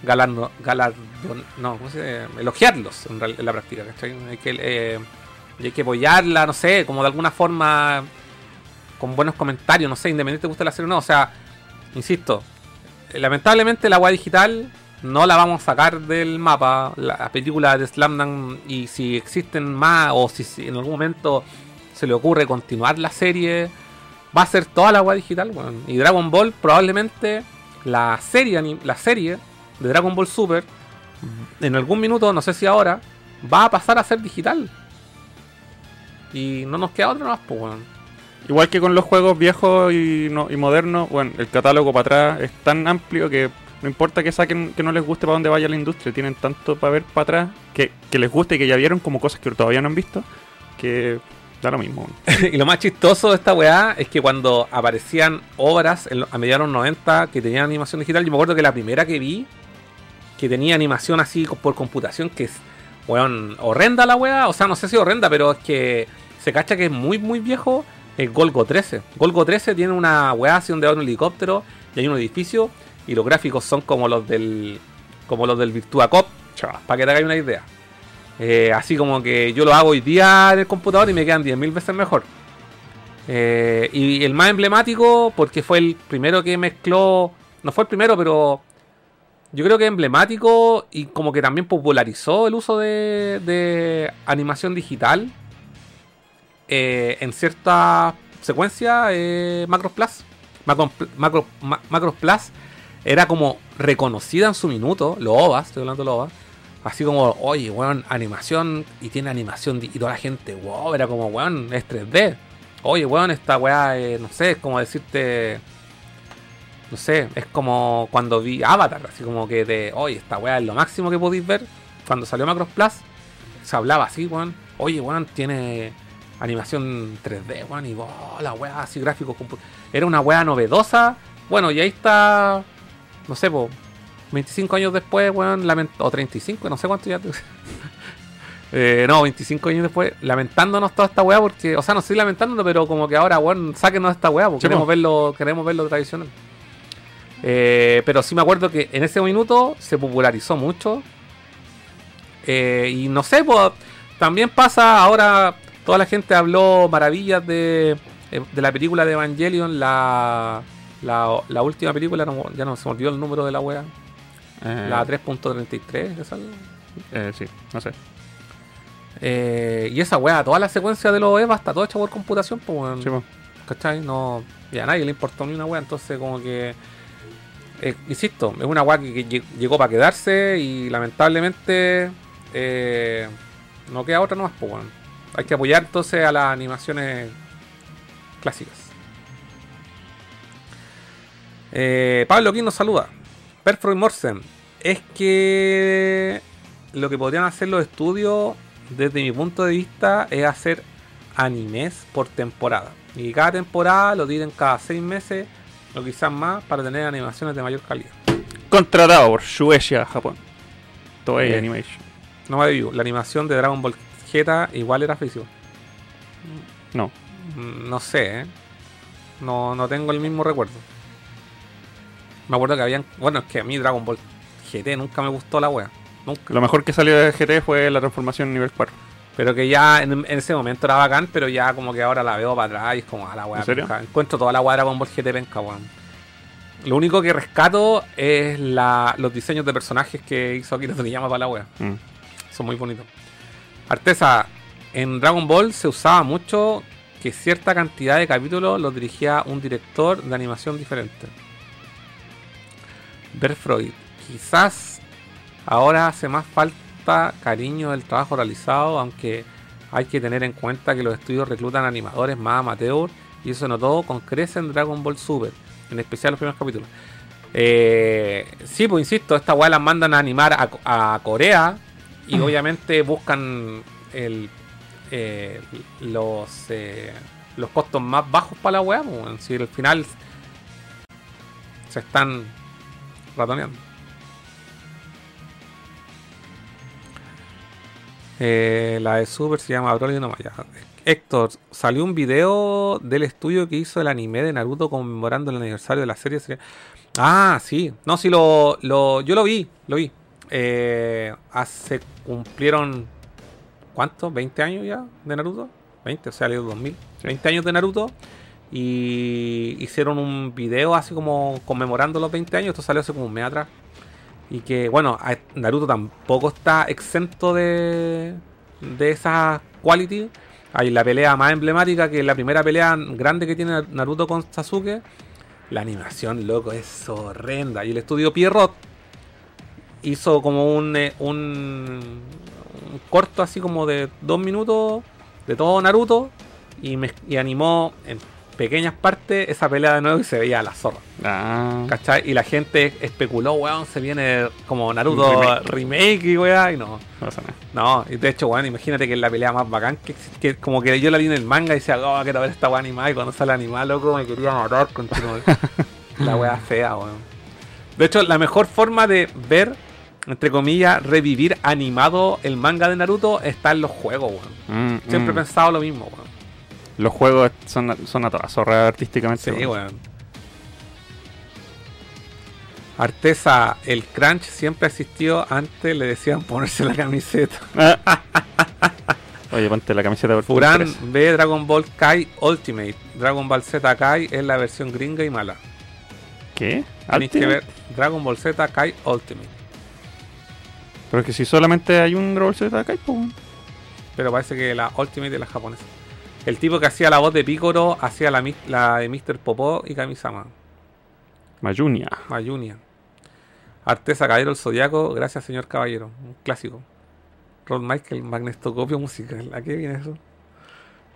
galardo- no, ¿cómo se dice? elogiarlos en la práctica, ¿cachai? Hay que, eh, y hay que apoyarla, no sé, como de alguna forma con buenos comentarios, no sé, independiente te guste la serie o no. O sea, insisto, eh, lamentablemente la web digital no la vamos a sacar del mapa. La película de Slamdang, y si existen más, o si, en algún momento se le ocurre continuar la serie, va a ser toda la web digital. Y Dragon Ball, probablemente la serie, la serie de Dragon Ball Super, en algún minuto, no sé si ahora, va a pasar a ser digital. Y no nos queda otra más, pues, weón. Igual que con los juegos viejos y, no- y modernos, bueno, el catálogo para atrás es tan amplio que no importa que saquen que no les guste para dónde vaya la industria, tienen tanto para ver para atrás que, que les guste y que ya vieron como cosas que todavía no han visto, que da lo mismo. y lo más chistoso de esta weá es que cuando aparecían obras en lo- a mediados de los 90 que tenían animación digital, yo me acuerdo que la primera que vi que tenía animación así por computación, que es, weón, horrenda la weá, o sea, no sé si horrenda, pero es que se cacha que es muy, muy viejo, es Golgo 13. Golgo 13 tiene una weá así donde va un helicóptero y hay un edificio y los gráficos son como los del como los del Virtua Cop, para que te hagáis una idea. Eh, así como que yo lo hago hoy día en el computador y me quedan 10.000 veces mejor. Eh, y el más emblemático, porque fue el primero que mezcló, no fue el primero, pero yo creo que emblemático y como que también popularizó el uso de, de animación digital eh, en ciertas secuencias, eh, Macros Plus. Macro, Macro- Plus era como reconocida en su minuto, los OVAs, estoy hablando de los OVAs, así como, oye, weón, animación, y tiene animación, y toda la gente, wow, era como, weón, es 3D. Oye, weón, esta weá, eh, no sé, es como decirte, no sé, es como cuando vi Avatar, así como que de, oye, esta weá es lo máximo que podéis ver. Cuando salió Macros Plus, se hablaba así, weón, oye, weón, tiene animación 3D, weón, y oh, la weá, así gráficos, era una weá novedosa. Bueno, y ahí está, no sé, po, 25 años después, weón, o 35, no sé cuánto ya. Eh, no, 25 años después, lamentándonos toda esta weá, porque, o sea, no estoy lamentándonos, pero como que ahora, weón, sáquenos de esta weá, porque queremos verlo, queremos verlo tradicional. Eh, pero sí me acuerdo que en ese minuto se popularizó mucho. Eh, y no sé, pues también pasa ahora, toda la gente habló maravillas de, eh, de la película de Evangelion, la, la, la última película, no- ya no se me olvidó el número de la wea, Eh, la 3.33, ¿esa? eh, sí, no sé. Y esa weá, toda la secuencia de los EVA está todo hecho por computación, pues. Sí. ¿Cachai? No. Y a nadie le importó ni una weá, entonces como que. Eh, insisto, es una weá que, que lle- llegó para quedarse y lamentablemente eh, no queda otra nomás, pues. Hay que apoyar entonces a las animaciones clásicas. Eh, Pablo aquí nos saluda. Perfro y Morsen. Es que lo que podrían hacer los estudios, desde mi punto de vista, es hacer animes por temporada. Y cada temporada lo tiren cada seis meses o quizás más para tener animaciones de mayor calidad. Contratado por Shueisha, Japón. Toei Bien. Animation. No me digo, la animación de Dragon Ball Z igual era físico. No. Mm, No sé, ¿eh? No, no tengo el mismo recuerdo. Me acuerdo que habían. Bueno, es que a mí Dragon Ball GT nunca me gustó la wea. Nunca. Lo mejor que salió de GT fue la transformación nivel 4. Pero que ya en, en ese momento era bacán, pero ya como que ahora la veo para atrás y es como, a la wea ¿En serio? penca. Encuentro toda la de Dragon Ball GT penca, weón. Lo único que rescato es la, los diseños de personajes que hizo Akira Toriyama para la wea. Mm. Son muy bonitos. Artesa, en Dragon Ball se usaba mucho que cierta cantidad de capítulos los dirigía un director de animación diferente. Ver Freud. Quizás ahora hace más falta cariño del trabajo realizado, aunque hay que tener en cuenta que los estudios reclutan animadores más amateur y eso notó con crece en Dragon Ball Super, en especial los primeros capítulos. Eh, sí, pues insisto, esta weá las mandan a animar a, a Corea y obviamente buscan el, eh, los, eh, los costos más bajos para la weá. pues, Si al final se están ratoneando. Eh, la de Super se llama Broly no ya. Héctor, salió un video del estudio que hizo el anime de Naruto conmemorando el aniversario de la serie. Ah, sí. No, sí, lo, lo, yo lo vi, lo vi. Eh, hace, cumplieron, ¿cuánto? ¿20 años ya de Naruto? 20, o sea, salió 2000. 20 años de Naruto. Y hicieron un video así como conmemorando los 20 años. Esto salió hace como un mes atrás. Y que, bueno, Naruto tampoco está exento de, de esa quality. Hay la pelea más emblemática, que es la primera pelea grande que tiene Naruto con Sasuke. La animación, loco, es horrenda. Y el estudio Pierrot hizo como un, eh, un, corto así como de dos minutos de todo Naruto y, mez- y animó en pequeñas partes esa pelea de nuevo y se veía a la zorra. Ah. ¿Cachai? Y la gente especuló, weón, se viene como Naruto Remake. remake, y weón, y no. No pasa nada. No, y de hecho, weón, imagínate que es la pelea más bacán que que como que yo la vi en el manga y decía, oh, quiero ver esta weá animada, y cuando sale animada, loco, me quería matar con La weá fea, weón. De hecho, la mejor forma de ver, entre comillas, revivir animado el manga de Naruto está en los juegos, weón. Mm, Siempre he mm. pensado lo mismo, weón. Los juegos son, son a toda zorra artísticamente. Sí, weón. weón. Artesa, el crunch siempre existió. Antes le decían ponerse la camiseta. Ah. Oye, ponte la camiseta por Furán ve Dragon Ball Kai Ultimate. Dragon Ball Z Kai es la versión gringa y mala. ¿Qué? Tenéis que ver Dragon Ball Z Kai Ultimate. Pero es que si solamente hay un Dragon Ball Z acá, pues. Pero parece que la Ultimate es la japonesa. El tipo que hacía la voz de Piccolo hacía la, de Mr. Popó y Kamisama. Mayunia. Mayunia. Artesa Caballero el Zodiaco, gracias señor Caballero. Un clásico. Rod Michael, magnetoscopio musical. ¿A qué viene eso?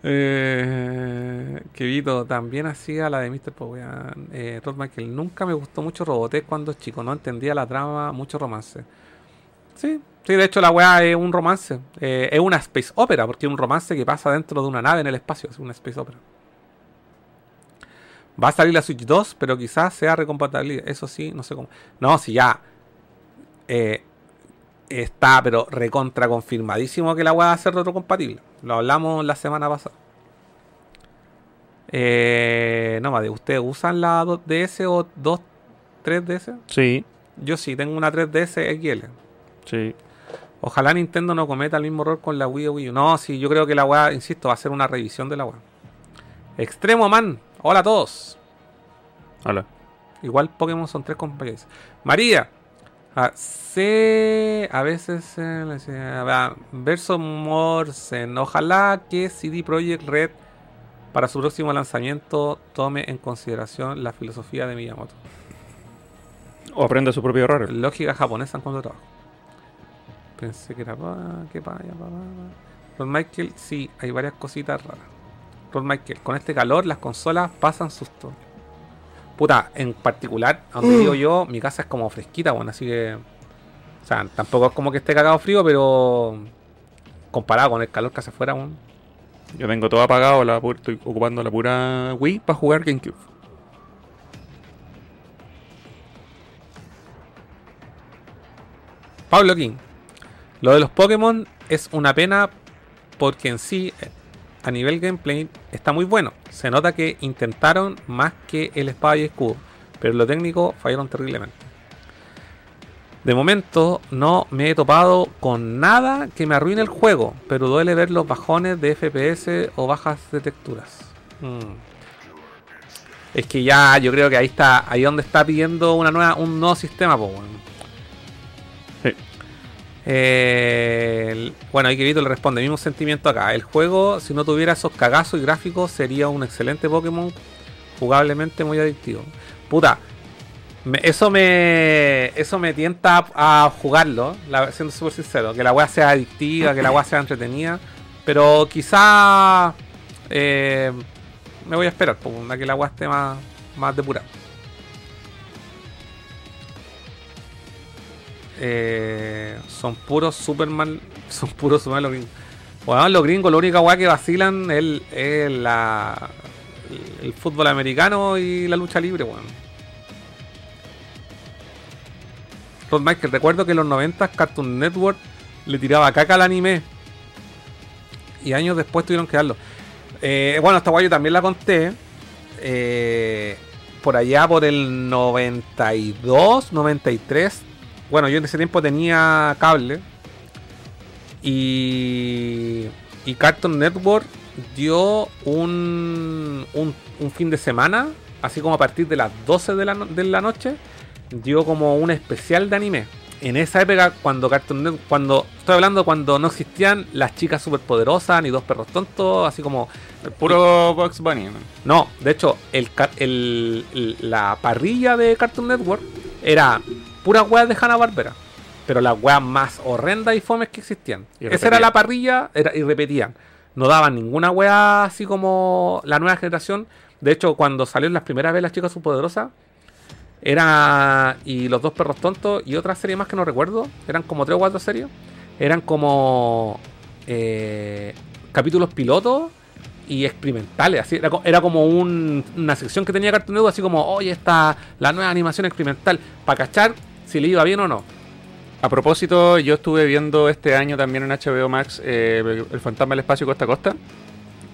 Eh, Kevito también hacía la de Mr. Pop. weón. Eh, Rod Michael, nunca me gustó mucho Robotech cuando chico, no entendía la trama, mucho romance. Sí, sí, de hecho la weá es un romance. Eh, es una space opera, porque es un romance que pasa dentro de una nave en el espacio. Es una space opera. Va a salir la Switch 2, pero quizás sea recompatible. Eso sí, no sé cómo. No, si ya eh, está, pero recontra confirmadísimo que la weá va a ser retrocompatible. Lo hablamos la semana pasada. Eh, no, más ¿ustedes usan la 2DS o 2, 3DS? Sí, Yo sí, tengo una 3DS XL. sí. Ojalá Nintendo no cometa el mismo error con la Wii o Wii U. No, sí, yo creo que la weá, insisto, va a ser una revisión de la weá. Extremo Man, hola a todos. Hola. Igual Pokémon son tres compañeros. María, Ah, sí, a veces eh, Verso Morsen. Ojalá que CD Projekt Red para su próximo lanzamiento tome en consideración la filosofía de Miyamoto. O aprende su propio error. Lógica japonesa en cuanto a trabajo. Pensé que era pa, que pa, ya, pa, pa, pa. Ron Michael, sí, hay varias cositas raras. Ron Michael, con este calor las consolas pasan susto. Puta, en particular, a donde vivo yo, mi casa es como fresquita, bueno, así que. O sea, tampoco es como que esté cagado frío, pero. Comparado con el calor que hace afuera, bueno, Yo tengo todo apagado, la estoy ocupando la pura Wii para jugar GameCube. Pablo King. Lo de los Pokémon es una pena porque en sí, a nivel gameplay, está muy bueno. Se nota que intentaron más que el espada y escudo, pero lo técnico fallaron terriblemente. De momento no me he topado con nada que me arruine el juego, pero duele ver los bajones de FPS o bajas de texturas. Mm. Es que ya yo creo que ahí está, ahí donde está pidiendo una nueva, un nuevo sistema, po, weón. Eh, bueno, ahí Kirito le responde, mismo sentimiento acá. El juego, si no tuviera esos cagazos y gráficos, sería un excelente Pokémon, jugablemente muy adictivo. Puta, eso me eso me tienta a, jugarlo, siendo súper sincero, que la weá sea adictiva, que la weá sea entretenida, pero quizá eh, me voy a esperar, a que la weá esté más, más depurada. Eh, son puros Superman. Son puros Superman los gringos. Bueno, los gringos, la única weá que vacilan es, el- la, el fútbol americano y la lucha libre, weón. Rod Michael, recuerdo que en los 90 Cartoon Network le tiraba caca al anime. Y años después tuvieron que darlo. Eh, bueno, esta weá yo también la conté. Eh, por allá por el 92, 93. Bueno, yo en ese tiempo tenía cable. Y, y Cartoon Network dio un, un, un fin de semana, así como a partir de las 12 de la, no- de la noche, dio como un especial de anime. En esa época, cuando Cartoon Network, cuando estoy hablando cuando no existían las chicas superpoderosas ni dos perros tontos, así como El puro Box Bunny. man. no, de hecho, el- el- la parrilla de Cartoon Network era pura weas de Hanna Barbera. Pero las weas más horrendas y fomes que existían. Y Esa era la parrilla era, y repetían. No daban ninguna wea así como la nueva generación. De hecho, cuando salieron las primeras veces las chicas superpoderosas, era. Y los dos perros tontos y otra serie más que no recuerdo. Eran como tres o cuatro series. Eran como. eh, capítulos pilotos y experimentales. Así, era, era como un- una sección que tenía Cartoon Network, así como, oye, está la nueva animación experimental, para cachar si le iba bien o no. A propósito, yo estuve viendo este año también en HBO Max eh, El Fantasma del Espacio Costa a Costa.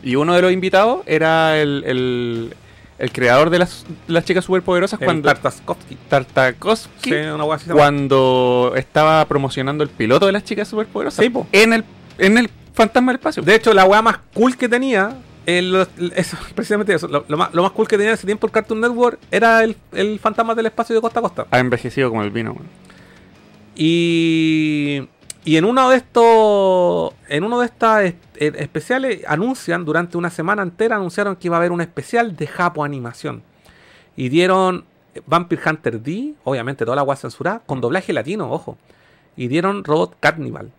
Y uno de los invitados era el, el- el creador de las, las chicas superpoderosas El cuando Tartakovsky. Tartakovsky, Sí, una cuando estaba promocionando el piloto de las chicas superpoderosas Sí, en el en el Fantasma del Espacio. De hecho, la weá más cool que tenía, el- eso, precisamente eso, lo, lo más, lo más cool que tenía en ese tiempo el Cartoon Network era el, el fantasma del espacio de costa a costa. ha envejecido como el vino. Y, y en uno de estos en uno de estas es- eh, especiales anuncian durante una semana entera anunciaron que iba a haber un especial de Japo animación y dieron Vampire Hunter D, obviamente toda la agua censurada con doblaje latino, ojo. Y dieron Robot Carnival.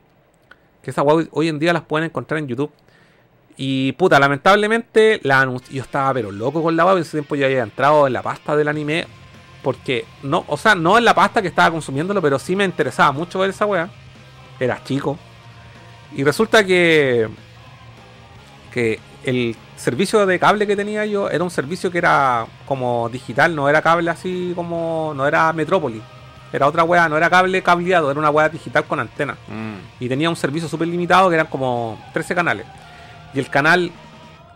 Que esa guay hoy en día las pueden encontrar en YouTube. Y puta, lamentablemente la yo estaba pero loco con la web, en ese tiempo yo había entrado en la pasta del anime porque no, o sea, no en la pasta que estaba consumiéndolo, pero sí me interesaba mucho ver esa weá. Era chico. Y resulta que que el servicio de cable que tenía yo era un servicio que era como digital, no era cable así como no era Metrópoli. Era otra weá, no era cable cableado, era una weá digital con antena Mm. y tenía un servicio súper limitado que eran como 13 canales. Y el canal,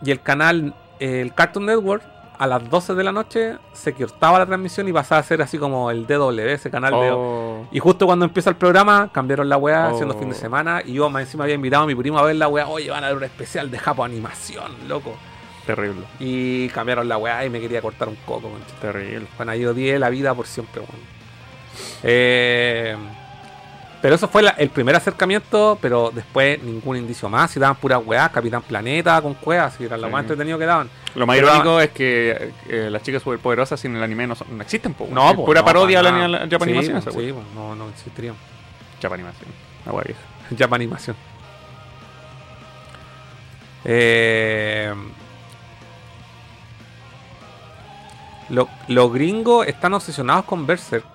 y el canal, eh, el Cartoon Network, a las 12 de la noche se cortaba la transmisión y pasaba a ser así como el DW, ese canal de. Oh. Y justo cuando empieza el programa, cambiaron la weá, Oh. haciendo fin de semana. Y yo más encima había invitado a mi primo a ver la weá. Oye, van a ver un especial de Japo Animación, loco. Terrible, Y cambiaron la weá y me quería cortar un coco, concha. terrible. Bueno, ahí odié la vida por siempre, weón. Eh, pero eso fue la- el primer acercamiento, pero después ningún indicio más. Y daban puras weas, Capitán Planeta con cuevas, y era lo Sí. más entretenido que daban. Lo más Pero- irónico es que eh, las chicas superpoderosas sin el anime no, son- no existen, po. No, po, pura no, parodia a la, la Japanimación. Sí, sí, po, no, no existiría. Japanimación. La wea vieja. Japanimación. Eh, lo- los gringos están obsesionados con Berserk.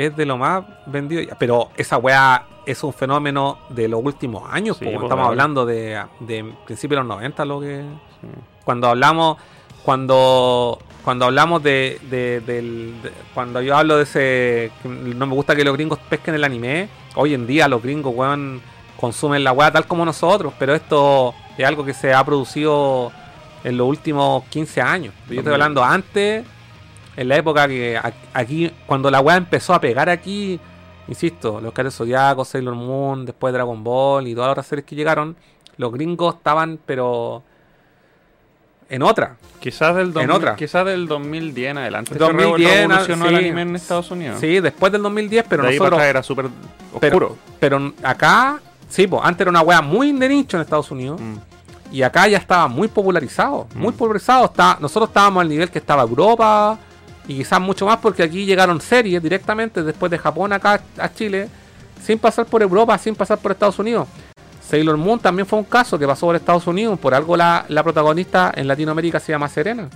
Es de lo más vendido. Pero esa weá es un fenómeno de los últimos años. Sí, pues, estamos hablando de, de principios de los 90. Lo que, Sí. cuando hablamos. Cuando, cuando hablamos de, de- Cuando yo hablo de ese. No me gusta que los gringos pesquen el anime. Hoy en día los gringos, weón, consumen la weá tal como nosotros. Pero esto es algo que se ha producido en los últimos 15 años. Yo estoy hablando antes. En la época que aquí, cuando la weá empezó a pegar aquí, insisto, los Caros Zodiacos, Sailor Moon, después Dragon Ball y todas las otras series que llegaron, los gringos estaban, pero en otra. Quizás del, 2000, otra. quizás del 2010 en adelante. 2010, se revolucionó el sí. anime en Estados Unidos. Sí, después del 2010, pero de nosotros. era súper oscuro. pero acá, sí, pues antes era una weá muy de nicho en Estados Unidos. Mm. Y acá ya estaba muy popularizado. Muy Mm. popularizado. Está, nosotros estábamos al nivel que estaba Europa. Y quizás mucho más porque aquí llegaron series directamente después de Japón acá a Chile. Sin pasar por Europa, sin pasar por Estados Unidos. Sailor Moon también fue un caso que pasó por Estados Unidos. Por algo la, la protagonista en Latinoamérica se llama Serena.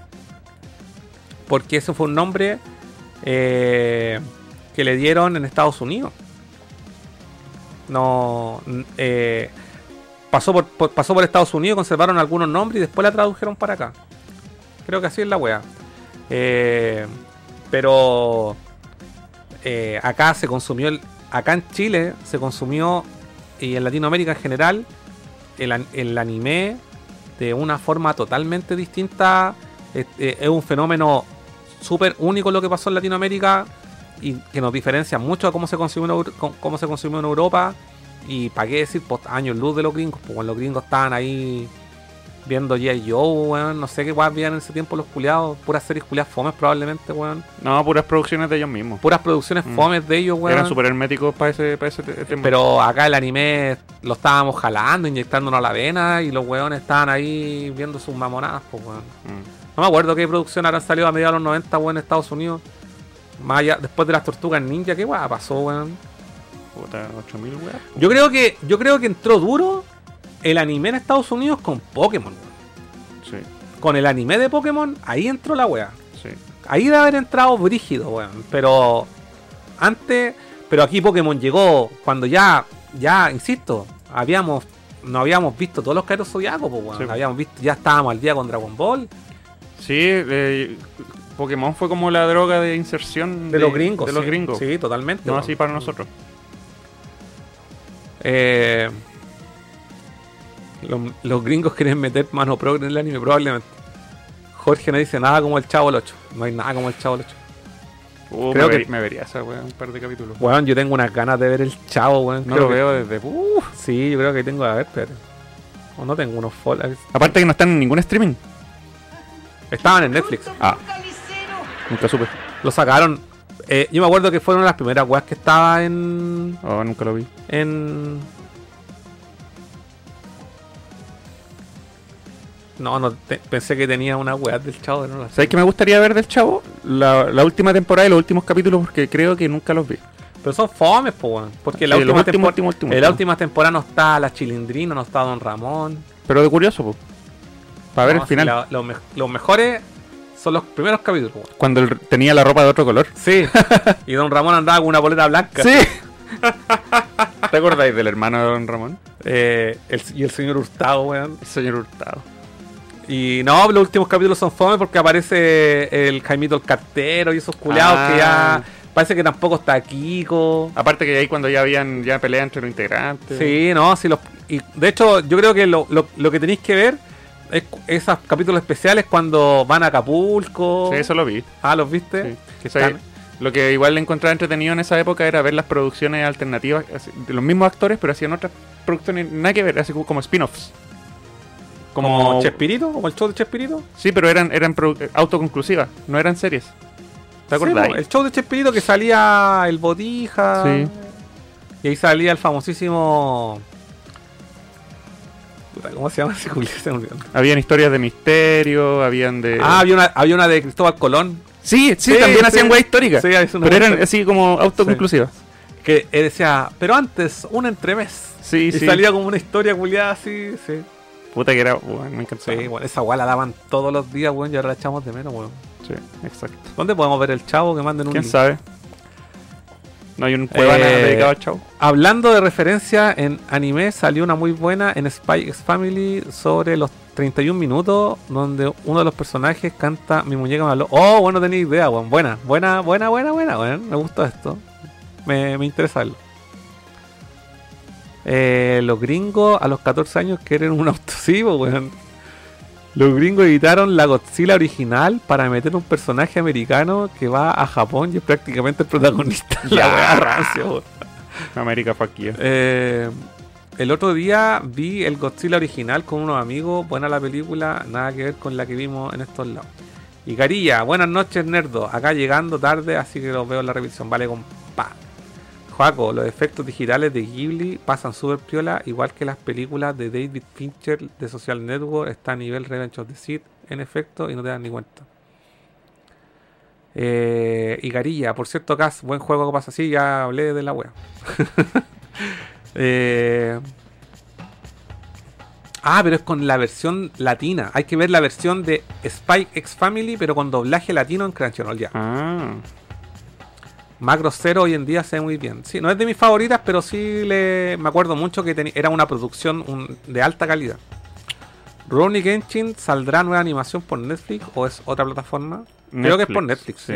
Porque ese fue un nombre eh, que le dieron en Estados Unidos. No. eh, pasó por, por- pasó por Estados Unidos, conservaron algunos nombres y después la tradujeron para acá. Creo que así es la wea. Eh, pero eh, acá se consumió, el- acá en Chile se consumió y en Latinoamérica en general el, el anime de una forma totalmente distinta. Es, eh, es un fenómeno súper único lo que pasó en Latinoamérica y que nos diferencia mucho a cómo se consumió en, cómo- se consumió en Europa. Y para qué decir, pues, años luz de los gringos, pues los gringos estaban ahí viendo G.I. Joe, weón, no sé qué weón veían en ese tiempo los culiados, puras series culiadas fomes probablemente, weón. No, puras producciones de ellos mismos. Puras producciones Mm. fomes de ellos, weón. Eran súper herméticos para ese, para ese te- tema. Pero acá el anime lo estábamos jalando, inyectándonos a la vena y los weones estaban ahí viendo sus mamonadas, pues weón. Mm. No me acuerdo qué producción habrán salido a mediados de los 90, weón, en Estados Unidos. Más allá, después de las tortugas ninja, qué weá pasó, weón. Puta, 8000 weas. Yo creo que, yo creo que entró duro el anime en Estados Unidos con Pokémon. Sí, Con el anime de Pokémon, ahí entró la weá. sí. Ahí debe haber entrado brígido, weón. Pero antes, pero aquí Pokémon llegó cuando ya, ya, insisto, habíamos, no habíamos visto todos los Kairos Zodiacos, pues, weón. Sí. Habíamos visto, ya estábamos al día con Dragon Ball. Sí, eh, Pokémon fue como la droga de inserción De, los gringos. De los gringos. Sí, totalmente. No así para nosotros. Eh, los, los gringos quieren meter mano progre en el anime, probablemente. Jorge no dice nada como el Chavo el 8. No hay nada como el Chavo el 8. Uh, Creo me, que- me vería esa wea un par de capítulos. Weón, yo tengo unas ganas de ver el Chavo, weón. no Creo lo que- veo desde. Uh, Sí, yo creo que tengo a ver, pero. O no tengo unos followers. aparte que no están en ningún streaming. Estaban en Netflix. Ah, nunca supe. Lo sacaron. Eh, yo me acuerdo que fueron las primeras weas que estaba en. Oh, nunca lo vi. en. No, no, te- pensé que tenía una wea del chavo, no la sé. ¿Sabes qué me gustaría ver del chavo? La, la última temporada y los últimos capítulos porque creo que nunca los vi. Pero son fomes, po, weón. Porque la Sí, última, últimos, tempor- últimos, últimos, en la última temporada no está la Chilindrina, no está Don Ramón. Pero de curioso, pues. Para ver el final. la- los, me- los mejores son los primeros capítulos, weón. Cuando el- tenía la ropa de otro color. Sí. y Don Ramón andaba con una boleta blanca. Sí. ¿Te acordáis del hermano de Don Ramón? Eh, el- y el señor Hurtado, weón. El señor Hurtado. Y no, los últimos capítulos son fome porque aparece el Jaimito el cartero y esos culeados Ah. que ya parece que tampoco está Kiko. Aparte que ahí cuando ya habían ya pelea entre los integrantes. Sí, no, sí los y de hecho yo creo que lo, lo- lo que tenéis que ver es esos capítulos especiales cuando van a Acapulco. Sí, eso lo vi. Ah, ¿los viste? Sí. Que lo que igual le encontraba entretenido en esa época era ver las producciones alternativas de los mismos actores, pero hacían otras producciones nada que ver, así como spin-offs. Como, Como- Chespirito, como el show de Chespirito. Sí, pero eran, eran eh, autoconclusivas, no eran series. ¿Te acordás? Sí, po, el show de Chespirito que salía el Botija. Sí. Y ahí salía el famosísimo. Puta, ¿Cómo se llama ese. Habían historias de misterio, habían de... Ah, había una, había una de Cristóbal Colón. sí, sí, sí, también sí. hacían weas históricas. Sí, es una pero eran así como autoconclusivas. Que decía, pero antes, un entremés. Sí, y sí. salía como una historia culiada así, sí. Puta que era, bueno, me encantaba. Sí, bueno, esa weá la daban todos los días, weón, y ahora la echamos de menos, weón. Sí, exacto. ¿Dónde podemos ver el chavo que manden un ¿Quién link? sabe? No hay un Cuevana Eh, dedicado a Chavo. Hablando de referencia en anime, salió una muy buena en Spy X Family sobre los 31 minutos, donde uno de los personajes canta Mi muñeca me habló. Oh, bueno, tenía idea, weón. Buena, buena, buena, buena, buena, weón. Me gustó esto. Me, me interesa verlo. Eh, los gringos a los 14 años quieren un auto, sí, po, weón. Los gringos editaron la Godzilla original para meter un personaje americano que va a Japón y es prácticamente el protagonista. La weá rancia, weón. América Faquía. Eh, el otro día vi el Godzilla original con unos amigos. Buena la película, nada que ver con la que vimos en estos lados. Y Carilla, buenas noches, nerdo. Acá llegando tarde, así que los veo en la revisión. Vale, compa. Joaco, los efectos digitales de Ghibli pasan súper piola, igual que las películas de David Fincher de Social Network. Está a nivel Revenge of the Sith, en efecto, y no te dan ni cuenta. Eh, y Garilla, por cierto, Cas, buen juego que pasa así, ya hablé de la wea. Eh, Ah, pero es con la versión latina. Hay que ver la versión de Spike X Family, pero con doblaje latino en Crunchyroll ya. Ah, Macro Zero hoy en día se ve muy bien. Sí, no es de mis favoritas, pero sí le me acuerdo mucho que era una producción un- de alta calidad. Ronnie Genshin saldrá nueva animación por Netflix o es otra plataforma? Creo que es por Netflix, sí.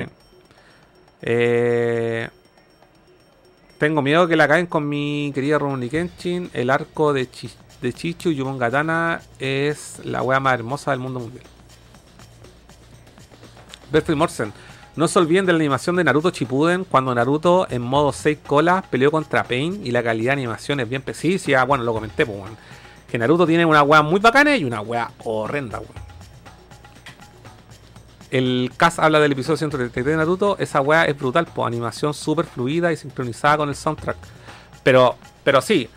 Eh, tengo miedo que la caen con mi querida Ronnie Genshin. El arco de, Chi- de Chichu y Yumongatana es la wea más hermosa del mundo mundial. Berthold Morsen. No se olviden de la animación de Naruto Shippuden cuando Naruto en modo 6 colas peleó contra Pain y la calidad de animación es bien precisa. Bueno, lo comenté, pues. Que Naruto tiene una wea muy bacana y una wea horrenda, weón. El cast habla del episodio 133 de Naruto. Esa wea es brutal, pues animación súper fluida y sincronizada con el soundtrack. Pero, pero sí.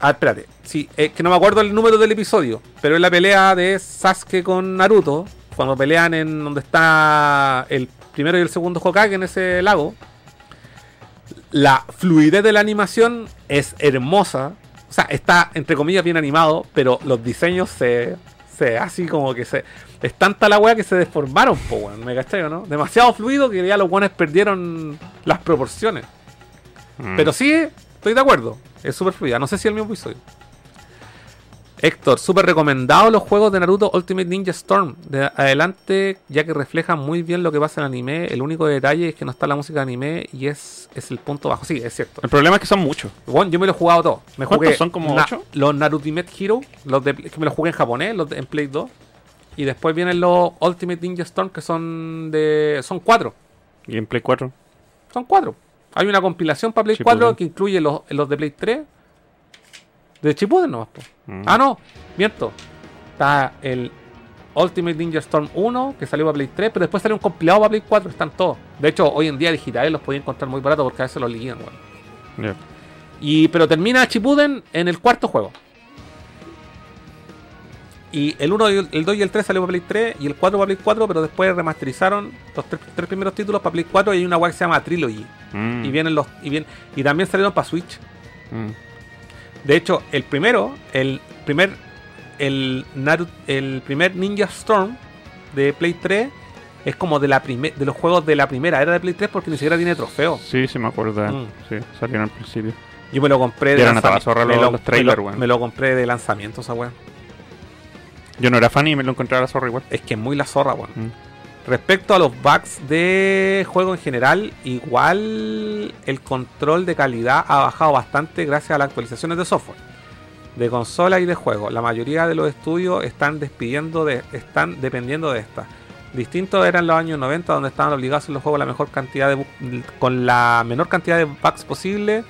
Ah, espérate. Sí, es que no me acuerdo el número del episodio. Pero es la pelea de Sasuke con Naruto. Cuando pelean en donde está el primero y el segundo Hokage en ese lago. La fluidez de la animación es hermosa. O sea, está entre comillas bien animado. Pero los diseños se. se así como que se. Es tanta la wea que se deformaron, po, weón. ¿Me cachai o no? Demasiado fluido que ya los weones perdieron las proporciones. Mm. Pero sí, estoy de acuerdo. Es súper fluida. No sé si el mismo episodio. Héctor, súper recomendado los juegos de Naruto Ultimate Ninja Storm. De adelante, ya que reflejan muy bien lo que pasa en el anime. El único detalle es que no está la música de anime y es, es el punto bajo. Sí, es cierto. El problema es que son muchos. Bueno, yo me lo he jugado todo. Me ¿Cuántos jugué son? ¿Como na- ocho? Los Narutimate Hero, los de, que me los jugué en japonés, los de, en Play 2. Y después vienen los Ultimate Ninja Storm, que son de. son cuatro. Y en Play 4. Son cuatro. Hay una compilación para Play Shippuden. 4 que incluye los, los de Play 3. De Chipuden nomás. Mm. Ah, no, miento. Está el Ultimate Ninja Storm 1 que salió para Play 3, pero después salió un compilado para Play 4. Están todos. De hecho, hoy en día digitales los podía encontrar muy barato porque a veces los liquidan, weón. Ya. Y, pero termina Chipuden en el cuarto juego. Y el 1, y el- el 2 y el 3 salió para Play 3 y el 4 para Play 4, pero después remasterizaron los tres, tres primeros títulos para Play 4 y hay una web que se llama Trilogy. Mm. Y vienen los. Y, bien, y también salieron para Switch. Mm. De hecho, el primero, el primer. El, Naru- el primer Ninja Storm de Play 3 es como de la de los juegos de la primera era de Play 3 porque ni siquiera tiene trofeo. Sí, sí me acuerdo. Mm. Sí, salieron al principio. Yo me lo compré de lanzamiento. me, lo, los trailers, me lo- weón. me lo compré de lanzamiento esa weá. Yo no era fan y me lo encontré a la zorra igual. Es que es muy la zorra, weón. Mm. Respecto a los bugs de juego en general, igual el control de calidad ha bajado bastante gracias a las actualizaciones de software, de consola y de juego. La mayoría de los estudios están despidiendo de, están dependiendo de esta. Distintos eran los años 90 donde estaban obligados a hacer los juegos la mejor cantidad de con la menor cantidad de bugs posible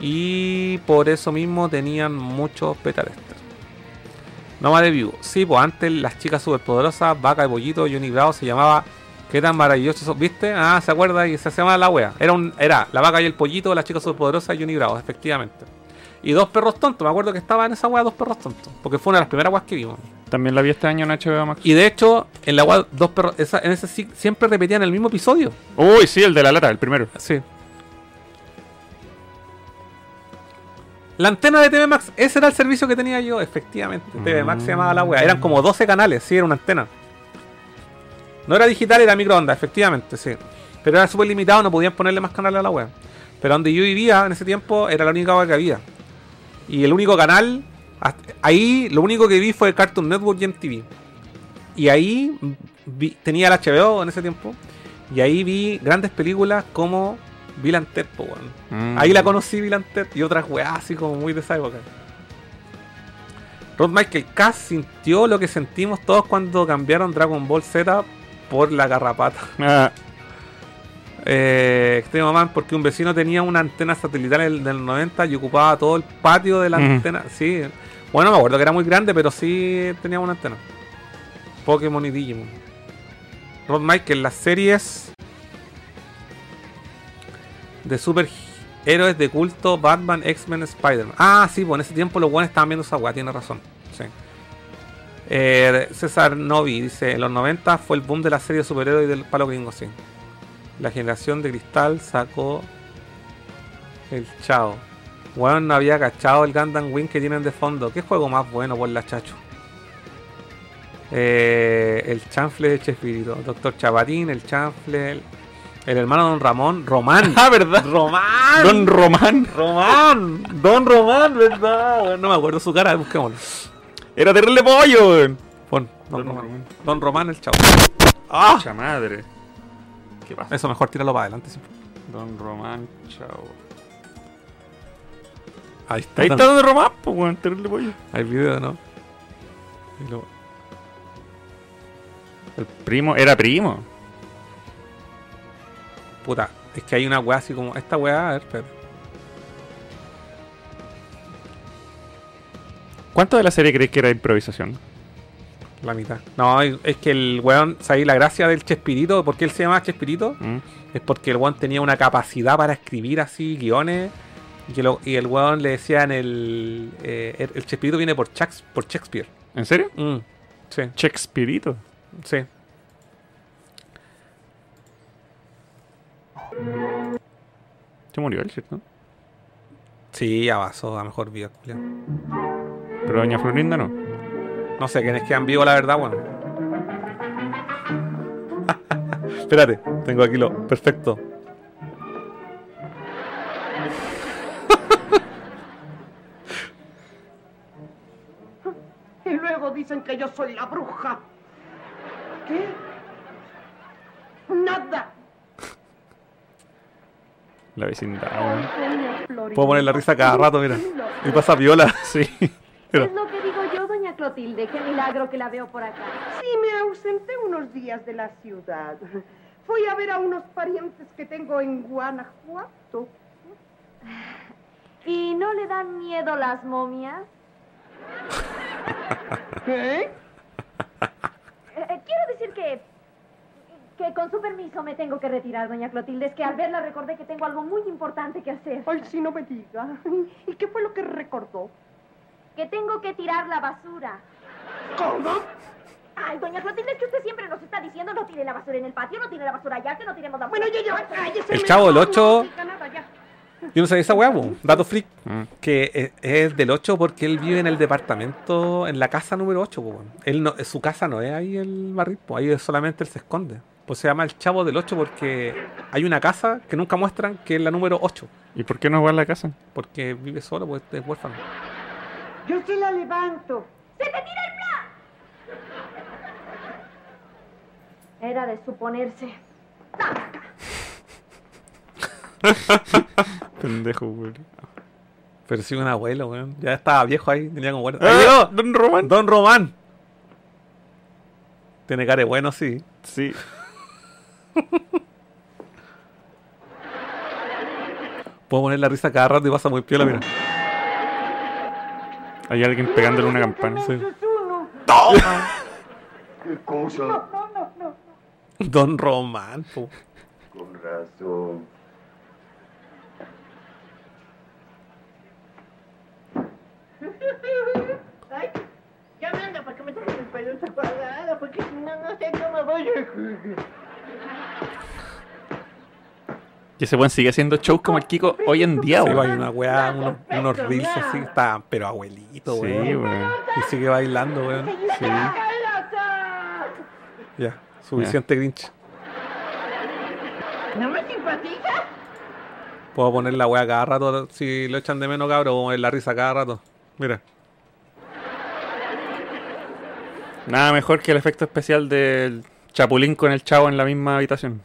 y por eso mismo tenían muchos beta. No más de view. Sí, pues antes las chicas superpoderosas, Vaca y Pollito, Johnny Bravo se llamaba Qué tan maravilloso eso, ¿viste? Ah, ¿se acuerda? Y se llama la wea. Era, un, era la vaca y el pollito, la chica superpoderosa y Johnny Bravo, efectivamente. Y dos perros tontos, me acuerdo que estaba en esa wea dos perros tontos. Porque fue una de las primeras weas que vimos. También la vi este año en HBO Max. Y de hecho, en la wea dos perros, esa, en ese sí- siempre repetían el mismo episodio. Uy, sí, el de la lata, el primero. Sí. La antena de TV Max, ese era el servicio que tenía yo, efectivamente. TV Max se llamaba la wea. Eran como 12 canales, sí, era una antena. No era digital, era microondas, efectivamente, sí. Pero era súper limitado, no podían ponerle más canales a la web. Pero donde yo vivía en ese tiempo era la única web que había. Y el único canal, ahí lo único que vi fue Cartoon Network y MTV. Y ahí vi- tenía el HBO en ese tiempo. Y ahí vi grandes películas como Bill Ted, po, weón. Mm. Ahí la conocí Bill Ted y otras weas así como muy de esa época. Rod Michael Cass sintió lo que sentimos todos cuando cambiaron Dragon Ball Z por la garrapata. Ah, Eh, Extremo Man, porque un vecino tenía una antena satelital del, del 90 y ocupaba todo el patio de la Ujú. antena. Sí, bueno, me acuerdo que era muy grande, pero sí tenía una antena. Pokémon y Digimon. Rod Michael, las series de superhéroes de culto, Batman, X-Men, Spider-Man. Ah, sí, pues en ese tiempo los buenos estaban viendo esa weá, tiene razón. Sí. Eh, César Novi dice: En los 90 fue el boom de la serie de superhéroes y del palo gringo, sí. La generación de cristal sacó el Chao. Bueno, no había cachado el Gundam Wing que tienen de fondo. ¿Qué juego más bueno por la chacho? Eh, el chanfle de Chespirito. Doctor Chapatín, el chanfle. El, hermano Don Ramón. Román. Ah, ¿verdad? Román. Don Román. Román. Don Román, ¿verdad? No me acuerdo su cara, busquémoslo. Era terrible pollo, weón. Pon, Don, Don Román. Román. Don Román, el chavo. ¡Ah! Mucha madre. ¿Qué pasa? Eso mejor tíralo para adelante. siempre. Don Román, chao. Ahí está. Ahí está Don Román, pues, weón. Terrible pollo. Hay video, ¿no? Y lo- El primo, era primo. Puta, es que hay una weá así como. Esta weá, a ver, espérate. ¿Cuánto de la serie crees que era improvisación? La mitad. No, es que el weón, ¿sabes? La gracia del Chespirito, ¿por qué él se llama Chespirito? ¿Mm? Es porque el weón tenía una capacidad para escribir así guiones. Y, que lo- y el weón le decían el. eh, el, el Chespirito viene por, Shax- por Shakespeare. ¿En serio? Mm, sí, Shakespeareito. sí. Se murió él, ¿cierto? Sí, ya pasó a mejor vida, Julián. Pero Doña Florinda no. No sé quiénes quedan vivos, la verdad, bueno. Espérate, tengo aquí lo perfecto. Y luego dicen que yo soy la bruja. ¿Qué? Nada. La vecindad. Puedo poner la risa cada rato, mira. Y pasa viola. Sí. Pero- Es lo que digo yo, doña Clotilde. Qué milagro que la veo por acá. Sí, me ausenté unos días de la ciudad. Fui a ver a unos parientes que tengo en Guanajuato. ¿Y no le dan miedo las momias? ¿Qué? Eh, eh, quiero decir que... Que con su permiso me tengo que retirar, doña Clotilde. Es que al verla recordé que tengo algo muy importante que hacer. Ay, si no me diga. ¿Y qué fue lo que recordó? Que tengo que tirar la basura. ¿Cómo? Ay, doña Clotilde, es que usted siempre nos está diciendo no tire la basura en el patio, no tire la basura allá, que no tiremos la basura. Bueno, ya, ya, cállese. El chavo del mejor, ocho. No diga nada, ya. Yo no sabía esa po. dato freak. Mm. Que es, es del 8 porque él vive en el departamento, en la casa número 8. po, weón. Él no, su casa no es ahí el barril, ahí solamente él se esconde. Pues se llama el chavo del 8 porque hay una casa que nunca muestran que es la número 8. ¿Y por qué no va a la casa? Porque vive solo, pues es huérfano. Yo se la levanto. ¡Se te tira el plan! Era de suponerse. Pendejo, weón. Pero sí, un abuelo, weón. Ya estaba viejo ahí, tenía como bueno. ¡Ah! Don Román. ¡Don Román! Tiene cara de bueno, sí. Sí. Puedo poner la risa cada rato y pasa muy piola, mira. Hay alguien pegándole una campana. Sí. Uno. ¿Qué cosa? No, no, no. Don Román, po. Con razón. Ay, ya me anda para que me tomen el pelo esa cuadrada, porque si no, no sé cómo voy a... Y ese buen sigue haciendo shows como el Kiko hoy en día, Sí, weón. hay una weá, unos, unos reels así, está, pero abuelito, Sí, weón. weón. Y sigue bailando, weón. Sí. Ya, suficiente Grinch. ¿No me simpatiza? Puedo poner la weá cada rato, si lo echan de menos, cabrón, o poner la risa cada rato. Mira. Nada mejor que el efecto especial del Chapulín con el chavo en la misma habitación.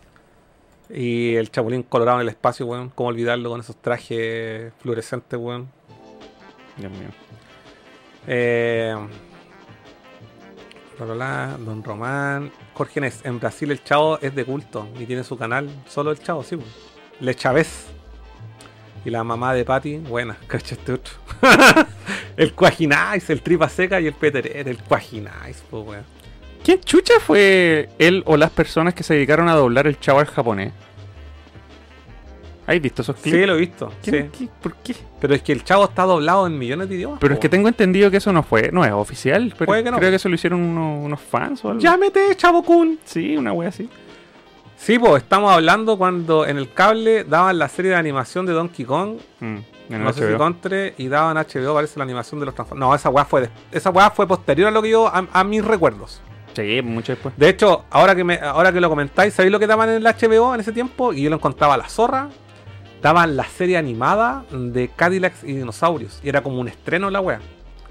Y el chapulín colorado en el espacio, weón. Cómo olvidarlo con esos trajes fluorescentes, weón. Dios mío. Eh, Don Román. Jorge Nes, en Brasil el chavo es de culto y tiene su canal, solo el chavo, sí. weón. Le Chávez. Y la mamá de Patty, buena, cacha este otro. el Cuajinais, el Tripa Seca y el Peter, el Cuajinais, pues weón. ¿Quién chucha fue él o las personas que se dedicaron a doblar el chavo al japonés? ¿Has visto esos clips? Sí, lo he visto. ¿Quién- sí. qué- ¿Por qué? Pero es que el chavo está doblado en millones de idiomas. Pero es que tengo entendido que eso no fue, no es oficial, pero Puede que no. creo que eso lo hicieron unos, unos fans o algo. Llámete, chavo Kun. Sí, una wea así. Sí, pues estamos hablando cuando en el cable daban la serie de animación de Donkey Kong, Mm, en no sé si HBO. Contre, y daban HBO, parece la animación de los Transformers. No, esa weá fue, de- esa weá fue posterior a lo que yo, a, a mis recuerdos. Sí, mucho después. De hecho, ahora que me, ahora que lo comentáis, ¿sabéis lo que daban en el HBO en ese tiempo? Y yo lo encontraba la zorra. Daban la serie animada de Cadillacs y dinosaurios. Y era como un estreno la weá.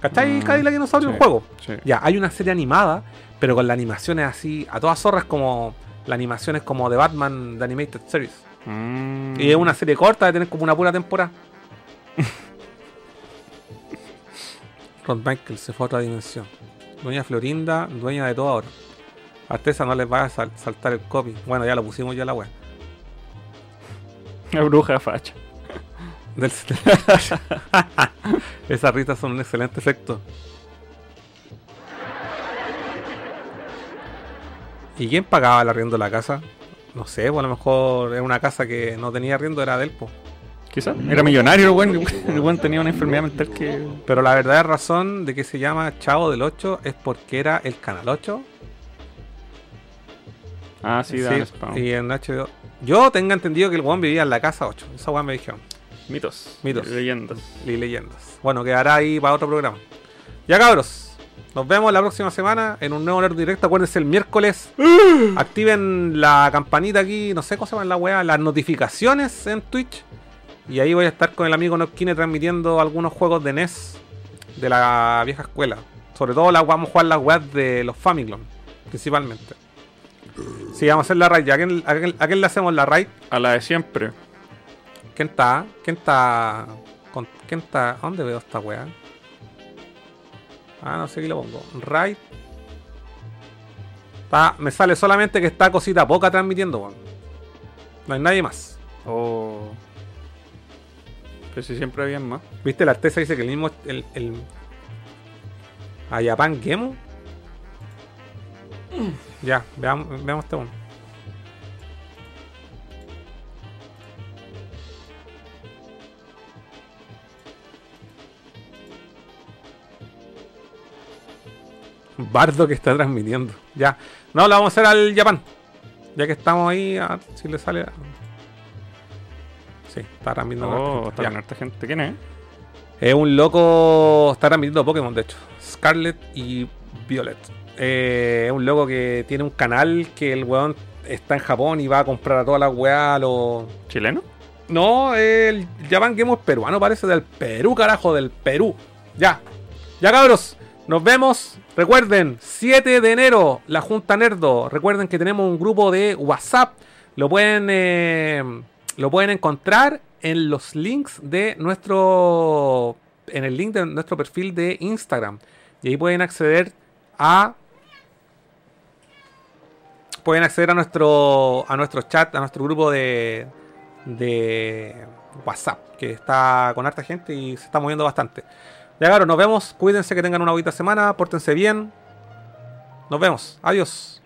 ¿Cachai? Mm, Cadillac y dinosaurios, sí. el juego. Sí. Ya, hay una serie animada, pero con la animación es así, a todas zorras como la animación es como de Batman de Animated Series. Mm. Y es una serie corta de tener como una pura temporada. Rod Michael se fue a otra dimensión. Doña Florinda, dueña de todo ahora. Artesa no les va a sal- saltar el copy. Bueno, ya lo pusimos ya la web. La bruja facha. Del Esas risas son un excelente efecto. ¿Y quién pagaba el arriendo de la casa? No sé, pues a lo mejor era una casa que no tenía arriendo, era del po. Quizás. Era millonario el buen. El buen tenía una enfermedad mental que. Pero la verdadera razón de que se llama Chavo del 8 es porque era el canal 8. Ah, sí, daban spam. y en HBO. Yo tengo entendido que el weón vivía en la casa 8. Esa weón me dijeron. Mitos. Mitos. Leyendas. Y leyendas. Bueno, quedará ahí para otro programa. Ya cabros. Nos vemos la próxima semana en un nuevo Nerd Directo. Acuérdense el miércoles. Activen la campanita aquí. No sé cómo se llama la weá. Las notificaciones en Twitch. Y ahí voy a estar con el amigo Nokine transmitiendo algunos juegos de NES de la vieja escuela. Sobre todo la, vamos a jugar las weas de los Famicom, principalmente. Sí, vamos a hacer la raid. ¿A quién, a quién- a quién le hacemos la raid? A la de siempre. ¿Quién está? ¿Quién está? con- ¿Quién está? ¿A ¿Dónde veo esta wea? Ah, no sé qué le pongo. Raid. Está- me sale solamente que está cosita poca transmitiendo, weón. No hay nadie más. Oh. Pero si siempre habían más. ¿Viste? La artesa dice que el mismo. El, el... A Japan Gemo. Ya, veamos, veamos este uno. Bardo que está transmitiendo. Ya. No, la vamos a hacer al Japan. Ya que estamos ahí, a si le sale. Sí, está transmitiendo. Oh, está harta gente. ¿Quién es? Es un loco. Está transmitiendo Pokémon, de hecho. Scarlet y Violet. Eh, es un loco que tiene un canal que el weón está en Japón y va a comprar a todas las weas a los. ¿Chileno? No, el Japan Game es peruano, parece del Perú, carajo, del Perú. Ya. Ya, cabros. Nos vemos. Recuerden, 7 de enero, la Junta Nerdo. Recuerden que tenemos un grupo de WhatsApp. Lo pueden, eh, lo pueden encontrar en los links de nuestro. En el link de nuestro perfil de Instagram. Y ahí pueden acceder a. Pueden acceder a nuestro, a nuestro chat, a nuestro grupo de, de WhatsApp, que está con harta gente y se está moviendo bastante. Ya, claro, nos vemos. Cuídense que tengan una bonita semana. Pórtense bien. Nos vemos. Adiós.